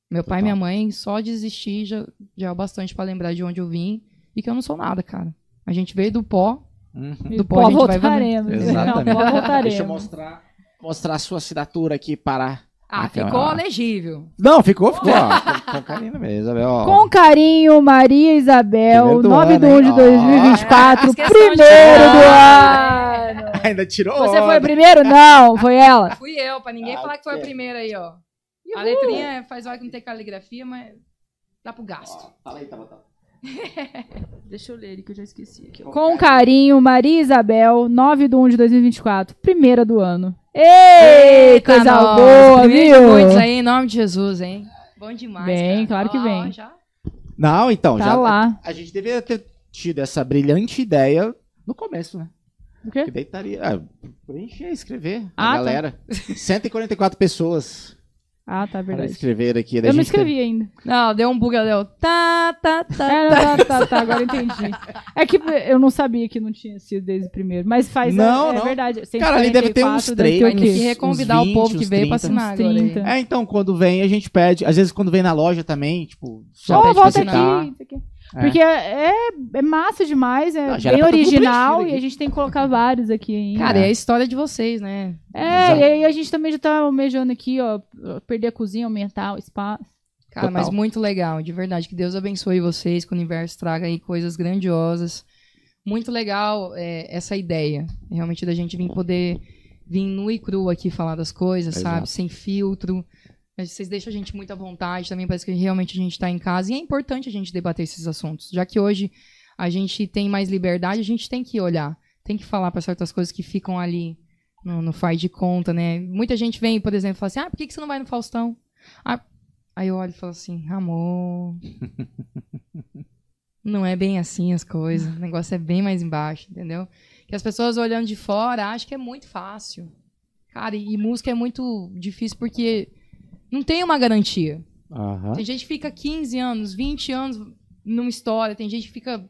Meu pai e Total. minha mãe, só de existir já, já é o bastante pra lembrar de onde eu vim e que eu não sou nada, cara. A gente veio do pó. Uhum. Do pó voltaremos. Exatamente. Pó voltaremos. Deixa eu mostrar mostrar a sua assinatura aqui para. Ah, a ficou câmera. legível. Não, ficou, ficou. ó, com, com carinho mesmo, Isabel. ó. Com carinho, Maria Isabel, Primeiro do 9 de ano, 1 de hein? 2024, Ó. Questão de primeiro do ano. Ainda tirou. Você foi onda. o primeiro? Não, foi ela. Fui eu, pra ninguém Ah, falar que foi a ok. primeira aí, ó. A letrinha faz hora que não tem caligrafia, mas dá pro gasto. Fala aí, Tabata. Deixa eu ler ele que eu já esqueci aqui. Com carinho, Maria Isabel, 9 de 1 de 2024, primeira do ano. Ei, Eita, coisa nós. boa, viu? muitos aí, em nome de Jesus, hein? Bom demais, Vem, cara. claro que vem. ó, já. Não, então, Tá já. lá. A gente deveria ter tido essa brilhante ideia no começo, né? O quê? Que daí estaria. Ah, preencher, escrever. Ah, a tá. galera. 144 pessoas Ah, tá, para verdade. escrever aqui. daí Eu não gente tem- escrevi ainda. Não, deu um bug, deu. Tá, tá, tá. É, tá, tá, tá, agora entendi. É que eu não sabia que não tinha sido desde o primeiro, mas faz. Não, é, não. é verdade. Cara, ali deve ter uns 144, três, ter que reconvidar Uns o povo 20, que veio pra 30. assinar agora. 30. É, então, quando vem, a gente pede. Às vezes, quando vem na loja também, tipo, Já Ó, pede pra volta assinar. aqui. isso aqui. É. Porque é, é massa demais, é era bem original e a aqui. gente tem que colocar vários aqui ainda. Cara, é a história de vocês, né? É, Exato. e aí a gente também já tá almejando aqui, ó, perder a cozinha, aumentar o espaço. Cara, Total. mas muito legal, de verdade. Que Deus abençoe vocês, que o universo traga aí coisas grandiosas. Muito legal é, essa ideia, realmente, da gente vir poder vir nu e cru aqui falar das coisas, Exato. sabe? Sem filtro. Vocês deixam a gente muito à vontade também, parece que realmente a gente tá em casa. E é importante a gente debater esses assuntos, já que hoje a gente tem mais liberdade, a gente tem que olhar, tem que falar para certas coisas que ficam ali no, no faz de conta, né? Muita gente vem, por exemplo, fala assim: ah, por que, que você não vai no Faustão? Ah, Aí eu olho e falo assim, amor. Não é bem assim as coisas. O negócio é bem mais embaixo, entendeu? Que as pessoas olhando de fora acham que é muito fácil. Cara, e música é muito difícil porque não tem uma garantia. Aham. Tem gente que fica 15 anos, 20 anos numa história, tem gente que fica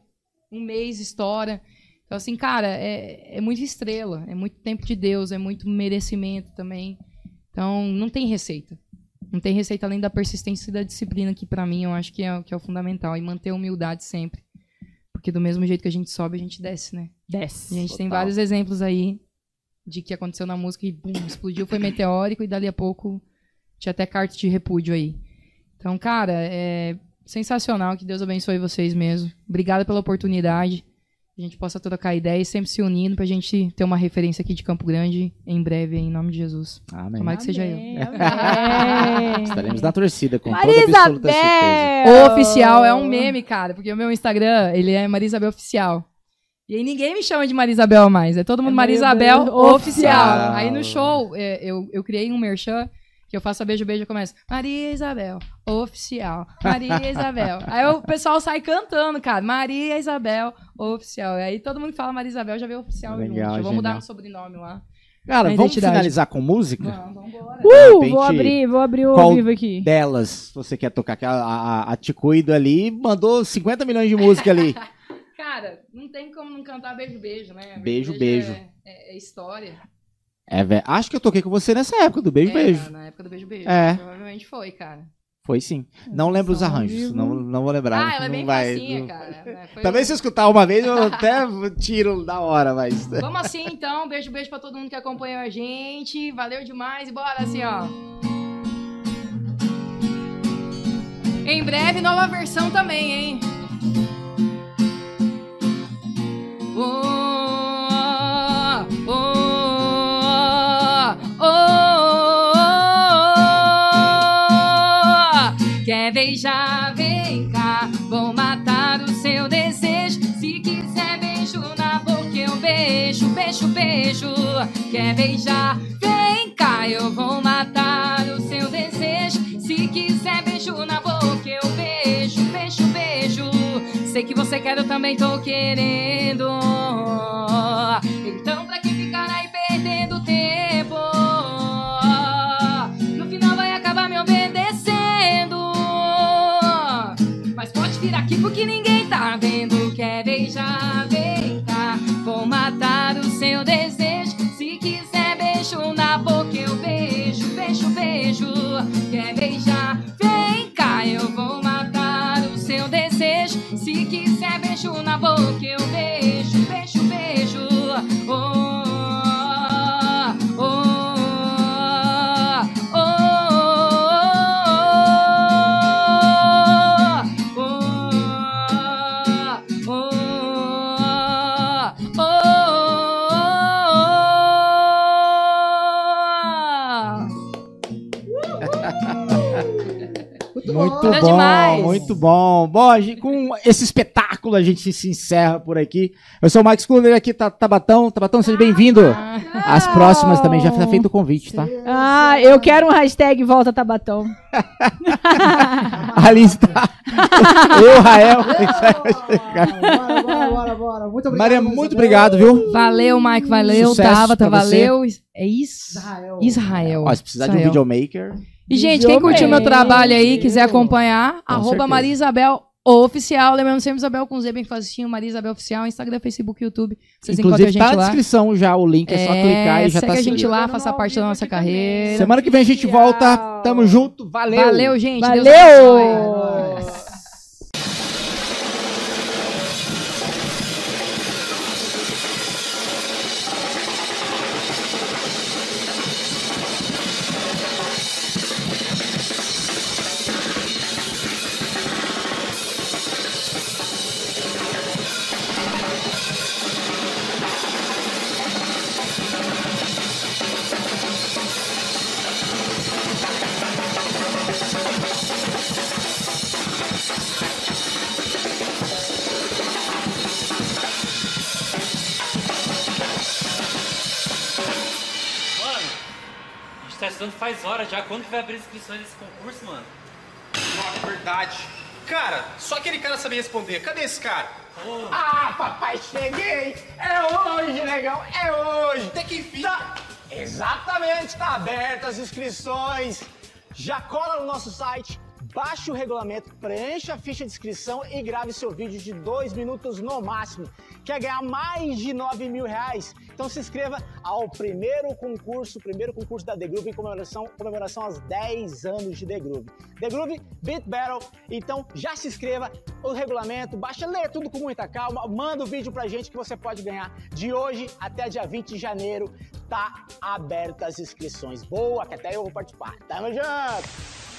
um mês história. Então, assim, cara, é, é muito estrela, é muito tempo de Deus, é muito merecimento também. Então, não tem receita. Não tem receita além da persistência e da disciplina, que pra mim eu acho que é, o- que é o fundamental. E manter a humildade sempre. Porque do mesmo jeito que a gente sobe, a gente desce, né? Desce. A gente tem Total. vários exemplos aí de que aconteceu na música e bum, explodiu, foi meteórico e dali a pouco tinha até carta de repúdio aí. Então, cara, é sensacional. Que Deus abençoe vocês mesmo. Obrigada pela oportunidade. A gente possa trocar ideia e sempre se unindo pra gente ter uma referência aqui de Campo Grande em breve, em nome de Jesus. Amém. Tomara que seja eu. Amém. Estaremos na torcida com Maria toda absoluta certeza. Isabel! O oficial é um meme, cara, porque o meu Instagram, ele é Marisabel Oficial. E aí ninguém me chama de Marisabel mais, é todo mundo É Marisabel Marisabel Oficial. Oficial. Aí no show, é, eu, eu criei um merchan, que eu faço a beijo, beijo, eu começo, Maria Isabel Oficial, Maria Isabel. aí o pessoal sai cantando, cara, Maria Isabel Oficial. E aí todo mundo fala Maria Isabel, já vê oficial Legal, junto. Vou mudar no sobrenome lá. Cara, vamos identidade. finalizar com música? Vamos, vamos embora. Uh, repente, vou abrir, vou abrir o qual ao vivo aqui. Delas, você quer tocar? A, a, a Te Cuido ali mandou 50 milhões de música ali. Cara, não tem como não cantar beijo, beijo, né? Beijo, beijo. É, é- é história. É, velho. Acho que eu toquei com você nessa época do Beijo É, Beijo. Na, época do beijo, beijo. É. Provavelmente foi, cara. Foi sim. Não lembro os arranjos, não, não vou lembrar. ah, ela é bem vai, facinha, não- cara. né? Foi Também se eu escutar uma vez, eu até tiro da hora, mas. Vamos assim, então. Beijo, beijo pra todo mundo que acompanhou a gente. Valeu demais. E bora assim, ó. Em breve, nova versão também, hein? Oh, beijo, beijo, beijo. Quer beijar, vem cá. Eu vou matar o seu desejo. Se quiser beijo na boca, eu beijo, beijo, beijo. Sei que você quer, eu também tô querendo. Então, pra que ficar aí perdendo tempo? No final vai acabar me obedecendo. Mas pode vir aqui porque ninguém tá vendo. Quer beijar, beijo na boca, eu beijo, beijo, beijo. Quer beijar, vem cá. Eu vou matar o seu desejo. Se quiser beijo na boca, eu Muito Nada bom, demais. muito bom. Bom, a gente- com esse espetáculo a gente se encerra por aqui. Eu sou o Max Kluber aqui, tá, Tabatão. Tabatão, seja bem-vindo. As próximas também, já foi feito o convite, tá? Ah, eu quero um hashtag Volta Tabatão. Ali está. Eu, Rael. Bora, bora, bora, bora. Muito obrigado. Maria, muito obrigado, viu? Valeu, Mike, valeu. Sucesso Tabata, valeu. É isso? Israel. Israel. Ó, se precisar de um Israel. videomaker. E, gente, quem curtiu meu trabalho aí, quiser acompanhar, Com arroba. Maria Isabel Oficial. Lembrando sempre Isabel com Z bem facinho, Maria Isabel Oficial, Instagram, Facebook, YouTube. Vocês encontram a Inclusive, gente tá na lá. descrição já o link, é só É, clicar e já segue tá a gente lá, faça parte da nossa carreira. Semana que vem a gente volta. Tamo junto. Valeu. Valeu, gente. Deus Valeu! Vai abrir inscrições desse concurso, mano? Nossa, verdade. Cara, só aquele cara sabia responder. Cadê esse cara? Ah, papai, cheguei! É hoje, negão, é hoje! Até que enfim. Tá, exatamente, tá aberto as inscrições. Já cola no nosso site, baixe o regulamento, preencha a ficha de inscrição e grave seu vídeo de dois minutos no máximo. Quer ganhar mais de 9 mil reais? Então se inscreva ao primeiro concurso, primeiro concurso da The Groove em comemoração, comemoração aos 10 anos de The Groove. The Groove Beat Battle. Então já se inscreva, o regulamento, baixa, lê tudo com muita calma, manda o vídeo pra gente que você pode ganhar. De hoje até dia 20 de janeiro, tá aberto as inscrições. Boa, que até eu vou participar. Tamo junto!